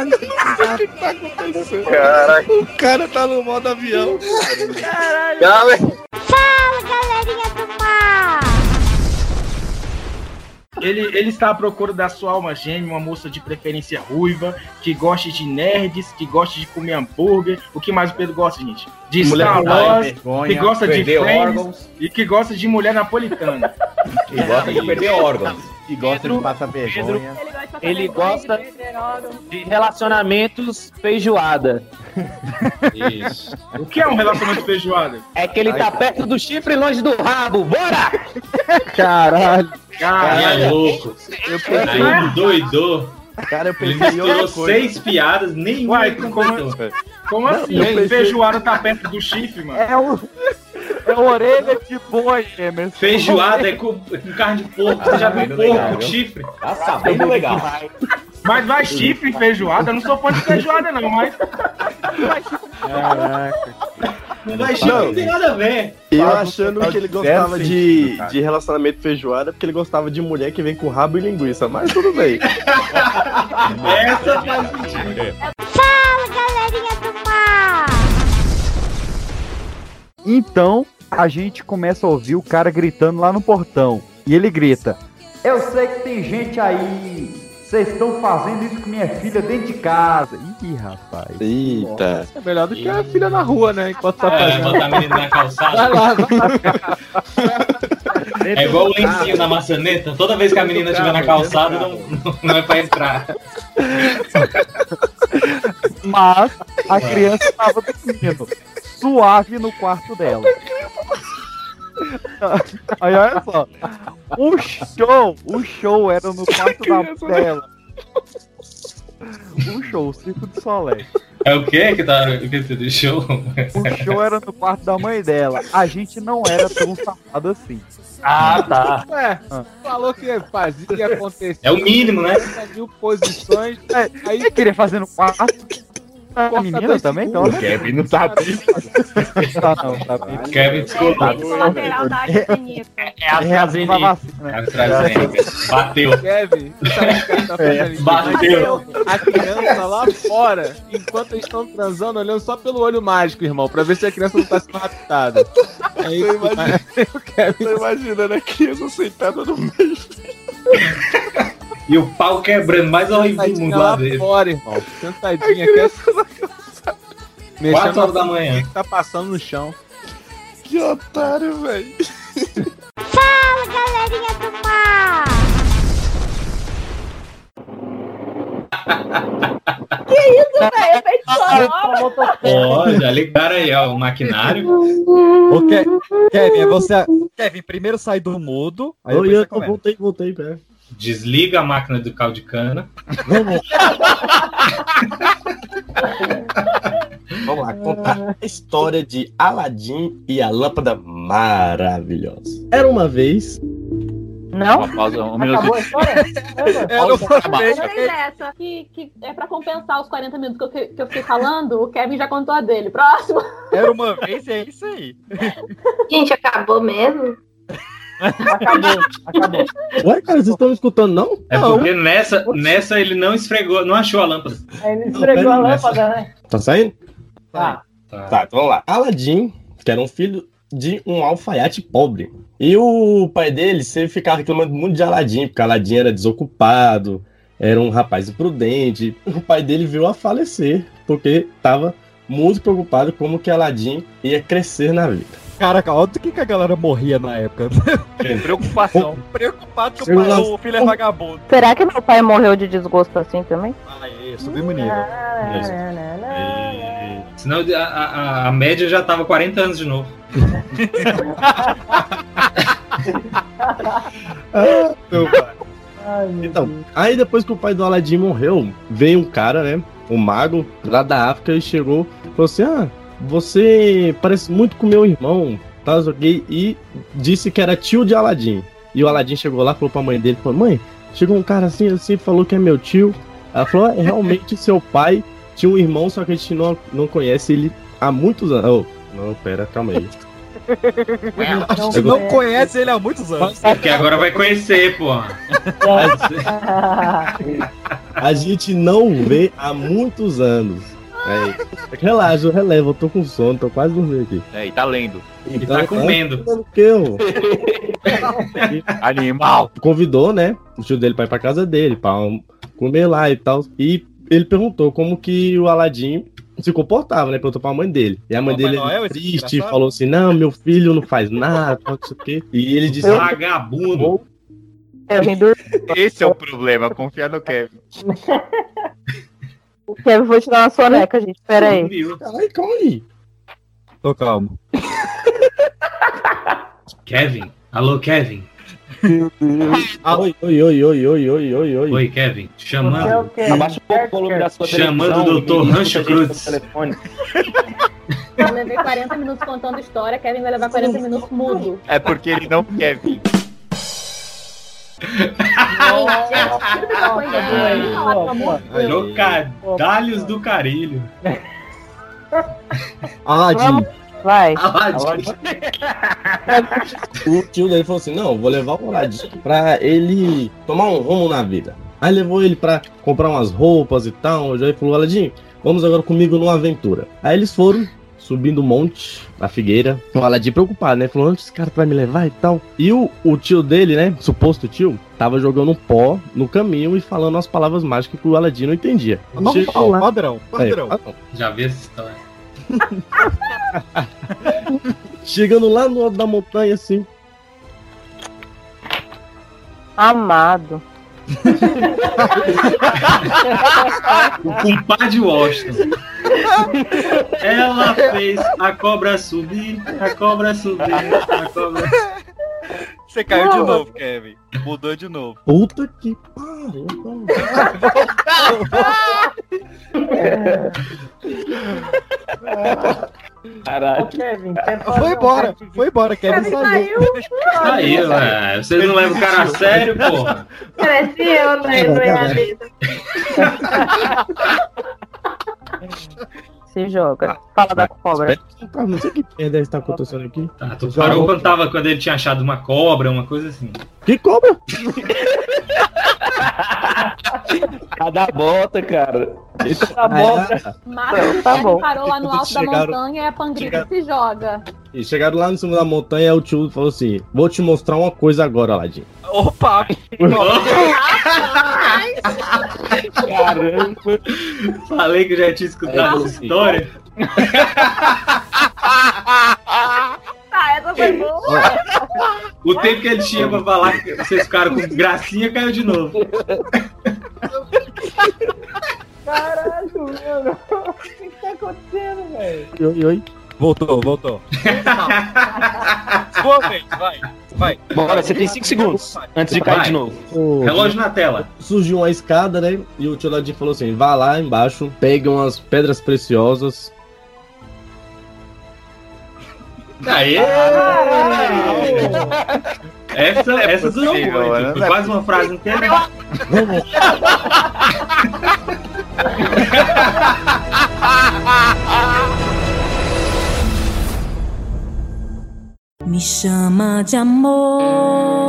S4: O que tá acontecendo?
S66: Caraca.
S4: O cara tá no modo avião.
S66: Galera.
S65: Fala, galerinha do mar!
S3: Ele, ele está à procura da sua alma gêmea, uma moça de preferência ruiva, que goste de nerds, que goste de comer hambúrguer. O que mais o Pedro gosta, gente? De
S15: Mulher
S3: Star Wars,
S15: vergonha,
S3: que gosta de
S15: órgãos.
S3: e que gosta de mulher napolitana. [LAUGHS]
S15: E gosta de perder órgãos.
S18: E gosta de passar vergonha.
S5: Ele gosta de relacionamentos feijoada.
S15: Isso.
S3: O que é um relacionamento feijoada?
S5: É que ele tá perto do chifre e longe do rabo. Bora!
S2: Caralho.
S15: Aí é louco.
S18: Eu
S15: Aí
S18: pensei,
S15: doidou.
S18: cara, eu
S15: Ele
S18: pensei em
S15: misturou
S18: outra coisa.
S15: seis piadas, nenhuma
S3: Uai,
S15: ele
S3: como-. Como assim?
S2: pensei-
S3: Feijoada tá perto do chifre, mano?
S2: É o. É orelha de boi, Emerson.
S15: Feijoada é com, com carne de porco. Você já viu
S18: Sabendo
S15: porco
S18: legal,
S15: com chifre?
S18: Tá sabendo legal.
S3: Mas vai chifre e feijoada? Eu não sou fã de feijoada, não, mas.
S2: Caraca.
S15: Não vai chifre, não tem nada a ver.
S4: Eu
S18: Fala,
S4: achando que ele gostava
S18: sentido,
S4: de,
S18: cara.
S4: de relacionamento feijoada porque ele gostava de mulher que vem com rabo e linguiça, mas tudo bem. [LAUGHS]
S15: Essa faz sentido.
S65: Fala, galerinha do mar!
S2: Então, a gente começa a ouvir o cara gritando lá no portão. E ele grita: Eu sei que tem gente aí. Vocês estão fazendo isso com minha filha dentro de casa. Ih, rapaz.
S4: Eita.
S19: É melhor do que a filha na rua, né? Enquanto tá
S15: É,
S19: fazendo.
S15: botar a menina na calçada.
S19: Vai lá, vai lá.
S15: É igual o lencinho na maçaneta. Toda vez que a menina estiver na calçada, não, não, não é pra entrar.
S2: Mas a criança estava dormindo suave no quarto dela. Aí olha só. O show, o show era no quarto da dela. O show, o Circo de Solé.
S15: É o que que tá o que você deixou?
S2: O show era no quarto da mãe dela. A gente não era tão safado assim.
S5: Ah, tá.
S19: Ué, falou que fazia acontecer.
S15: É o mínimo, né?
S19: 30 mil posições.
S2: Aí você queria fazer no quarto. A menina também, então, né?
S18: Kevin não tá bem.
S2: Tá não, tá bem.
S15: Kevin descolado.
S21: Lateral da AstraZeneca.
S5: É a
S2: É a
S5: AstraZeneca.
S15: AstraZeneca. Bateu.
S19: Kevin, sabe o que tá fazendo?
S15: Bateu.
S19: A criança lá fora, enquanto eles estão transando, olhando só pelo olho mágico, irmão, pra ver se a criança não tá sendo raptada. Aí,
S4: Tô imaginando, [LAUGHS]
S19: o Kevin
S4: tô imaginando a criança sentada no meio. [LAUGHS]
S15: E o pau quebrando, mais horrível do mundo lá
S19: lá
S15: dentro.
S19: fora, irmão. Sentadinha, quer...
S15: Quatro horas da manhã.
S19: que tá passando no chão.
S4: Que otário, velho.
S67: Fala, galerinha do mar!
S40: Que isso, velho? Sonoro.
S15: Ó, já ligaram aí, ó, o maquinário.
S2: Ô, Ke- Kevin, é você. Kevin, primeiro sai do mudo. Aí
S4: eu
S2: começa.
S4: voltei, voltei, pera.
S15: Desliga a máquina do caldo de cana.
S4: Vamos. [LAUGHS] Vamos lá, contar a história de Aladim e a lâmpada maravilhosa. Era uma vez.
S40: Não?
S66: Uma pausa, um minuto.
S40: Acabou a história? [LAUGHS]
S2: Não foi bem.
S40: Eu sei dessa, que, que é pra compensar os 40 minutos que eu, que eu fiquei falando, o Kevin já contou a dele. Próximo.
S2: Era uma vez e é isso aí.
S21: Gente, acabou mesmo?
S40: Acabou, acabou.
S4: Ué, cara, vocês estão me escutando, não?
S15: É porque nessa, nessa ele não esfregou, não achou a lâmpada.
S40: Ele
S4: Não,
S40: esfregou
S4: pera
S40: a lâmpada, né?
S4: Tá saindo?
S40: Tá.
S15: Tá.
S4: Tá, então vamos lá. Aladim, que era um filho de um alfaiate pobre. E o pai dele sempre ficava reclamando muito de Aladim, porque Aladim era desocupado, era um rapaz imprudente. O pai dele veio a falecer, porque estava muito preocupado como que Aladim ia crescer na vida.
S2: Caraca, olha do que, que a galera morria na época.
S66: Preocupação. [LAUGHS]
S2: Preocupado que o, pai- o filho é vagabundo.
S40: Será que meu pai morreu de desgosto assim também?
S2: Aí, subimos o nível.
S15: Senão a, a, a média já tava 40 anos de novo.
S4: Então, aí depois que o pai do Aladim morreu, veio um cara, né? Um mago lá da África e chegou e falou assim: Ah, você parece muito com meu irmão, tá? ok?" E disse que era tio de Aladim. E o Aladim chegou lá, falou pra mãe dele: falou, Mãe, chegou um cara assim, assim, falou que é meu tio. Ela falou: "É, realmente seu pai tinha um irmão, só que a gente não, não conhece ele há muitos anos. Oh, não, pera, calma aí.
S2: A gente não conhece ele há muitos anos.
S15: Porque agora vai conhecer, pô.
S4: A gente não vê há muitos anos. É, relaxa, eu relevo, eu tô com sono, tô quase dormindo aqui.
S66: É, e tá lendo.
S15: E tá comendo.
S4: O que eu? [LAUGHS]
S66: Animal.
S4: Convidou, né? O tio dele pra ir pra casa dele, pra um- comer lá e tal. E ele perguntou como que o Aladim se comportava, né? Perguntou pra mãe dele. E a mãe dele,
S2: Noel, esse
S4: triste,
S2: desgraçado?
S4: falou assim: Não, meu filho não faz nada, não sei o quê. E ele disse:
S15: Vagabundo.
S66: Esse é o problema, confiar no Kevin. [LAUGHS]
S40: O Kevin foi tirar uma soneca, gente. Pera aí.
S4: Ai, calma aí.
S2: Tô calmo.
S15: Kevin. Alô, Kevin.
S4: Oi, oi, oi, oi, oi, oi, oi, oi.
S15: Oi, Kevin. Chamando.
S5: Abaixa um pouco o volume da sua
S15: Chamando o Dr.
S5: ninguém
S15: Rancho Cruz.
S40: Eu levei 40 minutos contando história, Kevin vai levar 40 minutos mudo.
S66: É porque ele não quer vir.
S15: Trocadalhos do carilho.
S4: Aladim.
S40: Vai.
S15: Aladim.
S4: O tio dele falou assim: Não, vou levar o Aladim pra ele tomar um rumo na vida. Aí levou ele pra comprar umas roupas e tal. Já falou: Aladim, vamos agora comigo numa aventura. Aí eles foram subindo o monte, a figueira. O Aladim preocupado, né? Falou: Onde esse cara vai me levar e tal. E o, o tio dele, né? Suposto tio, tava jogando um pó no caminho e falando as palavras mágicas que o Aladim não entendia.
S2: Normal,
S4: Chegou lá-
S2: padrão,
S4: É,
S2: padrão.
S4: padrão.
S15: Já vi essa história. [LAUGHS]
S4: Chegando lá no alto da montanha, assim.
S40: Amado.
S15: O compadre Washington. Ela fez a cobra subir, a cobra subir, a cobra.
S2: Você caiu de novo, Kevin. Mudou de novo.
S4: Puta que pariu. [LAUGHS]
S5: Caralho.
S40: Kevin, [LAUGHS]
S2: Foi embora, foi embora, Kevin saiu.
S15: Aí, ué, vocês não levam o cara a sério, porra.
S21: Parece eu, né? Entrei na vida.
S40: Se joga. Fala da cobra.
S4: Ah, não sei que merda está acontecendo aqui.
S15: Tá, tu parou quando, tava, quando ele tinha achado uma cobra, uma coisa assim.
S4: Que cobra? [LAUGHS]
S5: Cada bota, cara.
S40: Tá bom. Marcos
S4: Tá bom.
S40: parou lá no alto da
S4: Chegaram-
S40: montanha e a pangrita
S4: chegaram-
S40: se joga.
S4: E chegaram lá no cima da montanha, o tio falou assim: Vou te mostrar uma coisa agora, Aladim.
S2: Opa! [LAUGHS]
S15: Caramba. Falei que já tinha escutado essa história. [LAUGHS]
S68: Ah, essa foi boa.
S15: O tempo que ele tinha pra falar que vocês ficaram com gracinha caiu de novo.
S14: Caralho, mano. O que que tá acontecendo, velho?
S69: Oi, oi.
S2: Voltou, voltou. [LAUGHS] Sua vez, vai. Vai.
S5: Bora, você tem 5 segundos antes de cair
S15: Vai.
S5: de novo.
S4: O-
S15: Relógio na tela.
S4: Surgiu uma escada, né? E o tio Ladinho falou assim: vá lá embaixo, pegue umas pedras preciosas.
S15: Aê! Essa, essa durou muito.
S70: né?
S15: Foi
S70: é
S15: quase uma frase inteira. [LAUGHS]
S51: Me chama de amor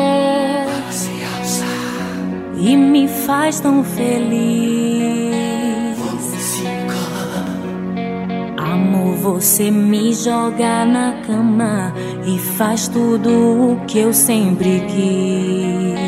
S51: e me faz tão feliz. Amor, você me joga na cama e faz tudo o que eu sempre quis.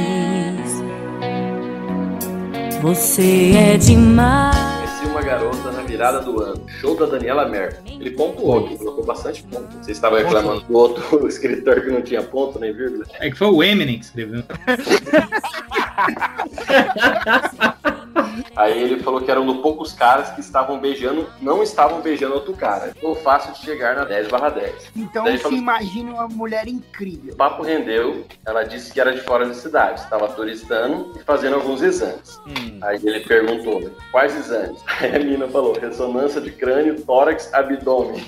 S51: Você é demais.
S71: Conheci uma garota na virada do ano. Show da Daniela Merkel. Ele pontuou aqui, colocou bastante ponto. Você estava reclamando do outro [LAUGHS] escritor que não tinha ponto nem vírgula.
S15: É que foi o Eminem que escreveu. [LAUGHS]
S71: Aí ele falou que eram um poucos caras que estavam beijando, não estavam beijando outro cara. Ficou fácil de chegar na 10 barra 10.
S45: Então
S71: Daí
S45: se
S71: falou-
S45: imagine uma mulher incrível.
S71: O papo rendeu, ela disse que era de fora da cidade, estava turistando e fazendo alguns exames. Aí ele perguntou, quais exames? [LAUGHS] Aí a menina falou, ressonância de crânio, tórax, abdômen.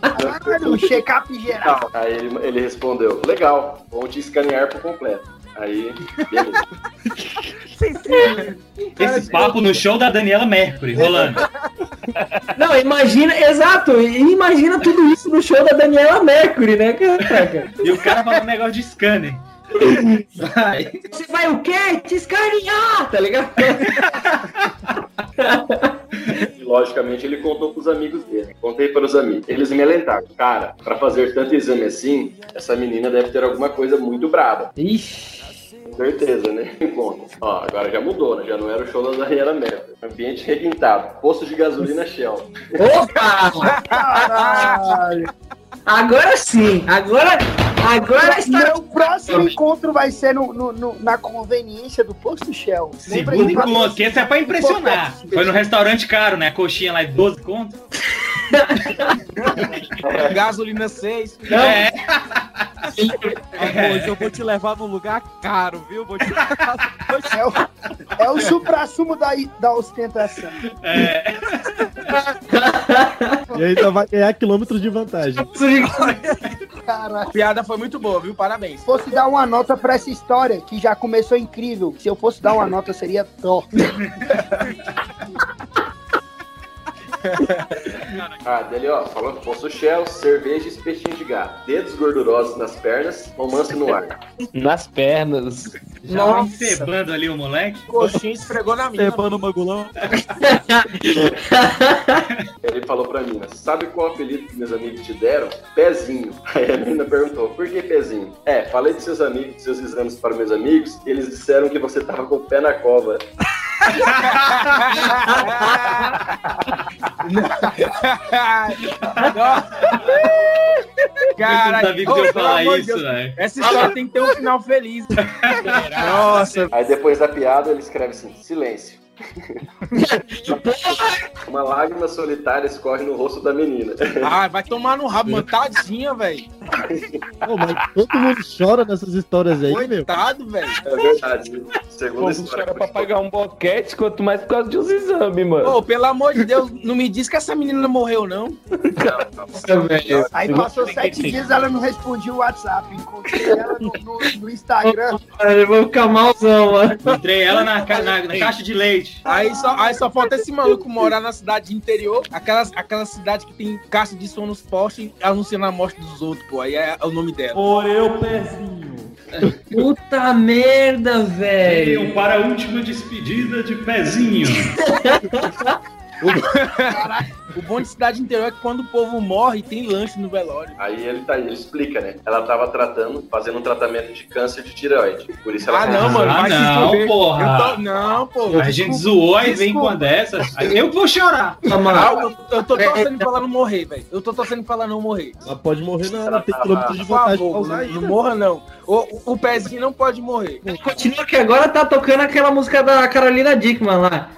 S45: Caralho, um check-up geral.
S71: Aí ele, ele respondeu, legal, vou te escanear por completo. Aí, beleza.
S15: Esse papo no show da Daniela Mercury rolando.
S14: Não, imagina, exato, imagina tudo isso no show da Daniela Mercury, né, cara?
S15: E o cara falando um negócio de scanner. Vai.
S14: Você vai o quê? Te escanear, tá ligado?
S71: E, logicamente ele contou pros amigos dele. Contei para os amigos. Eles me alentaram. Cara, pra fazer tanto exame assim, essa menina deve ter alguma coisa muito braba.
S14: Ixi.
S71: Com certeza, né? [LAUGHS] Conta. Ó, agora já mudou, né? Já não era o show da Daniela Mercury. Ambiente requintado. Posto de gasolina Shell.
S14: Opa!
S45: Caralho.
S14: Agora sim, agora, agora está...
S45: Meu próximo encontro vai ser no, no- no- na conveniência do Posto Shell.
S15: Segundo encontro, que esse é pra impressionar. Foi no restaurante caro, né? A coxinha lá de 12 conto. [LAUGHS]
S3: Gasolina 6.
S15: É. [LAUGHS]
S2: Amor, hoje eu vou te levar num lugar caro, viu? Vou te
S45: É o, é o supra-sumo da, da ostentação.
S15: É.
S4: E ainda vai ganhar quilômetros de vantagem.
S45: Cara,
S3: A piada foi muito boa, viu? Parabéns.
S45: se fosse dar uma nota pra essa história, que já começou incrível, se eu fosse dar uma nota, seria Thor. [LAUGHS] [LAUGHS]
S71: Ah, dele, ó, falou posto Shell, cerveja e espetinho de gato. Dedos gordurosos nas pernas, romance no ar.
S5: Nas pernas.
S15: Já encebando ali o moleque.
S3: Coxinha esfregou na minha.
S2: Tepando o magulão. [LAUGHS]
S71: Ele falou pra mim, sabe qual apelido que meus amigos te deram? Pezinho. [LAUGHS] Aí a menina perguntou, por que pezinho? É, falei de seus amigos, de seus exames para meus amigos, e eles disseram que você tava com o pé na cova.
S3: Cara,
S15: Eu sabia que ia falar isso, velho.
S3: Essa história tem que ter um final feliz. Nossa.
S71: Aí depois da piada ele escreve assim, silêncio. [LAUGHS] Uma lágrima solitária escorre no rosto da menina.
S3: Ah, vai tomar no rabo, mano. Tadinha, velho.
S4: Mas todo mundo chora nessas histórias aí, meu.
S3: Coitado, velho.
S71: É verdade. Segundo
S5: Pô,
S71: a
S5: não
S71: história.
S5: chora pra pagar um boquete, quanto mais por causa de uns exames, mano.
S3: Pô, pelo amor de Deus, não me diz que essa menina morreu, não.
S45: Aí passou sete dias, ela não respondia o WhatsApp. Encontrei ela no, no- no Instagram.
S14: Eu vou ficar malzão, mano.
S15: Encontrei ela na, ca- na- na caixa de leite.
S3: Aí só, aí só falta esse maluco morar na cidade interior, aquela, aquela cidade que tem caixa de som nos postes anunciando a morte dos outros, pô. Aí é o nome dela.
S14: Por eu, pezinho. [LAUGHS] Puta merda, velho.
S15: Para a última despedida de pezinho. [LAUGHS]
S3: O, o bom de cidade interior é que quando o povo morre, tem lanche no velório.
S71: Aí ele, tá, ele explica, né? Ela tava tratando, fazendo um tratamento de câncer de tireoide. Por isso ela
S3: Ah, não, mano.
S15: Ah, não,
S3: fuder.
S15: porra.
S3: Eu tô- Não, pô.
S15: A gente zoou e vem com uma dessas. Eu vou chorar.
S3: Ah, eu, eu tô torcendo pra ela não morrer, velho. Eu tô torcendo pra ela não morrer.
S4: Ela pode morrer, não. Ela tem
S3: Por
S4: quilômetros de pra
S3: favor,
S4: usar
S3: não, não morra, não. O, o pezinho não pode morrer.
S14: Continua que agora tá tocando aquela música da Carolina Dickman lá.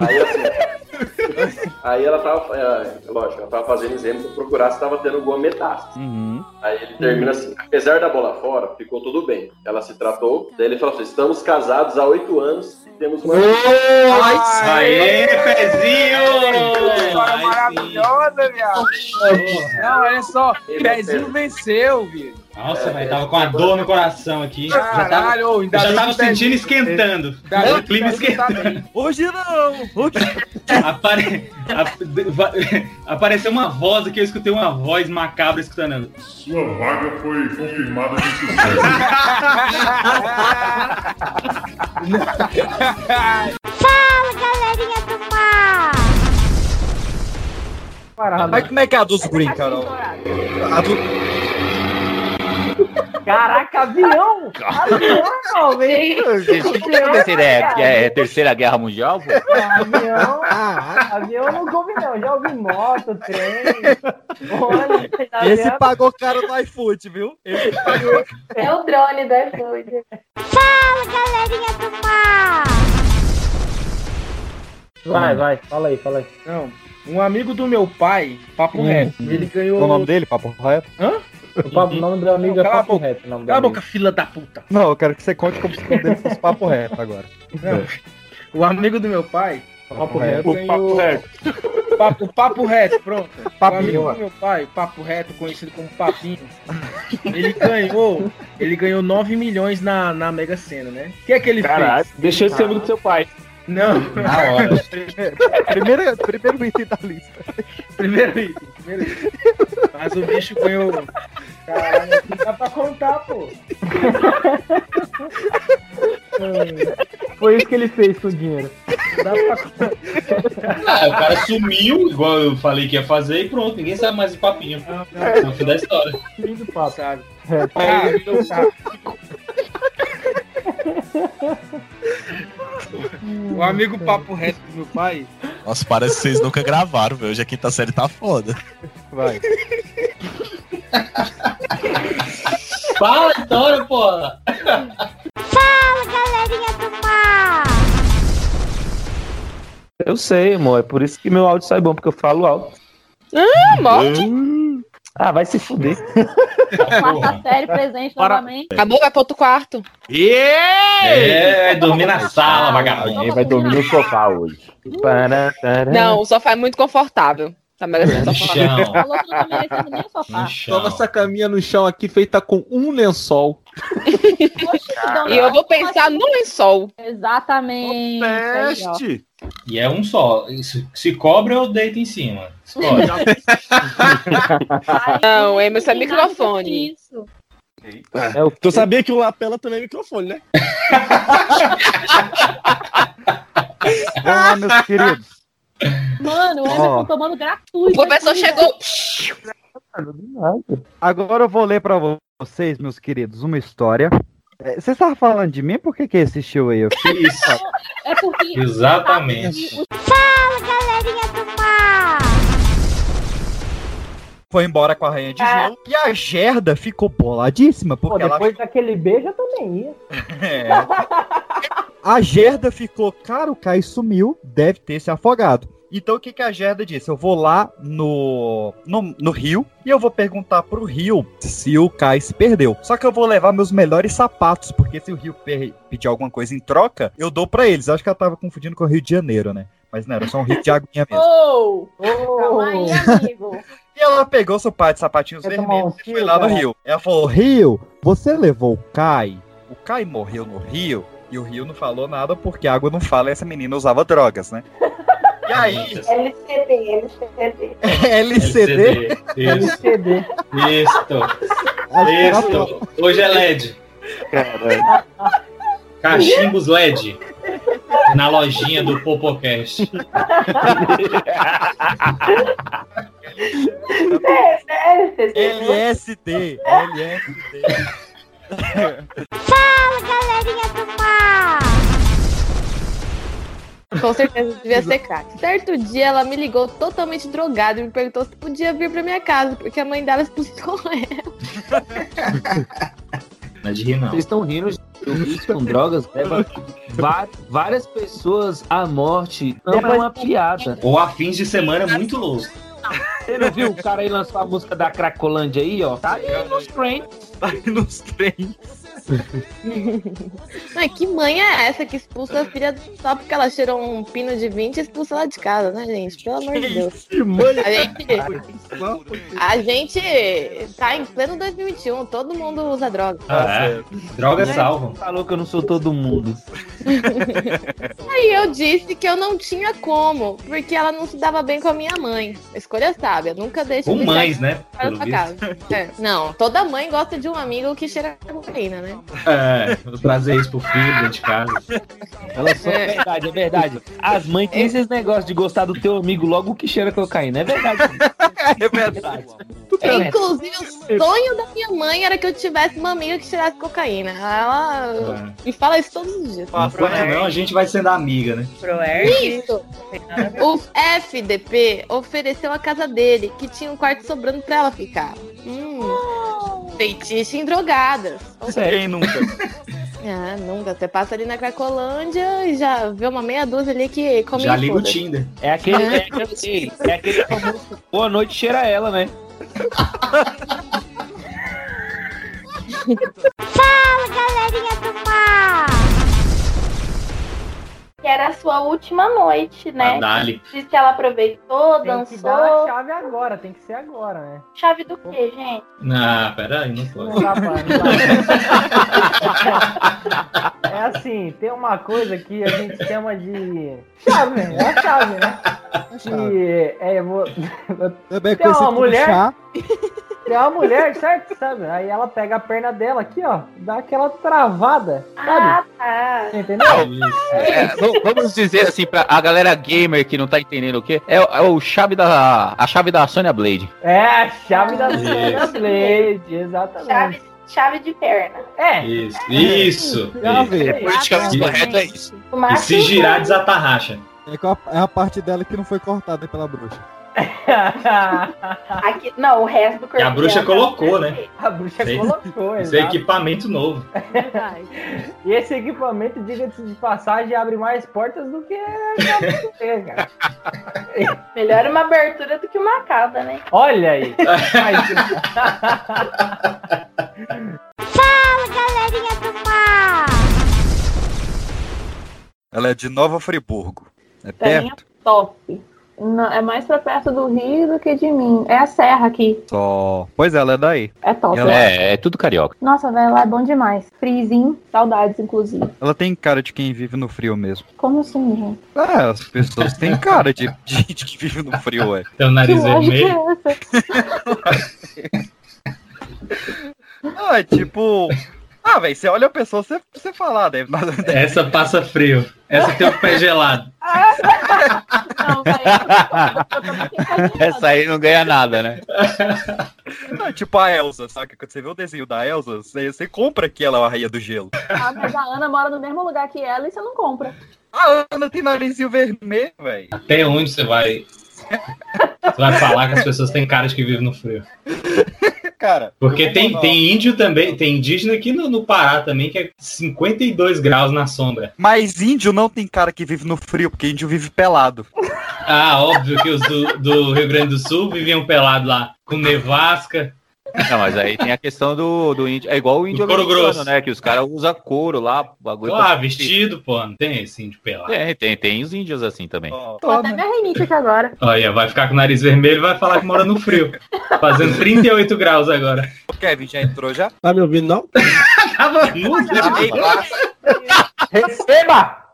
S71: Aí assim. Aí ela tava. é, lógico, ela tava fazendo exame pra procurar se tava tendo alguma metástase. Aí ele termina assim: apesar da bola fora, ficou tudo bem. Ela se tratou, daí ele falou assim: estamos casados há oito anos e temos uma.
S15: Aê, pezinho!
S3: História maravilhosa, viado. Não, olha só. Pezinho venceu, viu?
S15: Nossa, velho, tava com a dor no coração aqui.
S3: Caralho,
S15: já tava
S3: o Pezinho-
S15: sentindo esquentando.
S3: Bem
S15: O clima
S3: tá
S15: esquentando.
S2: Hoje não!
S15: Apare... a- va- Apareceu uma voz aqui, eu escutei uma voz macabra escutando.
S72: Sua vaga foi confirmada de
S73: Fala, galerinha do mar!
S2: Mas como é que é a dos Green, Carol? A do...
S14: Caraca, avião! Avião, velho!
S27: Terceira, é, é terceira guerra mundial, pô?
S14: Avião, avião eu não ouvi não, já ouvi moto, trem. Olha,
S2: Esse
S14: avião-
S2: pagou caro no iFood, viu? Esse pagou.
S21: É o drone do iFood.
S73: Fala, galerinha do mar!
S14: Vai, vai, fala aí, fala aí.
S3: Não, um amigo do meu pai, papo
S74: Hum.
S3: reto, ele ganhou.
S74: O nome dele, papo reto?
S3: Hã?
S14: O papo- o nome do amigo
S3: Não,
S14: é
S3: cala a
S14: Papo
S3: boca.
S14: Reto. o nome
S3: Cala a
S14: amigo.
S3: boca, fila da puta.
S74: Não, eu quero que você conte como se o dele fosse papo reto agora.
S3: Não. O amigo do meu pai,
S74: Papo reto. O papo reto.
S3: Papo, papo reto, pronto.
S74: Papinho,
S3: o amigo do meu pai, papo reto, conhecido como Papinho, ele ganhou, ele ganhou 9 milhões na, na Mega Sena, né? O que é que ele
S5: Caralho,
S3: fez?
S5: deixou de ser amigo do seu pai.
S3: Não.
S15: Na hora. [LAUGHS]
S74: primeiro, primeiro item da lista.
S3: Primeiro item, primeiro item. Mas o bicho ganhou. Caralho, não dá pra contar, pô.
S14: Foi isso que ele fez com o dinheiro.
S3: Dá pra contar.
S15: Ah, o cara sumiu, igual eu falei que ia fazer, e pronto, ninguém sabe mais o papinho. No fim da história.
S14: Fim do papo.
S3: Sabe?
S14: É,
S3: Ah, então tá. O amigo papo reto do meu pai.
S16: Nossa, parece que vocês nunca gravaram, velho. Hoje a quinta série tá foda.
S74: Vai.
S15: Fala história, porra!
S73: Fala, galerinha do mar!
S5: Eu sei, amor. É por isso que meu áudio sai bom, porque eu falo alto.
S75: Ah, morte.
S5: Ah, vai se fuder. [LAUGHS]
S40: Quarta série presente novamente.
S75: Acabou, vai pro outro quarto.
S15: É, vai dormir na sala, vagabundo.
S27: Alguém vai dormir no sofá hoje.
S75: Não, o sofá é muito confortável. Tá merecendo
S16: No
S75: sofá.
S16: chão.
S40: Falou que não tá merecendo nem o sofá.
S19: Toma essa caminha no chão aqui feita com um lençol.
S75: E eu vou pensar no lençol.
S40: Exatamente.
S2: Teste!
S15: E é um só. Se, se cobra, eu deito em cima. Escolhe.
S75: Não, [LAUGHS] Emerson é microfone.
S40: Isso.
S4: É, tu sabia que o lapela também é microfone, né? [LAUGHS]
S74: Vamos lá, meus queridos.
S40: Mano, o. Emerson tomando gratuito.
S75: O professor
S40: aqui.
S75: chegou.
S74: Agora eu vou ler pra vocês, meus queridos, uma história. É, Você estava falando de mim? Por que, que assistiu aí? Eu fiquei- [LAUGHS]
S15: Isso.
S40: É porque.
S15: Exatamente.
S73: Fala, galerinha do mar!
S2: Foi embora com a rainha de
S40: É.
S2: gelo. E a Gerda ficou boladíssima,
S14: Pô,
S2: porque ela
S14: depois daquele beijo eu também ia. [LAUGHS]
S2: É. A Gerda ficou, cara, o Kai sumiu, deve ter se afogado. Então o que, que a Gerda disse? Eu vou lá no, no, no rio e eu vou perguntar pro rio se o Kai se perdeu. Só que eu vou levar meus melhores sapatos, porque se o rio pedir alguma coisa em troca, eu dou pra eles. Acho que ela tava confundindo com o Rio de Janeiro, né? Mas não, era só um rio de aguinha mesmo.
S40: Ô, calma aí, [LAUGHS] amigo.
S2: E ela pegou seu par de sapatinhos vermelhos
S40: um
S2: e foi lá no rio. Ela falou, Rio, você levou o Kai? O Kai morreu no rio e o rio não falou nada porque a água não fala e essa menina usava drogas, né? [LAUGHS] E aí,
S21: LCD, LCD.
S2: LCD?
S15: Isso.
S14: LCD.
S15: Isto. Isto. Hoje é LED. Cachimbos LED. na lojinha do Popocast.
S61: LSD, LSD.
S43: Fala, galerinha do mar!
S25: Com certeza devia ser crack. Certo dia ela me ligou totalmente drogada e me perguntou se podia vir pra minha casa, porque a mãe dela expulsou [LAUGHS] ela.
S15: Não é de rir, não.
S5: Vocês estão rindo, gente. o vício com drogas leva va- várias pessoas à morte. Não é uma piada.
S15: Ou a fins de semana muito louco.
S5: Você não viu o cara aí lançou a música da Cracolândia aí, ó? Tá aí nos trem.
S61: Tá aí nos trem.
S25: Ai, que mãe é essa que expulsa a filha só porque ela cheirou um pino de 20 e expulsa ela de casa, né, gente? Pelo amor de Deus. A gente, a gente tá em pleno 2021, todo mundo usa droga.
S15: Ah, é. Drogas salvam.
S5: Falou que eu não sou todo mundo. [LAUGHS]
S25: Aí eu disse que eu não tinha como, porque ela não se dava bem com a minha mãe. Escolha sábia, nunca deixe
S15: Com mães, né?
S25: Casa. É. Não, toda mãe gosta de um amigo que cheira cocaína, né?
S15: É, vou trazer isso pro filho dentro de casa.
S5: Ela só é verdade, é verdade. As mães têm esses negócios de gostar do teu amigo logo que cheira cocaína. É verdade. [LAUGHS]
S61: é verdade.
S25: É, Inclusive, o sonho da minha mãe era que eu tivesse uma amiga que cheirasse cocaína. Ela me fala isso todos os dias.
S15: Enquanto não, a gente vai sendo amiga, né?
S25: Isso! O FDP ofereceu a casa dele, que tinha um quarto sobrando pra ela ficar. Hum, feitiço em drogadas.
S61: Quem nunca?
S25: Ah, [LAUGHS] nunca. Você passa ali na Cracolândia e já vê uma meia dúzia ali que come
S15: Já liga o. Tinder.
S5: É aquele, é aquele, é aquele famoso boa noite, cheira ela, né? [LAUGHS]
S43: Fala, galerinha do mar!
S21: Que era a sua última noite, né?
S15: A Dali.
S21: Diz que ela aproveitou,
S14: Tem que dar a
S21: dançou.
S14: chave agora, tem que ser agora, né?
S21: Chave do quê, gente?
S15: Ah, peraí, não foi.
S14: Não dá pra. Não dá. É assim, tem uma coisa que a gente chama de. Chave, é a chave, né? Que é. Vou...
S2: Também
S14: Tem uma
S2: como
S14: mulher. Tem uma mulher, certo? Sabe? Aí ela pega a perna dela aqui, ó, dá aquela travada, sabe?
S21: Ah, tá.
S14: Entendeu?
S27: É, vamos dizer assim, pra a galera gamer que não tá entendendo o que, é, o- é o chave da. A chave da Sonya Blade.
S14: É a chave da
S15: Isso.
S14: Sonya Blade, exatamente.
S21: Chave, chave de perna.
S14: É.
S15: Isso, isso.
S2: Chave.
S15: isso.
S27: Politicamente correto é isso.
S15: E se girar, desatarracha.
S2: É, a- é a parte dela que não foi cortada pela bruxa. [LAUGHS]
S21: Aqui, não, o resto do corpo.
S15: E a bruxa
S21: tá
S15: colocou, né?
S14: A bruxa
S15: Sim.
S14: colocou,
S15: Esse é equipamento novo. [LAUGHS]
S14: E esse equipamento, diga-se de passagem, abre mais portas do que a cara. [LAUGHS]
S21: Melhor uma abertura do que uma cauda, né?
S14: Olha aí.
S43: Fala, galerinha do mar!
S61: Ela é de Nova Friburgo. É perto?
S40: top. Não, é mais pra perto do Rio do que de mim. É a serra aqui.
S61: Só. Pois é, ela é daí.
S40: É top.
S61: E ela-
S27: É, é tudo carioca.
S40: Nossa, velho, lá é bom demais. Frizinho, saudades, inclusive.
S61: Ela tem cara de quem vive no frio mesmo.
S40: Como assim, gente?
S61: É, as pessoas têm cara de, de gente que vive no frio, é.
S15: Tem o nariz
S40: que
S15: vermelho.
S40: é essa? [LAUGHS]
S61: Ah, é tipo. Ah, velho, você olha a pessoa, você, você fala, ah, deve nada. [LAUGHS]
S15: Essa passa frio. Essa tem o pé gelado.
S40: Não, velho.
S27: Essa aí não ganha nada, né? [LAUGHS]
S61: Não, tipo a Elsa, sabe? Quando você vê o desenho da Elsa, você, você compra que ela é a rainha do gelo.
S40: Ah, mas a Ana mora no mesmo lugar que ela e você não compra.
S61: A Ana tem narizinho vermelho, velho.
S15: Até onde você vai. Você vai falar que as pessoas têm cara de que vivem no frio.
S61: Cara.
S15: Porque tem,
S61: mandar-
S15: tem índio também, tem indígena aqui no, no Pará também, que é 52 graus na sombra.
S61: Mas índio não tem cara que vive no frio, porque índio vive pelado.
S15: Ah, óbvio que os do, do Rio Grande do Sul viviam pelados lá, com nevasca.
S27: Não, mas aí tem a questão do, do índio. É igual o índio
S15: couro
S27: americano,
S15: grosso.
S27: né? Que os caras usam couro lá, bagulho.
S15: Ah, vestido, pô, não tem esse índio pelado.
S27: Tem, tem, tem os índios assim também.
S40: Tô até minha rinite aqui agora. [LAUGHS]
S15: Olha, vai ficar com o nariz vermelho e vai falar que mora no frio. Fazendo [LAUGHS] 38 graus agora.
S61: O Kevin já entrou já?
S76: Tá me ouvindo, não? [LAUGHS]
S15: Tava mudo.
S14: Receba!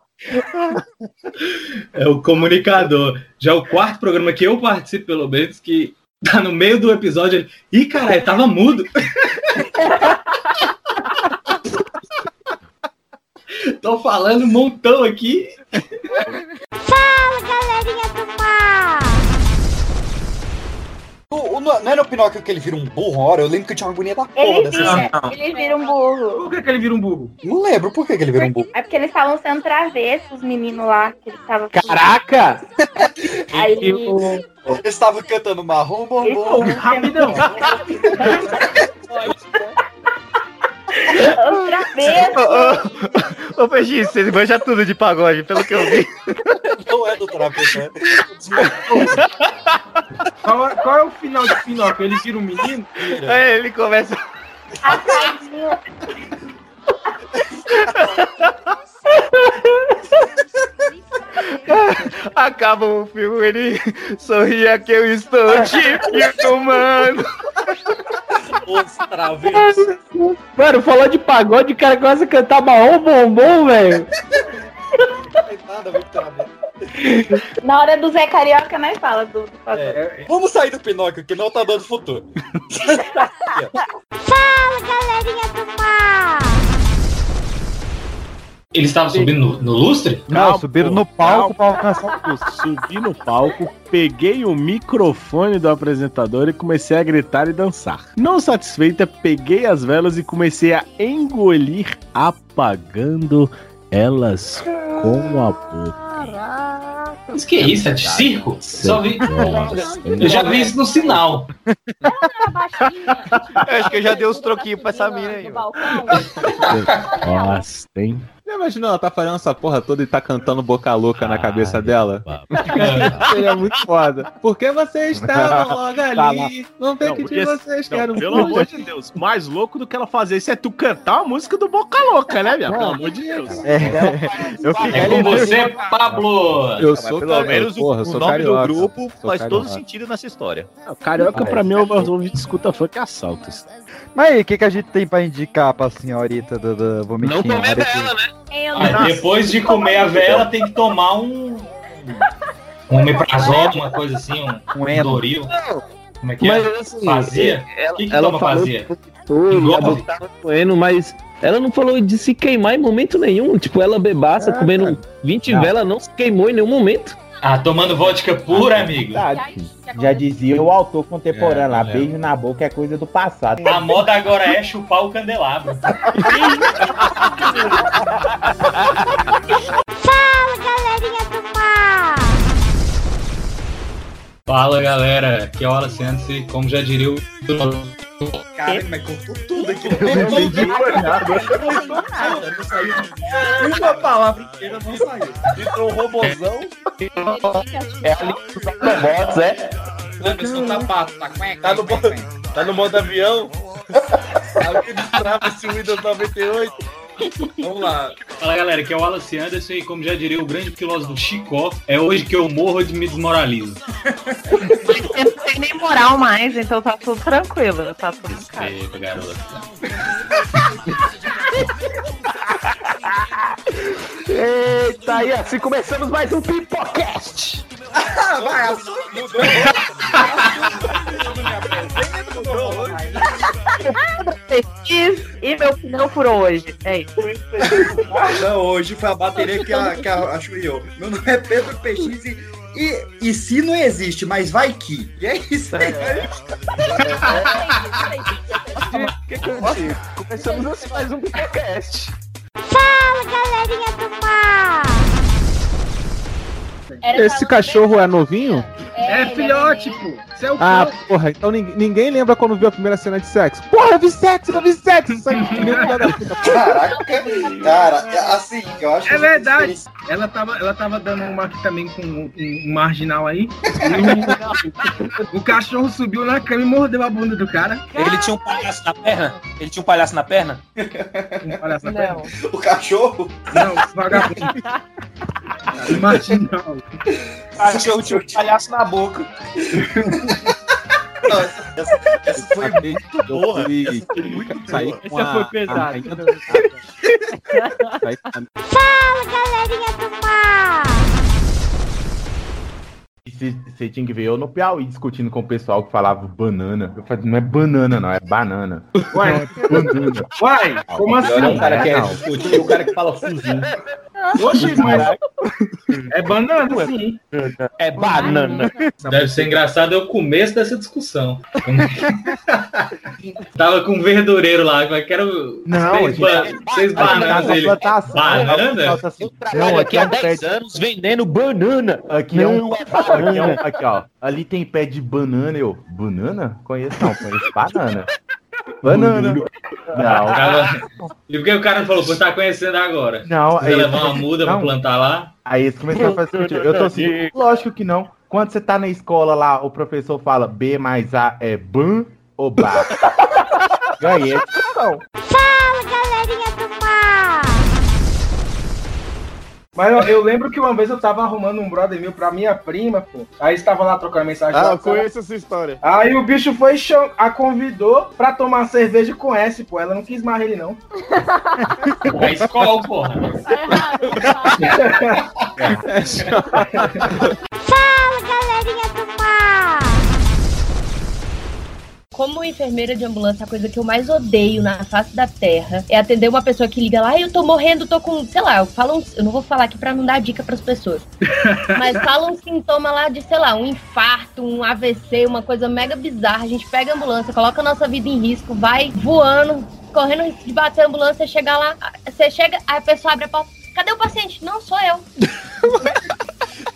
S15: É o comunicador. Já é o quarto programa que eu participo, pelo menos, que tá no meio do episódio. Ele... Ih, caralho, tava mudo. [LAUGHS] Tô falando um montão aqui.
S77: Fala, galerinha do mar!
S2: O- o- não é no Pinóquio que ele vira um burro uma hora? Eu lembro que eu tinha uma agonia da porra
S21: Ele
S2: dessa
S21: vira,
S2: cena.
S21: ele vira um burro.
S3: Por que, que ele vira um burro?
S2: Não lembro por que, que ele vira um burro.
S21: É porque eles estavam sendo travessos, os meninos lá, que ele tava.
S14: Caraca!
S21: Aí.
S2: Eles estavam cantando marrom, bom, bom.
S3: Rapidão. [LAUGHS]
S21: Outra vez.
S40: Ô, ô, ô Peixinho, vocês manjam tudo de pagode, pelo que eu vi.
S2: Não é do travesso, né?
S3: Qual, é- qual é o final de Pinóquio? Ele vira um menino?
S40: É, ele começa. [LAUGHS] [LAUGHS] Acaba o filme, ele sorria que eu estou te filmando.
S2: Os travessos.
S14: Mano, falou de pagode, o cara começa a cantar marrom bombom, velho.
S2: Nada, muito travesso.
S21: Na hora do Zé Carioca, nós fala do, do pagode.
S2: É, Vamos sair do Pinóquio, que não tá dando futuro. [LAUGHS]
S77: Fala, galerinha do mar!
S15: Eles estavam subindo no, no lustre?
S40: Não, subiram no palco pra alcançar o
S18: Eu subi no palco, peguei o microfone do apresentador e comecei a gritar e dançar. Não satisfeita, peguei as velas e comecei a engolir, apagando elas com a boca.
S15: Mas que isso? É de circo? Só vi... Eu já vi isso no sinal.
S40: Eu acho que eu já dei uns troquinhos pra essa mina aí. ó.
S19: Já imaginou ela tá fazendo essa porra toda e tá cantando boca louca na cabeça dela? [LAUGHS] Seria muito foda. Por que você estava logo
S18: Tá
S19: ali? Não tem
S18: Não,
S19: que
S18: porque-
S19: de vocês,
S18: não,
S19: quero
S18: Pelo amor de Deus, mais louco do que ela fazer isso é tu cantar a música do Boca Louca, né, minha? Pelo amor de Deus.
S40: É, eu fiquei
S15: É com você, Pablo!
S19: Eu sou
S27: pelo menos o,
S19: porra,
S27: o
S19: sou
S27: nome
S19: carioca.
S27: do grupo
S19: Sou
S27: faz todo
S19: carioca.
S27: sentido nessa história.
S18: O Carioca, pra mim, é o meu ouvido escuta funk assaltos.
S40: Mas aí, o que, que a gente tem pra indicar pra senhorita do, do vomitinho?
S5: Não vela,
S40: aqui.
S5: né?
S21: Eu
S15: Ah, depois de comer a vela, tem que tomar um. Um omeprazol, uma coisa assim, um,
S40: Um
S15: um. Doril. Como é que
S14: Mas
S15: é?
S14: assim,
S15: Fazia?
S14: ela,
S15: O que que
S14: ela
S15: toma
S14: falou
S15: fazia?
S14: Ela doendo, mas ela não falou de se queimar em momento nenhum. Tipo, ela bebaça, comendo 20
S19: Não.
S14: velas, não se queimou em nenhum momento.
S15: Ah, tomando vodka pura, amigo.
S12: Verdade. Já dizia o autor contemporâneo
S15: É,
S12: lá,
S15: é.
S12: beijo na boca é coisa do passado.
S15: A moda agora é chupar o candelabro. [LAUGHS]
S77: Fala, galerinha do mar!
S15: Fala galera, aqui é o Wallace Antes, como já diria o.
S2: Caralho, mas cortou tudo aqui.
S19: Não entendi foi nada.
S2: Nada, não saiu. Uma palavra inteira não saiu.
S27: Entrou um robôzão.
S5: É a lista dos Autobots, é?
S2: Tá pato, tá Tá no, modo- tá no modo avião? Alguém destrava esse Windows 98? Vamos lá.
S15: Fala galera, aqui é o Wallace Anderson e como já diria o grande filósofo Chicó, é hoje que eu morro de me desmoralizo.
S7: Você não tem nem moral mais, então tá tudo tranquilo, tá tudo em casa.
S15: Eita, garota.
S5: Eita, e assim começamos mais um Pipocast.
S2: Ah, [LAUGHS] vai, mudou.
S7: E meu pneu furou hoje. É isso.
S2: Não, hoje foi a bateria que a, que a, acho eu. Meu nome é Pedro PX e, e, e se não existe, mas vai que. E é isso aí. [LAUGHS]
S5: Começamos assim mais um Pipocast.
S19: Esse cachorro é novinho?
S3: É filhote, pô. Você é o
S19: Ah, porra, então ninguém, ninguém lembra quando viu a primeira cena de sexo. Porra, eu vi sexo, eu vi sexo! Puta.
S2: Caraca, cara, assim, eu acho
S3: É verdade. Ela tava, ela tava dando uma aqui também com um, um marginal aí. O, [LAUGHS] o cachorro subiu na cama e mordeu a bunda do cara.
S78: Ele tinha um palhaço na perna? Ele tinha um palhaço na perna?
S3: Um palhaço na perna.
S2: O cachorro?
S3: Não, vagabundo. [LAUGHS] Marginal.
S78: O tinha um palhaço na boca.
S2: Essa, essa foi
S19: bem. Saí com
S14: Essa foi pesada.
S77: Fala, galerinha do mar!
S18: Você tinha que ver eu no Piauí discutindo com o pessoal que falava banana. Eu falei, não é banana, não, é banana.
S3: Ué,
S18: banana.
S3: Uai, como
S12: Olha o
S3: assim?
S12: cara que é
S18: Não.
S12: o cara que fala fuzinho.
S3: Oxi, mas é banana, sim.
S5: É banana.
S15: Deve ser engraçado é o começo dessa discussão. [LAUGHS] Tava com um verdureiro lá, mas quero
S18: Não,
S15: seis, ba- seis
S18: gente
S15: bananas. banana?
S18: Não,
S5: Trabalho aqui há
S18: é um pé
S5: 10
S18: de-
S5: anos vendendo banana.
S18: Aqui é um,
S5: Não é
S18: aqui, é um-
S5: banana.
S18: aqui, ó. Ali tem pé de banana, eu. Banana? Conheço não, conheço banana. Banana. Não.
S15: E por que o cara não falou, pô, tá conhecendo agora?
S18: Não,
S15: Você
S18: aí-
S15: levar uma muda pra
S18: não.
S15: plantar lá?
S18: Aí eles começaram a fazer sentido. Eu tô assim, lógico que não. Quando você tá na escola lá, o professor fala B mais A é ban ou ba? [LAUGHS] Ganhei a discussão.
S3: Mas eu, eu lembro que uma vez eu tava arrumando um brother meu pra minha prima, pô. Aí estava lá trocando mensagem.
S4: Ah, eu
S3: WhatsApp.
S4: conheço essa história.
S3: Aí o bicho foi e cham- a convidou pra tomar cerveja com S, pô. Ela não quis mais ele, não.
S15: É escola, porra. [LAUGHS]
S79: Fala, galerinha do mar!
S21: Como enfermeira de ambulância, a coisa que eu mais odeio na face da terra é atender uma pessoa que liga lá, "Ai, eu tô morrendo, tô com, sei lá, eu falo um, eu não vou falar aqui pra não dar dica pras pessoas. [LAUGHS] Mas fala um sintoma lá de, sei lá, um infarto, um AVC, uma coisa mega bizarra. A gente pega a ambulância, coloca a nossa vida em risco, vai voando, correndo risco de bater a ambulância, chegar lá, você chega, aí a pessoa abre a porta. Cadê o paciente? Não, sou eu. [LAUGHS]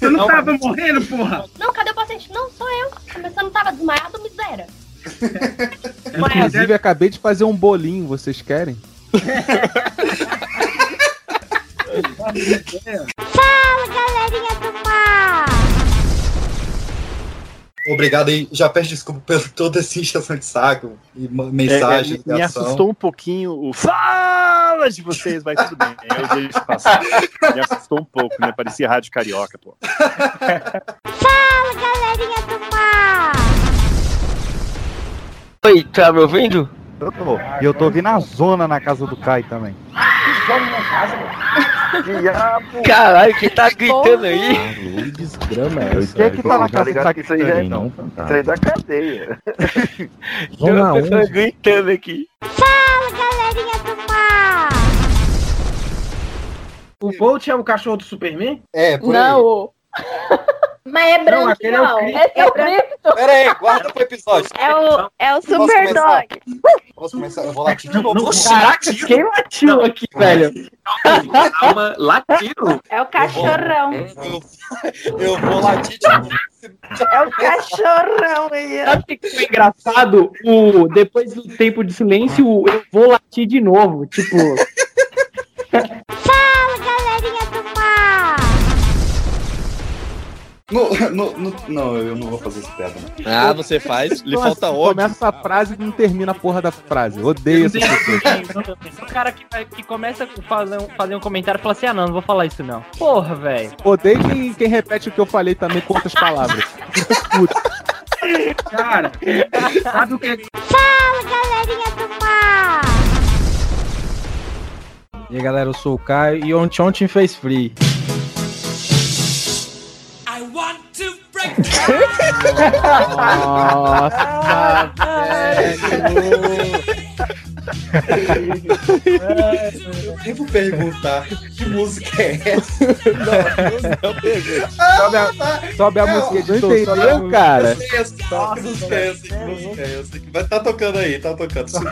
S3: Você não tava morrendo, porra?
S21: Não, cadê o paciente? Não, sou eu. Você não tava desmaiado, miséria. [LAUGHS]
S19: Inclusive, acabei de fazer um bolinho, vocês querem?
S79: Fala, galerinha do mar!
S2: Obrigado aí. Já peço desculpa por toda essa injeção de saco e mensagem,
S80: É, é, me assustou um pouquinho o fala de vocês, mas tudo bem. Eu deixo passar. Me assustou um pouco, né? Parecia rádio carioca, pô.
S79: Fala, galerinha do
S66: Oi, tá me ouvindo?
S18: Eu tô. E eu tô ouvindo a zona na casa do Kai também.
S66: Caralho, quem tá gritando aí?
S19: Que desgrama é
S18: O que é que tá na casa do
S66: ligado
S18: Kai?
S66: que isso aí já é não.
S18: Fantástico.
S66: Trem da cadeia.
S19: Zona [LAUGHS]
S66: Tem uma pessoa
S19: 11.
S66: gritando aqui.
S79: Fala, galerinha do mar!
S3: O Bolt é o cachorro do Superman?
S2: É,
S3: por
S25: Não.
S40: Mas é branco,
S3: Não, aquele é o
S40: não.
S25: Esse é o
S40: branco.
S25: Krypton.
S2: Pera aí, guarda pro episódio.
S40: É o, é o
S2: Posso
S40: Super
S2: começar?
S40: Dog.
S2: Posso começar? Eu vou latir de novo.
S14: Caraca, quem latiu aqui, velho?
S66: Calma, latido.
S40: É o cachorrão.
S2: Eu vou latir de novo.
S40: É o cachorrão aí.
S14: Sabe o que que foi engraçado? O, depois do tempo de silêncio, o eu vou latir de novo. Tipo,
S2: No, [LAUGHS] no, no- não, eu não vou fazer essa piada. não.
S4: Ah, você faz. [LAUGHS] Lhe
S19: Então,
S4: falta ódio.
S19: Começa a frase e não termina a porra da frase. Odeio essa pessoa.
S23: O cara que, que começa a fazer um, fazer um comentário e fala assim: ah, não, não vou falar isso não. Porra, velho.
S19: Odeio quem, quem repete o que eu falei também com outras palavras. Puta.
S3: Cara, sabe o que é
S79: Fala, galerinha do mar!
S23: E aí, galera, eu sou o Caio e ontem ontem fez free.
S19: Nossa,
S2: Eu devo perguntar que música é essa?
S19: Sobe a, sobe a
S2: Não,
S19: música de
S2: não entendeu,
S19: cara?
S2: Eu sei é essa? Que música é essa? Vai tá tocando aí, tá tocando. subiu.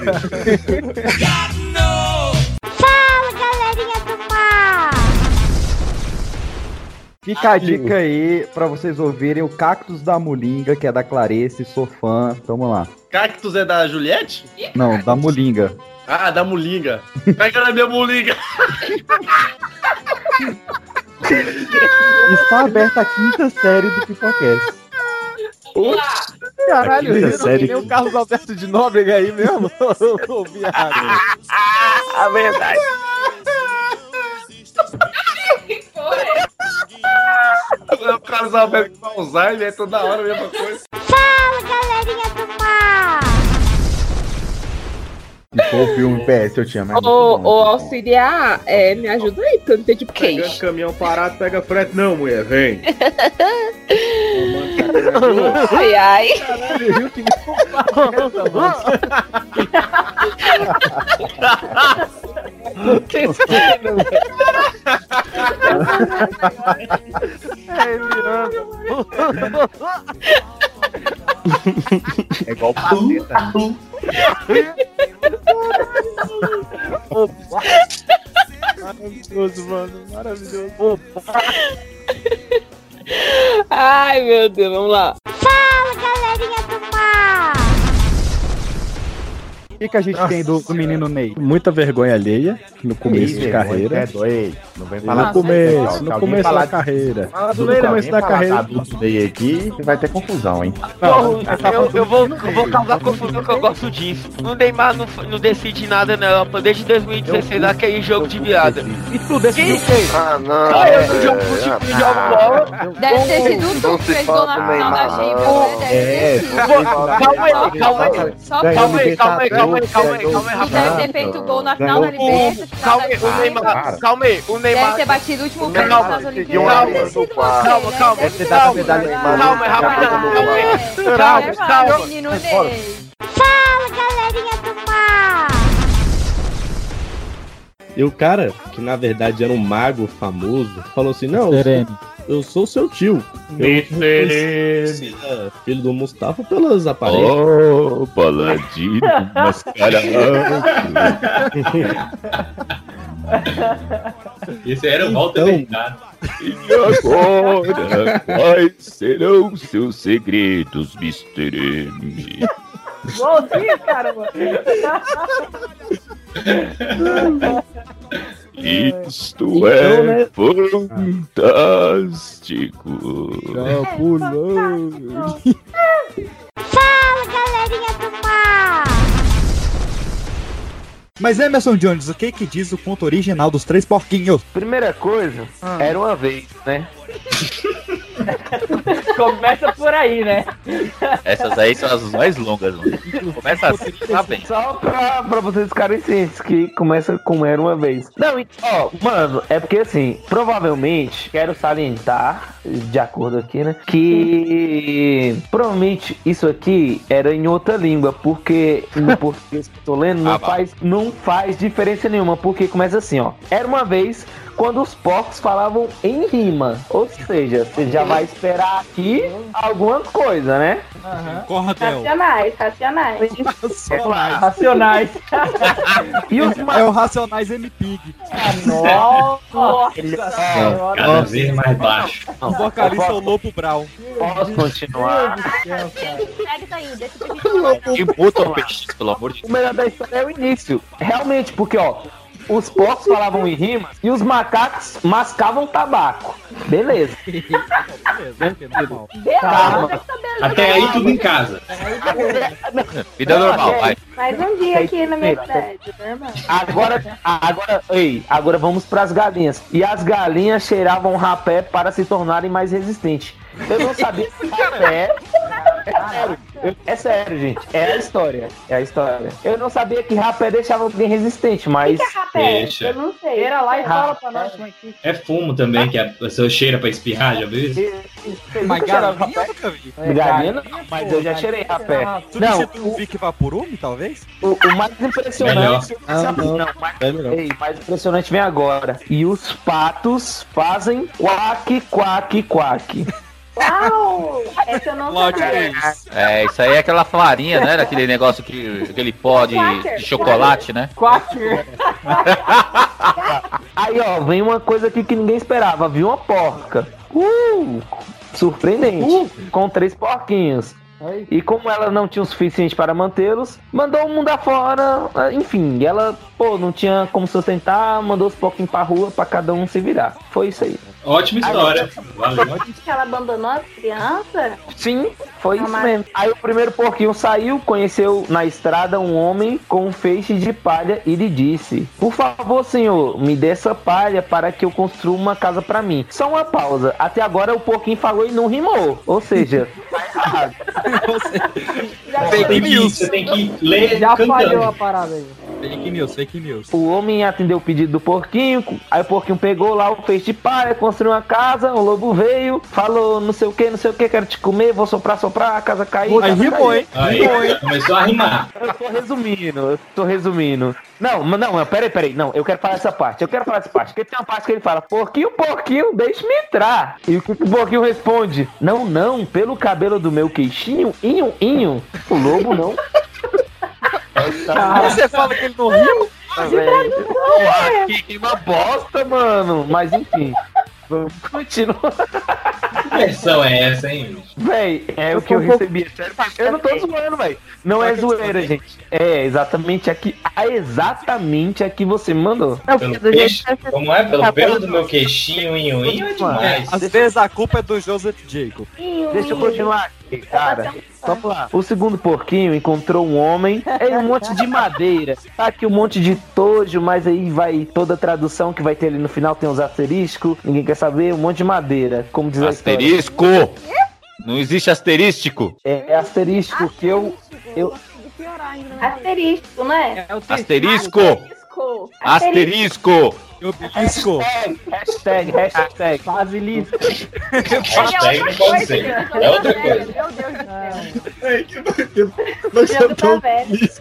S18: Fica a dica aí pra vocês ouvirem o Cactus da Mulinga, que é da Clarice, sou fã. Tamo lá.
S4: Cactus é da Juliette?
S18: Não, da Mulinga.
S4: Ah, da Mulinga. Pega na minha Mulinga.
S18: Está aberta a quinta série do Pipocast.
S19: Caralho,
S18: Aqui,
S19: riram
S18: sério
S19: que nem o Carlos Alberto de Nóbrega aí mesmo? [LAUGHS] Ouvi errado. [LAUGHS]
S66: A verdade.
S4: O Alberto com Alzheimer é toda hora a mesma coisa.
S79: Fala, galerinha do mar!
S18: Se for o filme PS, eu tinha mais.
S24: Ô, ô, auxiliar, é, me ajuda aí, porque eu não entendi por que
S3: Pegando
S24: isso.
S3: caminhão parado, pega frete. Não, mulher, vem. [LAUGHS]
S24: Ai, ai.
S19: Caralho, Rio que [LAUGHS]
S2: É, Eliana. [LAUGHS] [LAUGHS]
S18: É igual paceta.
S2: Maravilhoso, mano. Maravilhoso.
S24: Ai, meu Deus, vamos lá.
S81: Fala,
S2: que, que a gente tem do, do menino Ney?
S19: Muita vergonha alheia no começo de
S18: Ih,
S19: carreira.
S18: é doido. Não vem
S19: No
S18: falar
S19: começo,
S18: Se
S19: no começo da
S18: de-
S19: carreira.
S18: Fala do
S19: No
S18: Ney, não.
S19: começo da
S18: falar
S19: carreira.
S18: do Ney aqui, vai ter confusão, hein?
S5: Eu, eu vou, eu vou causar confusão que eu gosto disso. O Neymar não, não decide nada não, desde 2016 naquele jogo de viada.
S2: E tu decidiu o quê?
S82: Ah, não.
S5: Ah, eu
S82: é,
S5: não jogo
S82: é,
S5: futebol,
S82: ah,
S5: jogo bola.
S66: Deve ter sido o
S82: Não
S66: Tu que fez gol na final da Champions,
S82: não.
S66: né?
S18: É,
S66: ter sido.
S5: Calma aí, calma aí. Calma aí, calma aí, calma aí, calma aí, calma aí,
S66: deve ter feito gol na final da Libertadores.
S5: Calma aí, o Neymar, calma aí, o
S66: Deve
S5: Neymar.
S66: ter batido o último
S5: Calma,
S66: nas Olimpíadas. Deve.
S5: Calma,
S66: né?
S5: calma,
S66: Deve
S5: calma, calma, calma,
S66: É,
S5: calma Calma, calma.
S66: menino Ney.
S81: Fala, galerinha do mal!
S4: E o cara, que na verdade era um mago famoso, falou assim: Não,
S19: Serene.
S4: eu sou seu tio. Eu
S27: Serene.
S4: conhecia filho do Mustafa pelas aparências.
S27: Oh, paladino mascarado.
S15: Esse era o Walter
S4: Então-
S15: Mercado.
S27: E agora, quais serão seus segredos, Mr. M?
S14: Igualzinho, caramba.
S27: Isto
S4: Então,
S27: é
S4: né?
S27: fantástico.
S19: Capulão.
S81: Fala, galerinha do mal!
S2: Mas Emerson Jones, o que que diz o conto original dos três porquinhos?
S5: Primeira coisa, era uma vez, né? [LAUGHS]
S14: Começa por aí, né?
S27: Essas aí são as mais longas, mano. Começa assim, tá bem.
S5: Só pra, pra vocês ficarem cientes que começa com era uma vez. Não, e- ó, mano, é porque assim, provavelmente, quero salientar, de acordo aqui, né? Que provavelmente isso aqui era em outra língua, porque no [LAUGHS] português que eu tô lendo não,
S27: Ah,
S5: faz, não faz diferença nenhuma, porque começa assim, ó. Era uma vez quando os porcos falavam em rima. Ou seja, você já vai esperar aqui alguma coisa, né?
S2: Cordel.
S21: Racionais, racionais. [LAUGHS]
S14: Racionais.
S5: E os
S2: É o Racionais M-Pig.
S14: Nossa senhora.
S15: Cada vez mais baixo.
S2: O vocalista é o Lobo Brau.
S5: Posso continuar?
S66: Segue isso aí, deixa
S27: peixe, pelo amor de
S5: O melhor da história é o início. Realmente, porque, ó, os porcos falavam em rimas e os macacos mascavam tabaco. Beleza. [LAUGHS] Calma.
S15: Até aí tudo em casa.
S27: Vida normal, vai.
S21: Mais um dia aqui na minha cidade, normal.
S5: Agora, agora, ei, agora vamos pras galinhas. E as galinhas cheiravam rapé para se tornarem mais resistentes. Eu não sabia [LAUGHS] que rapé. É sério, eu- é sério, gente. É a história. É a história. Eu não sabia que rapé deixava alguém resistente, mas.
S21: que é rapé?
S15: Deixa.
S21: Eu não sei.
S14: Cheira lá e fala pra nós como é que
S15: É fumo também, que a pessoa cheira pra espirrar, já viu?
S5: Vocês
S2: Mas galinha eu nunca vi.
S5: Galinha não, mas eu já cheirei rapé. Não,
S2: Substitui o Vic Vaporume, talvez?
S5: o, o mais impressionante.
S4: Ah, não.
S5: não, mais,
S4: É melhor.
S5: ei, mais impressionante vem agora. E os patos fazem quack, quack, quack.
S21: Uau! Essa eu não.
S27: É, isso aí é aquela farinha, né? Daquele negócio que. aquele pó de, de chocolate, né?
S14: Quacker.
S5: Aí, ó, vem uma coisa aqui que ninguém esperava. Viu uma porca. Uh! Surpreendente. Com três porquinhos. E como ela não tinha o suficiente para mantê-los, mandou o mundo afora. Enfim, ela, pô, não tinha como sustentar, mandou os porquinhos pra rua pra cada um se virar. Foi isso aí.
S15: Ótima história. Valeu.
S21: Que ela abandonou as crianças?
S5: Sim, foi isso
S21: Mas-
S5: mesmo. Aí o primeiro porquinho saiu, conheceu na estrada um homem com um feixe de palha e lhe disse: Por favor, senhor, me dê essa palha para que eu construa uma casa pra mim. Só uma pausa. Até agora o porquinho falou e não rimou. Ou seja, tá errado. [LAUGHS]
S15: Você tem que, você tem que ler
S14: Já falhou a parada aí.
S2: Fake news, fake news.
S5: O homem atendeu o pedido do porquinho, aí o porquinho pegou lá o feixe de palha, construiu uma casa, o lobo veio, falou não sei o que, não sei o que, quero te comer, vou soprar, soprar, a casa caiu.
S2: Aí rimou, hein? Rimou, hein?
S15: Começou a rimar.
S5: Eu tô resumindo, eu tô resumindo. Não, mas não, peraí, peraí, não, eu quero falar essa parte, eu quero falar essa parte, porque tem uma parte que ele fala, porquinho, porquinho, deixe-me entrar. E o que o porquinho responde? Não, não, pelo cabelo do meu queixinho, inho, inho. O lobo não.
S2: Você fala que ele não riu?
S5: Velho. Porra, que, que uma bosta, mano. Mas enfim. Vamos continuar.
S15: Que versão é essa, hein? bicho?
S5: Véi, é o que eu recebi. sério. Eu não tô zoando, véi. Não é zoeira, gente. É exatamente aqui. Ah, exatamente aqui você mandou.
S15: Pelo peixe, como é? Pelo pelo do meu queixinho, inho, inho é demais.
S2: Às vezes a culpa é do Joseph Jacob.
S5: Deixa eu continuar aqui, cara. Vamos lá. O segundo porquinho encontrou um homem em um monte de madeira. Tá aqui um monte de tojo, mas aí vai toda a tradução que vai ter ali no final, tem os asteriscos. Ninguém quer saber, um monte de madeira. Como diz a história.
S27: Asterisco! Não existe asterístico.
S5: É, é asterístico que eu. eu
S21: Asterisco, né?
S27: Asterisco! Asterisco!
S2: Obelisco!
S5: Hashtag, hashtag.
S7: Basilisco.
S15: Hashtag não pode ser. É outra coisa.
S4: Nós já
S21: tá
S4: estamos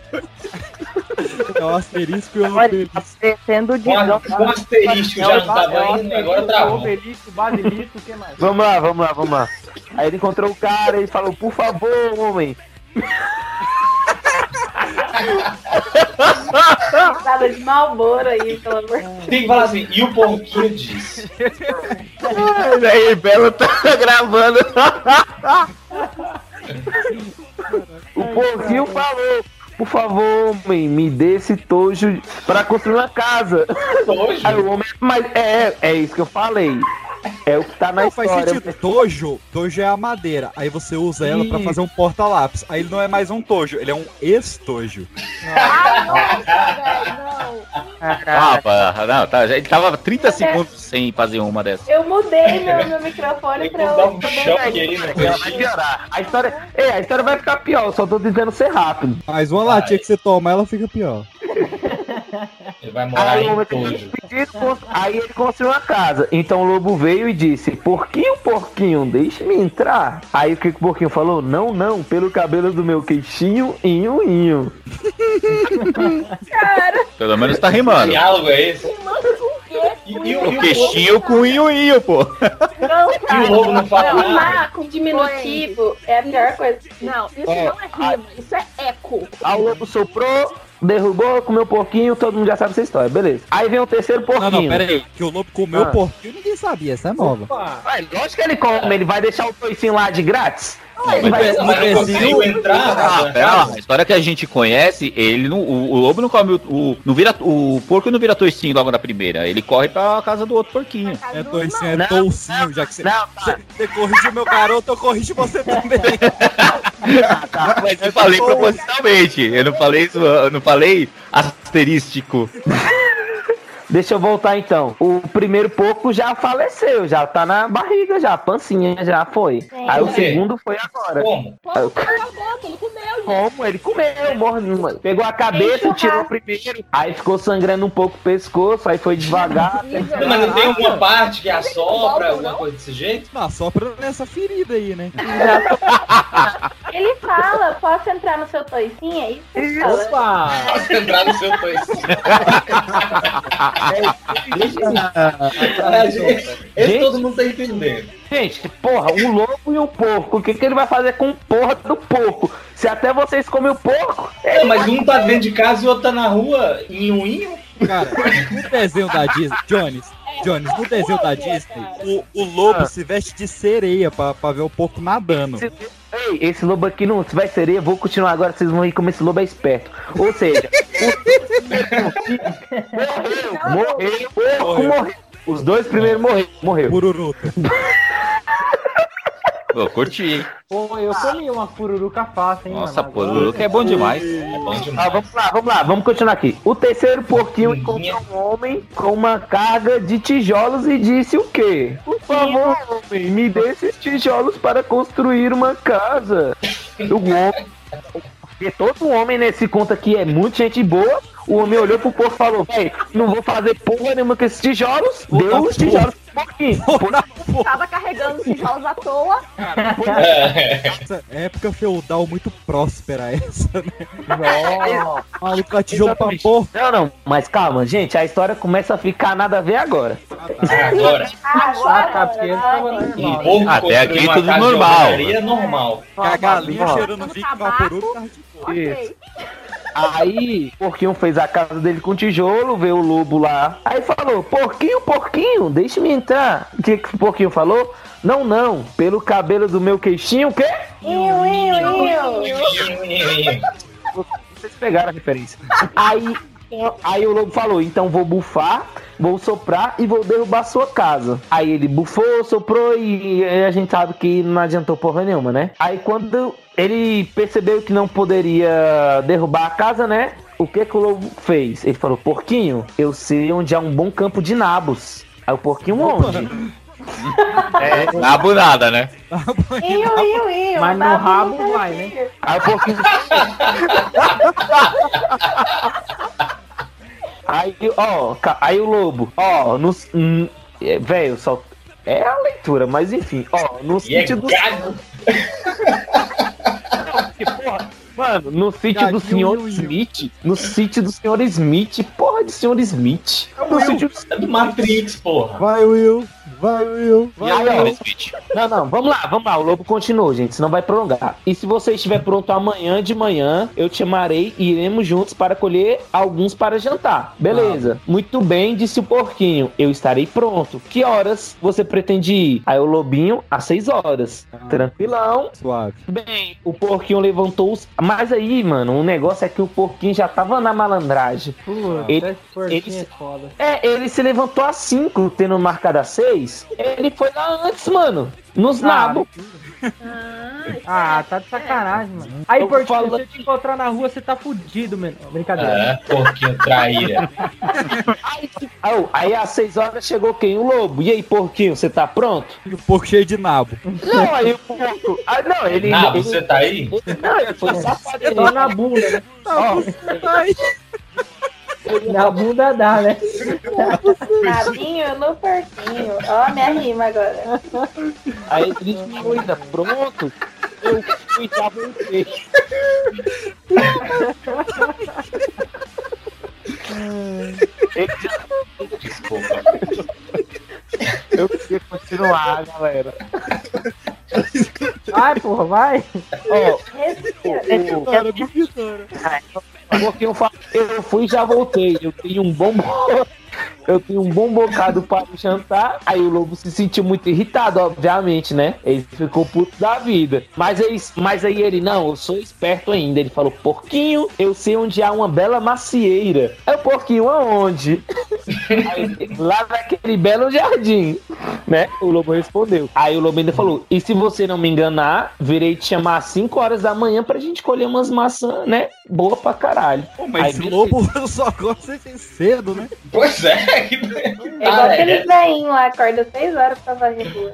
S2: É o asterisco e o obelisco.
S7: tá descendo de
S15: com asterisco já não tava indo, agora travou.
S14: Obelisco, basilisco, o que mais?
S5: Vamos lá, vamos lá, vamos lá. Aí ele encontrou o cara e falou, por favor, homem.
S21: Nada de Malboro aí, pelo amor de Deus.
S15: Tem que falar assim, e o porquinho disse.
S27: Ai, aí, Belo tá gravando.
S5: O porquinho falou. Por favor, homem, me dê esse tojo pra construir uma casa.
S15: Tojo?
S5: Aí o homem, mas é, é isso que eu falei. É o que tá na
S2: Não, faz
S5: história.
S2: sentido. Tojo, tojo é a madeira. Aí você usa ela pra
S5: Isso.
S2: fazer um porta-lápis. Aí ele não é mais um tojo, ele é um estojo.
S27: Ah, pá, não, tá, já- ele tava 30 segundos sem fazer uma dessas.
S21: Eu mudei meu, meu microfone pra eu
S15: um choque aí
S5: Ela vai piorar. A história, é, a história vai ficar pior, eu só tô tentando ser rápido.
S2: Mas uma latinha que você toma, ela fica pior. [LAUGHS]
S15: Ele vai morar
S5: Aí,
S15: em tojo.
S5: aí ele construiu uma casa. Então o lobo veio e disse: Porquinho, porquinho, deixe-me entrar. Aí o que, o porquinho falou? Não, não, pelo cabelo do meu queixinho, inho, inho.
S27: Pelo menos tá rimando.
S15: Que diálogo é esse? E, e, o-
S27: queixinho com inho-inho, pô.
S21: Não,
S15: E o lobo não fala nada?
S21: Rimar com diminutivo é a melhor coisa.
S40: Não, isso
S5: É,
S40: não é rima, isso é eco.
S5: Aí o lobo soprou, derrubou, comeu porquinho, todo mundo já sabe essa história, beleza. Aí vem o terceiro
S2: Não,
S5: porquinho.
S2: não, pera aí. Que o lobo comeu
S5: Ah.
S2: porquinho, ninguém sabia. Essa é nova.
S5: Vai, lógico que ele come, ele vai deixar o toicinho lá de grátis.
S2: Vai-
S15: Mas não conseguiu entrar
S27: Ah, pera lá,
S15: casa?
S27: a história que a gente conhece, ele não, o, o lobo não come o, o- não vira, o porco não vira toicinho logo na primeira, ele corre pra casa do outro porquinho.
S2: É toicinho, é toucinho, já que você.
S5: Não,
S2: você corrigiu meu garoto, eu corrijo você [LAUGHS] também.
S27: Mas eu falei propositalmente, eu não falei isso, eu não falei asterístico. [LAUGHS]
S5: Deixa eu voltar então. O primeiro porco já faleceu, já tá na barriga, já, pancinha já foi. Aí o segundo foi agora.
S15: Como?
S5: Aí o-
S40: ele comeu,
S5: Como? Ele comeu, morreu. Pegou a cabeça, tirou primeiro. Aí ficou sangrando um pouco o pescoço, aí foi devagar.
S15: Não, mas não tem alguma parte que assopra, alguma coisa desse jeito?
S2: Não, sopra nessa ferida aí, né? [LAUGHS]
S21: Ele fala, posso entrar no seu toicinho? É isso que ele fala.
S14: Opa!
S15: Posso entrar no seu toicinho. Esse todo mundo tá entendendo.
S5: Gente, porra, um lobo e um porco. O que, que ele vai fazer com o porra do porco? Se até vocês comem o porco.
S15: É, mas um tá dentro de casa e o outro tá na rua, inho, inho.
S2: Cara, no desenho da Disney, Jones, Jones, no desenho da Disney, o, o lobo se veste de sereia pra, pra ver o porco nadando.
S5: Ei, esse lobo aqui não se vai sereia, vou continuar agora, vocês vão ver como esse lobo é esperto. Ou seja, o... morreu, morreu, porco morreu. Os dois primeiros morreram, morreu.
S2: Pururuca.
S27: Pô, curti, hein?
S14: Pô, eu comi uma pururuca fácil, hein,
S27: Nossa,
S14: mano.
S27: pururuca é bom demais.
S15: É bom
S5: Ah,
S15: demais.
S5: vamos lá, vamos lá, vamos continuar aqui. O terceiro porquinho encontrou um homem com uma carga de tijolos e disse o quê? Por favor, homem, me dê esses tijolos para construir uma casa. [LAUGHS] O homem. Porque todo homem nesse conto aqui é muito gente boa. O homem olhou pro porco e falou, véi, não vou fazer porra nenhuma com esses tijolos. Deu os tijolos pro porquinho.
S40: Tava carregando os tijolos à toa.
S61: Essa [LAUGHS] época feudal muito próspera essa, né? Nossa. Maluco tijolo pra porra.
S5: Não, não, mas calma, gente, a história começa a ficar nada a ver agora.
S15: Agora. Um porco
S27: Até aqui tudo normal.
S15: normal.
S61: A galinha cheirando Vic Vaporub tava de boa.
S5: Aí, o porquinho fez a casa dele com tijolo, veio o lobo lá. Aí falou: Porquinho, porquinho, deixa-me entrar. O que, que o porquinho falou? Não, não, pelo cabelo do meu queixinho, o quê?
S21: Iu, iu, iu.
S5: Vocês pegaram a referência. Aí, aí o lobo falou: então vou bufar, vou soprar e vou derrubar sua casa. Aí ele bufou, soprou e a gente sabe que não adiantou porra nenhuma, né? Aí quando ele percebeu que não poderia derrubar a casa, né? O que que o lobo fez? Ele falou: porquinho, eu sei onde há um bom campo de nabos. Aí o porquinho onde? [LAUGHS]
S27: É, nabo nada, né?
S21: Iu, iu, iu.
S23: Mas no rabo
S21: não
S23: vai, né? [LAUGHS] [LAUGHS]
S5: Aí o porquinho. Aí, ó, aí o lobo, ó, no. hum, é, Velho, só. É a leitura, mas enfim, ó, no
S15: E é
S5: sítio do.
S15: gago.
S5: Porque, porra, Mano, no sítio do senhor
S61: iu, iu.
S5: Smith. No sítio do senhor Smith. Porra de senhor Smith. No sítio
S15: É do Matrix, porra.
S61: Vai, Will.
S5: Ó,
S61: Will.
S5: Não, não, vamos lá, vamos lá. O lobo continuou, gente, senão vai prolongar. E se você estiver pronto amanhã de manhã, eu te chamarei e iremos juntos para colher alguns para jantar. Beleza. Muito bem, disse o porquinho. Eu estarei pronto. Que horas você pretende ir? Aí o lobinho, às seis horas. Tranquilão.
S61: Suave.
S5: Bem, o porquinho levantou os. Mas aí, mano, o negócio é que o porquinho já tava na malandragem.
S23: Puta,
S5: Ele- ele-
S23: é foda.
S5: É, ele se levantou às 5, tendo marcado às 6. Ele foi lá antes, mano. Nos
S23: Ah,
S5: nabos.
S23: Ah, tá de sacanagem, mano. Aí,
S5: Eu
S23: Portinho,
S5: falo-
S23: se eu te encontrar na rua, você tá fudido, mano. Brincadeira.
S15: É, porquinho traíra.
S5: Aí, aí, aí às 6 horas chegou quem? O lobo. E aí, porquinho, você tá pronto?
S61: E o porco cheio de nabo.
S5: Não, aí o porco. Ah, não, ele.
S15: Nabo,
S5: ele-
S15: você tá aí?
S5: Não, ele foi safado. ele-
S23: Só na bunda, né?
S5: Ó,
S23: Na bunda dá, né?
S21: Nabinho no porquinho. Ó, minha rima agora.
S5: aí ele disse, ainda pronto. Eu fui já voltei.
S15: Desculpa.
S5: Eu queria continuar, galera.
S23: Vai, porra, vai.
S5: Ó.
S61: Cara, do Vitória.
S5: Porque eu, eu fui e já voltei. Eu tenho um bom. bo- Eu tenho um bom bocado para jantar. Aí o lobo se sentiu muito irritado, obviamente, né? Ele ficou puto da vida. Mas aí, mas aí ele, não, eu sou esperto ainda. Ele falou, porquinho, eu sei onde há uma bela macieira. É o porquinho aonde? Aí, lá naquele belo jardim, né? O lobo respondeu. Aí o lobo ainda falou: E se você não me enganar, virei te chamar às 5 horas da manhã pra gente colher umas maçãs, né? Boa pra caralho.
S61: Pô, mas
S5: Aí,
S61: esse
S5: beleza.
S61: lobo [LAUGHS] só gosta de cedo, né?
S15: Pois é. que- [LAUGHS]
S21: É igual
S15: Ah, é.
S21: aqueles veinhos lá, acorda seis horas pra varrer rua.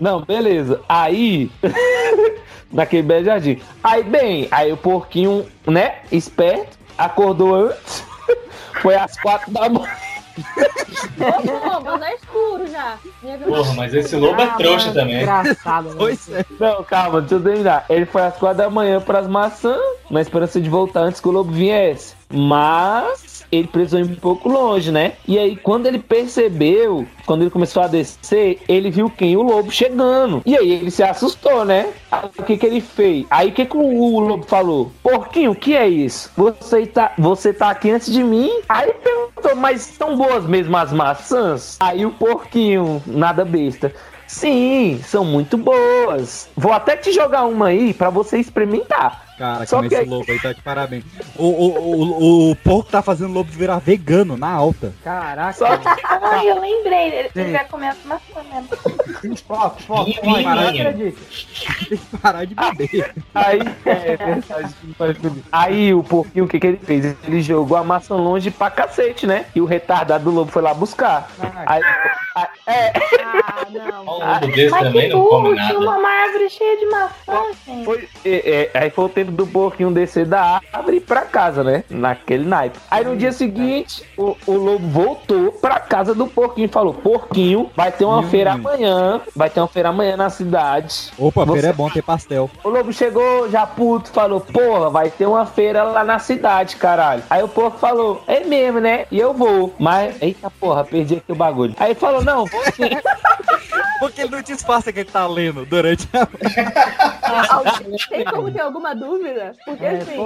S5: Não, beleza. Aí. [LAUGHS] naquele belo jardim. Aí, bem, aí o porquinho, né? Esperto, acordou antes. Foi às quatro da manhã.
S40: Ô, mas é escuro já.
S15: Porra, mas esse lobo é trouxa também.
S23: Engraçado, [LAUGHS] né?
S61: Pois é.
S5: Não, calma, deixa eu terminar. Ele foi às quatro da manhã pras maçãs, na esperança de voltar antes que o lobo viesse. Mas ele precisou ir um pouco longe, né? E aí, quando ele percebeu, quando ele começou a descer, ele viu quem? O lobo chegando. E aí ele se assustou, né? Aí, o que que ele fez? Aí o que, que o, o lobo falou? Porquinho, o que é isso? Você tá, você tá aqui antes de mim? Aí perguntou, mas são boas mesmo as maçãs? Aí o porquinho, nada besta. Sim, são muito boas. Vou até te jogar uma aí pra você experimentar.
S61: Cara,
S5: Só
S61: como
S5: que
S61: esse lobo aí tá de parabéns. O, o, o, o porco tá fazendo o lobo virar vegano na alta.
S23: Caraca.
S5: Só que
S21: Ai, eu lembrei. Ele ele já começa maçã mesmo.
S23: Foco, foco. Não
S15: menino.
S23: acredito.
S61: Tem que parar de beber.
S5: Aí, é, verdade, faz sentido. Aí o porquinho, o que, que ele fez? Ele jogou a maçã longe pra cacete, né? E o retardado do lobo foi lá buscar. Aí,
S21: Ah, não. [LAUGHS]
S15: Um lobo desse
S21: Mas
S15: também não come
S21: tinha uma árvore cheia de maçã, gente.
S5: Foi, é, é, aí foi o tempo do porquinho descer da árvore pra casa, né? Naquele naipe. Aí no dia seguinte, o, o lobo voltou pra casa do porquinho e falou: Porquinho, vai ter uma feira amanhã. Vai ter uma feira amanhã na cidade.
S61: Opa,
S5: Você-
S61: feira é bom ter pastel.
S5: O lobo chegou já puto, falou: Porra, vai ter uma feira lá na cidade, caralho. Aí o porco falou: É mesmo, né? E eu vou. Mas, eita porra, perdi aqui o bagulho. Aí falou: Não, vou sim. [LAUGHS]
S61: Porque ele não disfarça que ele tá lendo durante a. [LAUGHS]
S40: Tem como ter alguma dúvida? Porque assim.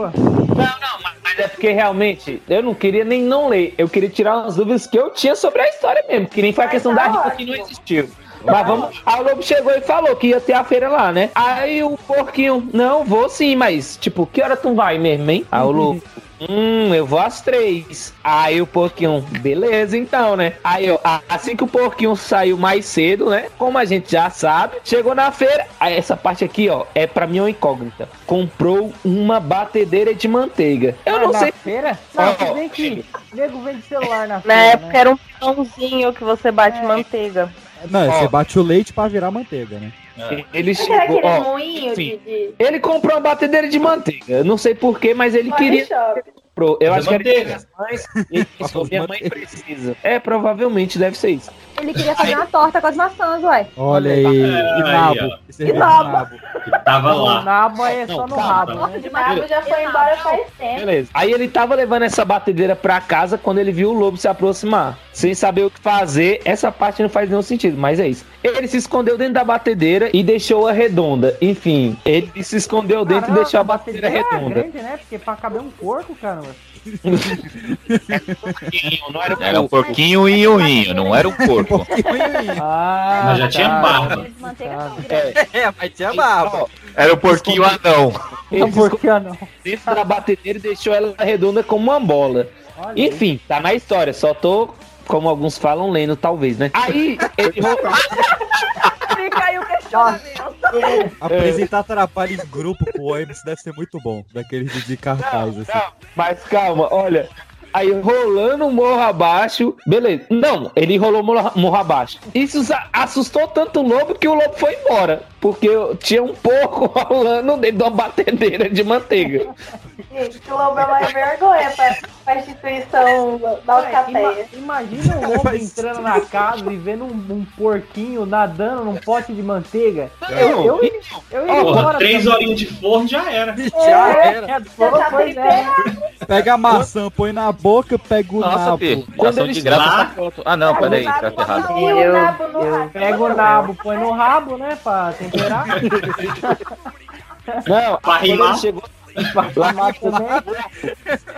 S5: Mas é porque realmente eu não queria nem não ler. Eu queria tirar umas dúvidas que eu tinha sobre a história mesmo. Que nem foi a questão da rifa que não existiu. Mas vamos. Aí o lobo chegou e falou que ia ter a feira lá, né? Aí o porquinho, não, vou sim, mas tipo, que hora tu vai mesmo, hein? Aí o lobo. Hum, eu vou às três. Aí o porquinho, beleza então, né? Aí, ó, assim que o porquinho saiu mais cedo, né? Como a gente já sabe, chegou na feira. Aí essa parte aqui, ó, é pra mim uma incógnita. Comprou uma batedeira de manteiga. Eu
S14: Ah,
S5: não
S14: na
S5: sei.
S14: feira? Não, bem que nego vende celular na
S25: Na
S14: feira.
S25: época
S14: né?
S25: era um pãozinho que você bate manteiga.
S61: Não,
S5: Ó.
S61: você bate o leite pra virar manteiga, né?
S5: Ele
S21: Mas era
S5: chegou,
S21: aquele
S5: ó,
S21: moinho
S5: enfim,
S21: de.
S5: Ele comprou uma batedeira de manteiga. Eu não sei porquê, mas ele
S21: Body
S5: queria. Comprou. Eu acho que era de
S15: manteiga.
S5: minhas mães. E ele pensou, minha [LAUGHS] mãe precisa. É, provavelmente deve ser isso.
S40: Ele queria fazer uma torta com as maçãs, ué.
S61: Olha aí,
S15: Aí,
S61: e nabo. Esse
S40: E nabo.
S15: Tava
S14: O
S15: lá.
S14: nabo é
S5: Não,
S14: só no rabo,
S5: calma.
S14: né?
S21: O nabo já foi embora faz tempo.
S5: Beleza. Aí ele tava levando essa batedeira pra casa quando ele viu o lobo se aproximar. Sem saber o que fazer, essa parte não faz nenhum sentido, mas é isso. Ele se escondeu dentro da batedeira e deixou a redonda. Enfim, ele se escondeu dentro
S14: Caramba,
S5: e deixou a
S14: a
S5: batedeira
S14: batedeira é
S5: redonda.
S14: grande, né? Porque pra caber um porco, caramba.
S5: Não era
S27: Era um porquinho e um inho, não era um porco.
S14: Ah,
S15: Mas já tinha barba.
S40: De manteiga não,
S61: É, mas tinha barba.
S27: Era um porquinho anão.
S5: Ele
S14: Não,
S5: se
S14: por que não?
S5: dentro da batedeira e deixou ela redonda como uma bola.
S14: Olha.
S5: Enfim, tá na história, só tô, como alguns falam, lendo, talvez, né? Aí, ele [LAUGHS]
S40: Fica aí o questionamento.
S61: Apresentar trabalho em grupo com o Emerson deve ser muito bom. Daqueles de- cartaz, assim.
S5: Não, mas calma, olha. Aí rolando o morro abaixo. Beleza. Não, ele rolou o morro, morro abaixo. Isso assustou tanto o lobo que o lobo foi embora. Porque tinha um porco [LAUGHS] rolando dentro de uma batedeira de manteiga.
S21: Gente, o lobo é uma vergonha pra, pra instituição da alcateia.
S14: ima- imagina um lobo entrando na casa e vendo um, um porquinho nadando num pote de manteiga. Eu, eu, eu, eu ia
S15: Porra,
S14: embora.
S15: três horinhas de forno já era.
S61: Já era.
S14: É, pois é.
S61: Pega a maçã, põe na boca, pega o
S27: Nossa,
S61: nabo.
S27: Pi,
S5: Quando ele
S27: de graça
S15: lá-.
S27: Ah, não, peraí, tá errado.
S21: E o nabo no
S14: Eu
S21: rato.
S14: pego o nabo, põe no rabo, né? Pra temperar. [LAUGHS]
S5: Não,
S15: Pra
S5: quando
S15: rimar.
S5: ele chegou.
S14: pra [LAUGHS] tomar também.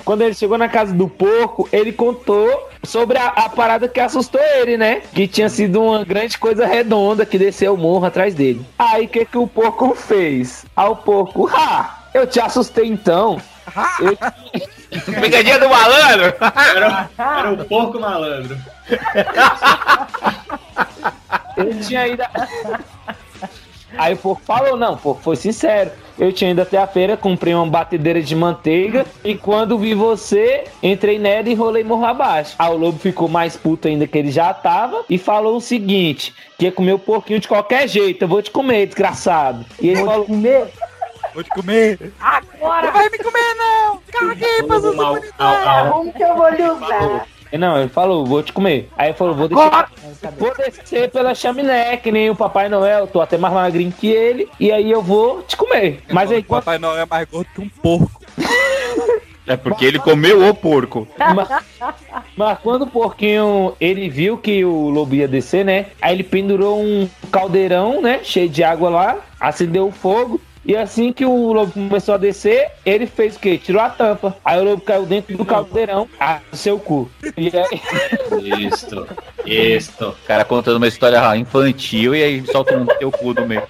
S5: Quando ele chegou na casa do porco, ele contou sobre a, a parada que assustou ele, né? Que tinha sido uma grande coisa redonda que desceu o morro atrás dele. Aí o que, que o porco fez? Ao porco, ah, eu te assustei então. Eu-
S27: Pegadinha do malandro!
S15: Era, era o porco malandro.
S5: Eu tinha ido. Aí o porco falou, não, o porco foi sincero. Eu tinha ido até a feira, comprei uma batedeira de manteiga e quando vi você, entrei nela e rolei morro abaixo. Aí o lobo ficou mais puto ainda que ele já tava e falou o seguinte: que ia comer o porquinho de qualquer jeito, eu vou te comer, desgraçado. E ele falou:
S14: Comer
S61: Vou te comer.
S14: agora!
S61: Não vai me comer, não! Caguei pra
S15: ao, ao,
S21: Como que eu vou lhe usar?
S5: Não, ele falou, vou te comer. Aí ele falou, vou deixar. Vou descer pela chaminé, que nem o Papai Noel, tô até mais magrinho que ele, e aí eu vou te comer. Mas aí
S61: o Papai Noel é mais gordo que um porco.
S27: É porque ele comeu o porco.
S5: Mas, mas quando o porquinho ele viu que o lobo ia descer, né? Aí ele pendurou um caldeirão, né? Cheio de água lá, acendeu o fogo. E assim que o lobo começou a descer, ele fez o quê? Tirou a tampa. Aí o lobo caiu dentro do caldeirão, ah, seu cu. E aí.
S27: O cara contando uma história infantil e aí solta um teu cu do meio.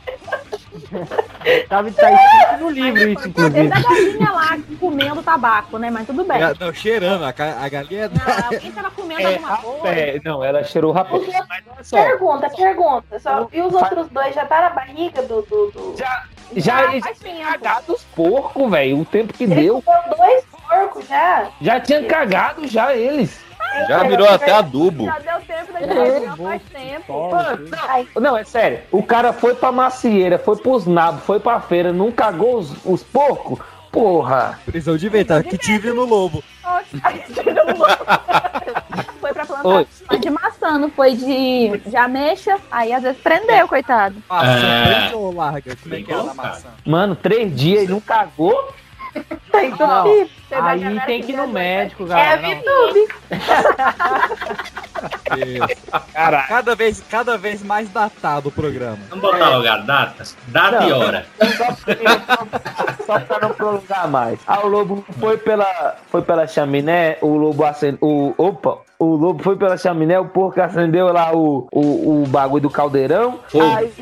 S14: Tava tá escrito no livro isso, inclusive.
S40: Desde a galinha lá comendo tabaco, né? Mas tudo bem.
S61: Não, cheirando. A, a galinha.
S40: Não, alguém tava comendo
S5: é,
S40: alguma coisa.
S5: é, não, ela cheirou só,
S21: Pergunta, pergunta. Só, e os outros dois já tá na barriga do. do, do...
S5: já, já já
S40: tempo.
S5: cagado os porcos, velho. O tempo que
S21: Ele
S5: deu.
S21: dois porcos já.
S5: Já tinha cagado já eles.
S27: Já virou até adubo.
S40: Já deu tempo da
S5: É,
S40: gente faz tempo.
S5: Não, não, é sério. O cara foi pra macieira, foi pros nabos, foi pra feira, não cagou os, os porcos? Porra.
S2: Prisão de ventre, que tive no lobo. [LAUGHS]
S40: Foi pra
S5: Oi.
S40: plantar de maçã, não foi de, de ameixa. Aí às vezes prendeu, coitado.
S2: Maçã
S5: É.
S2: preta ou larga? Como é que é a da maçã?
S5: Mano, três dias e não cagou?
S40: Vai
S14: aí tem que ir no médico,
S40: É
S14: galera. não.
S40: VTube.
S2: Cada vez, cada vez mais datado o programa.
S15: Vamos botar logo a data? Data e hora.
S5: Só pra não prolongar mais. Ah, o lobo foi pela, foi pela chaminé, o lobo acendeu. O, opa! O lobo foi pela chaminé, o porco acendeu lá o, o, o bagulho do caldeirão. Aí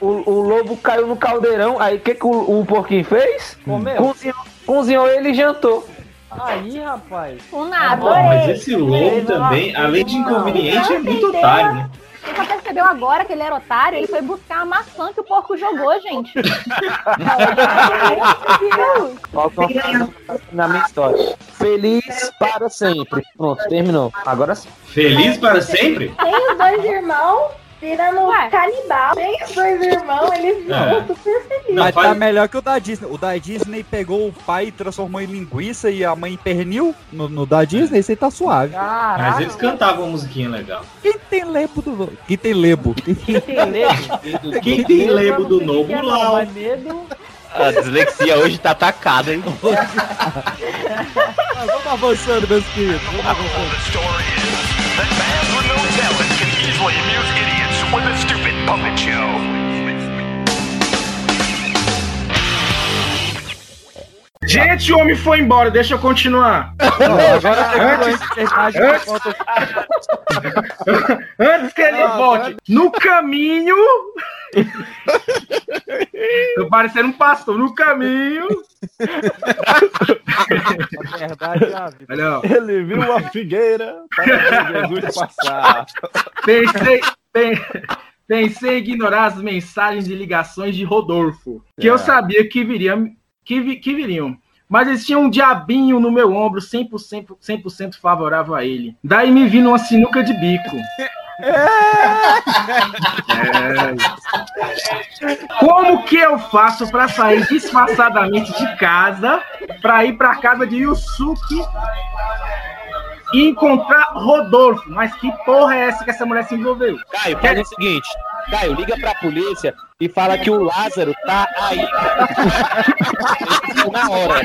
S5: o, o lobo caiu no caldeirão. Aí o que, que o, o porquinho fez?
S14: Comeu.
S5: Cozinhou, cozinhou ele e jantou.
S14: Aí, rapaz.
S40: Com
S15: Ah,
S40: nada.
S15: bom, mas esse lobo também, além de inconveniente, é muito otário, né?
S40: Você só percebeu agora que ele era otário? Ele foi buscar a maçã que o porco jogou, gente. [LAUGHS]
S5: Na minha história. Feliz para sempre. Pronto, terminou. Agora sim.
S15: Feliz para sempre?
S21: Tem os dois irmãos virando canibal. Tem os dois irmãos, eles
S15: É.
S21: ficam super felizes.
S2: Mas tá melhor que o da Disney. O da Disney pegou o pai e transformou em linguiça e a mãe em pernil. No, no da Disney, esse aí tá suave.
S15: Mas eles cantavam uma musiquinha legal.
S2: Quem tem lebo do. Quem tem lebo? Quem
S14: tem lebo? [LAUGHS]
S15: Quem tem lebo do Novo
S14: medo.
S27: A dislexia hoje tá atacada, hein? [LAUGHS]
S2: Mas vamos avançando, meus queridos. Vamos avançando.
S61: With a stupid puppet show.
S3: Gente, o homem foi embora, deixa eu continuar.
S2: agora
S3: antes, [LAUGHS] antes, que ele
S2: Ah,
S3: volte. No caminho. Tô parecendo um pastor. No caminho.
S2: A verdade é a vida.
S4: Ele viu uma figueira para Jesus passar.
S3: Pensei, pen- pensei em [LAUGHS] ignorar as mensagens e ligações de Rodolfo, que eu
S4: É.
S3: sabia que viriam, que, vi- que viriam. Mas existia um diabinho no meu ombro 100%, 100 favorável a ele. Daí me vi numa sinuca de bico. É. Como que eu faço para sair disfarçadamente de casa para ir para casa de Yusuke e encontrar Rodolfo? Mas que porra é essa que essa mulher se envolveu?
S27: Caio, faz o seguinte. Caio, liga pra polícia e fala que o Lázaro tá aí. [LAUGHS] Na hora.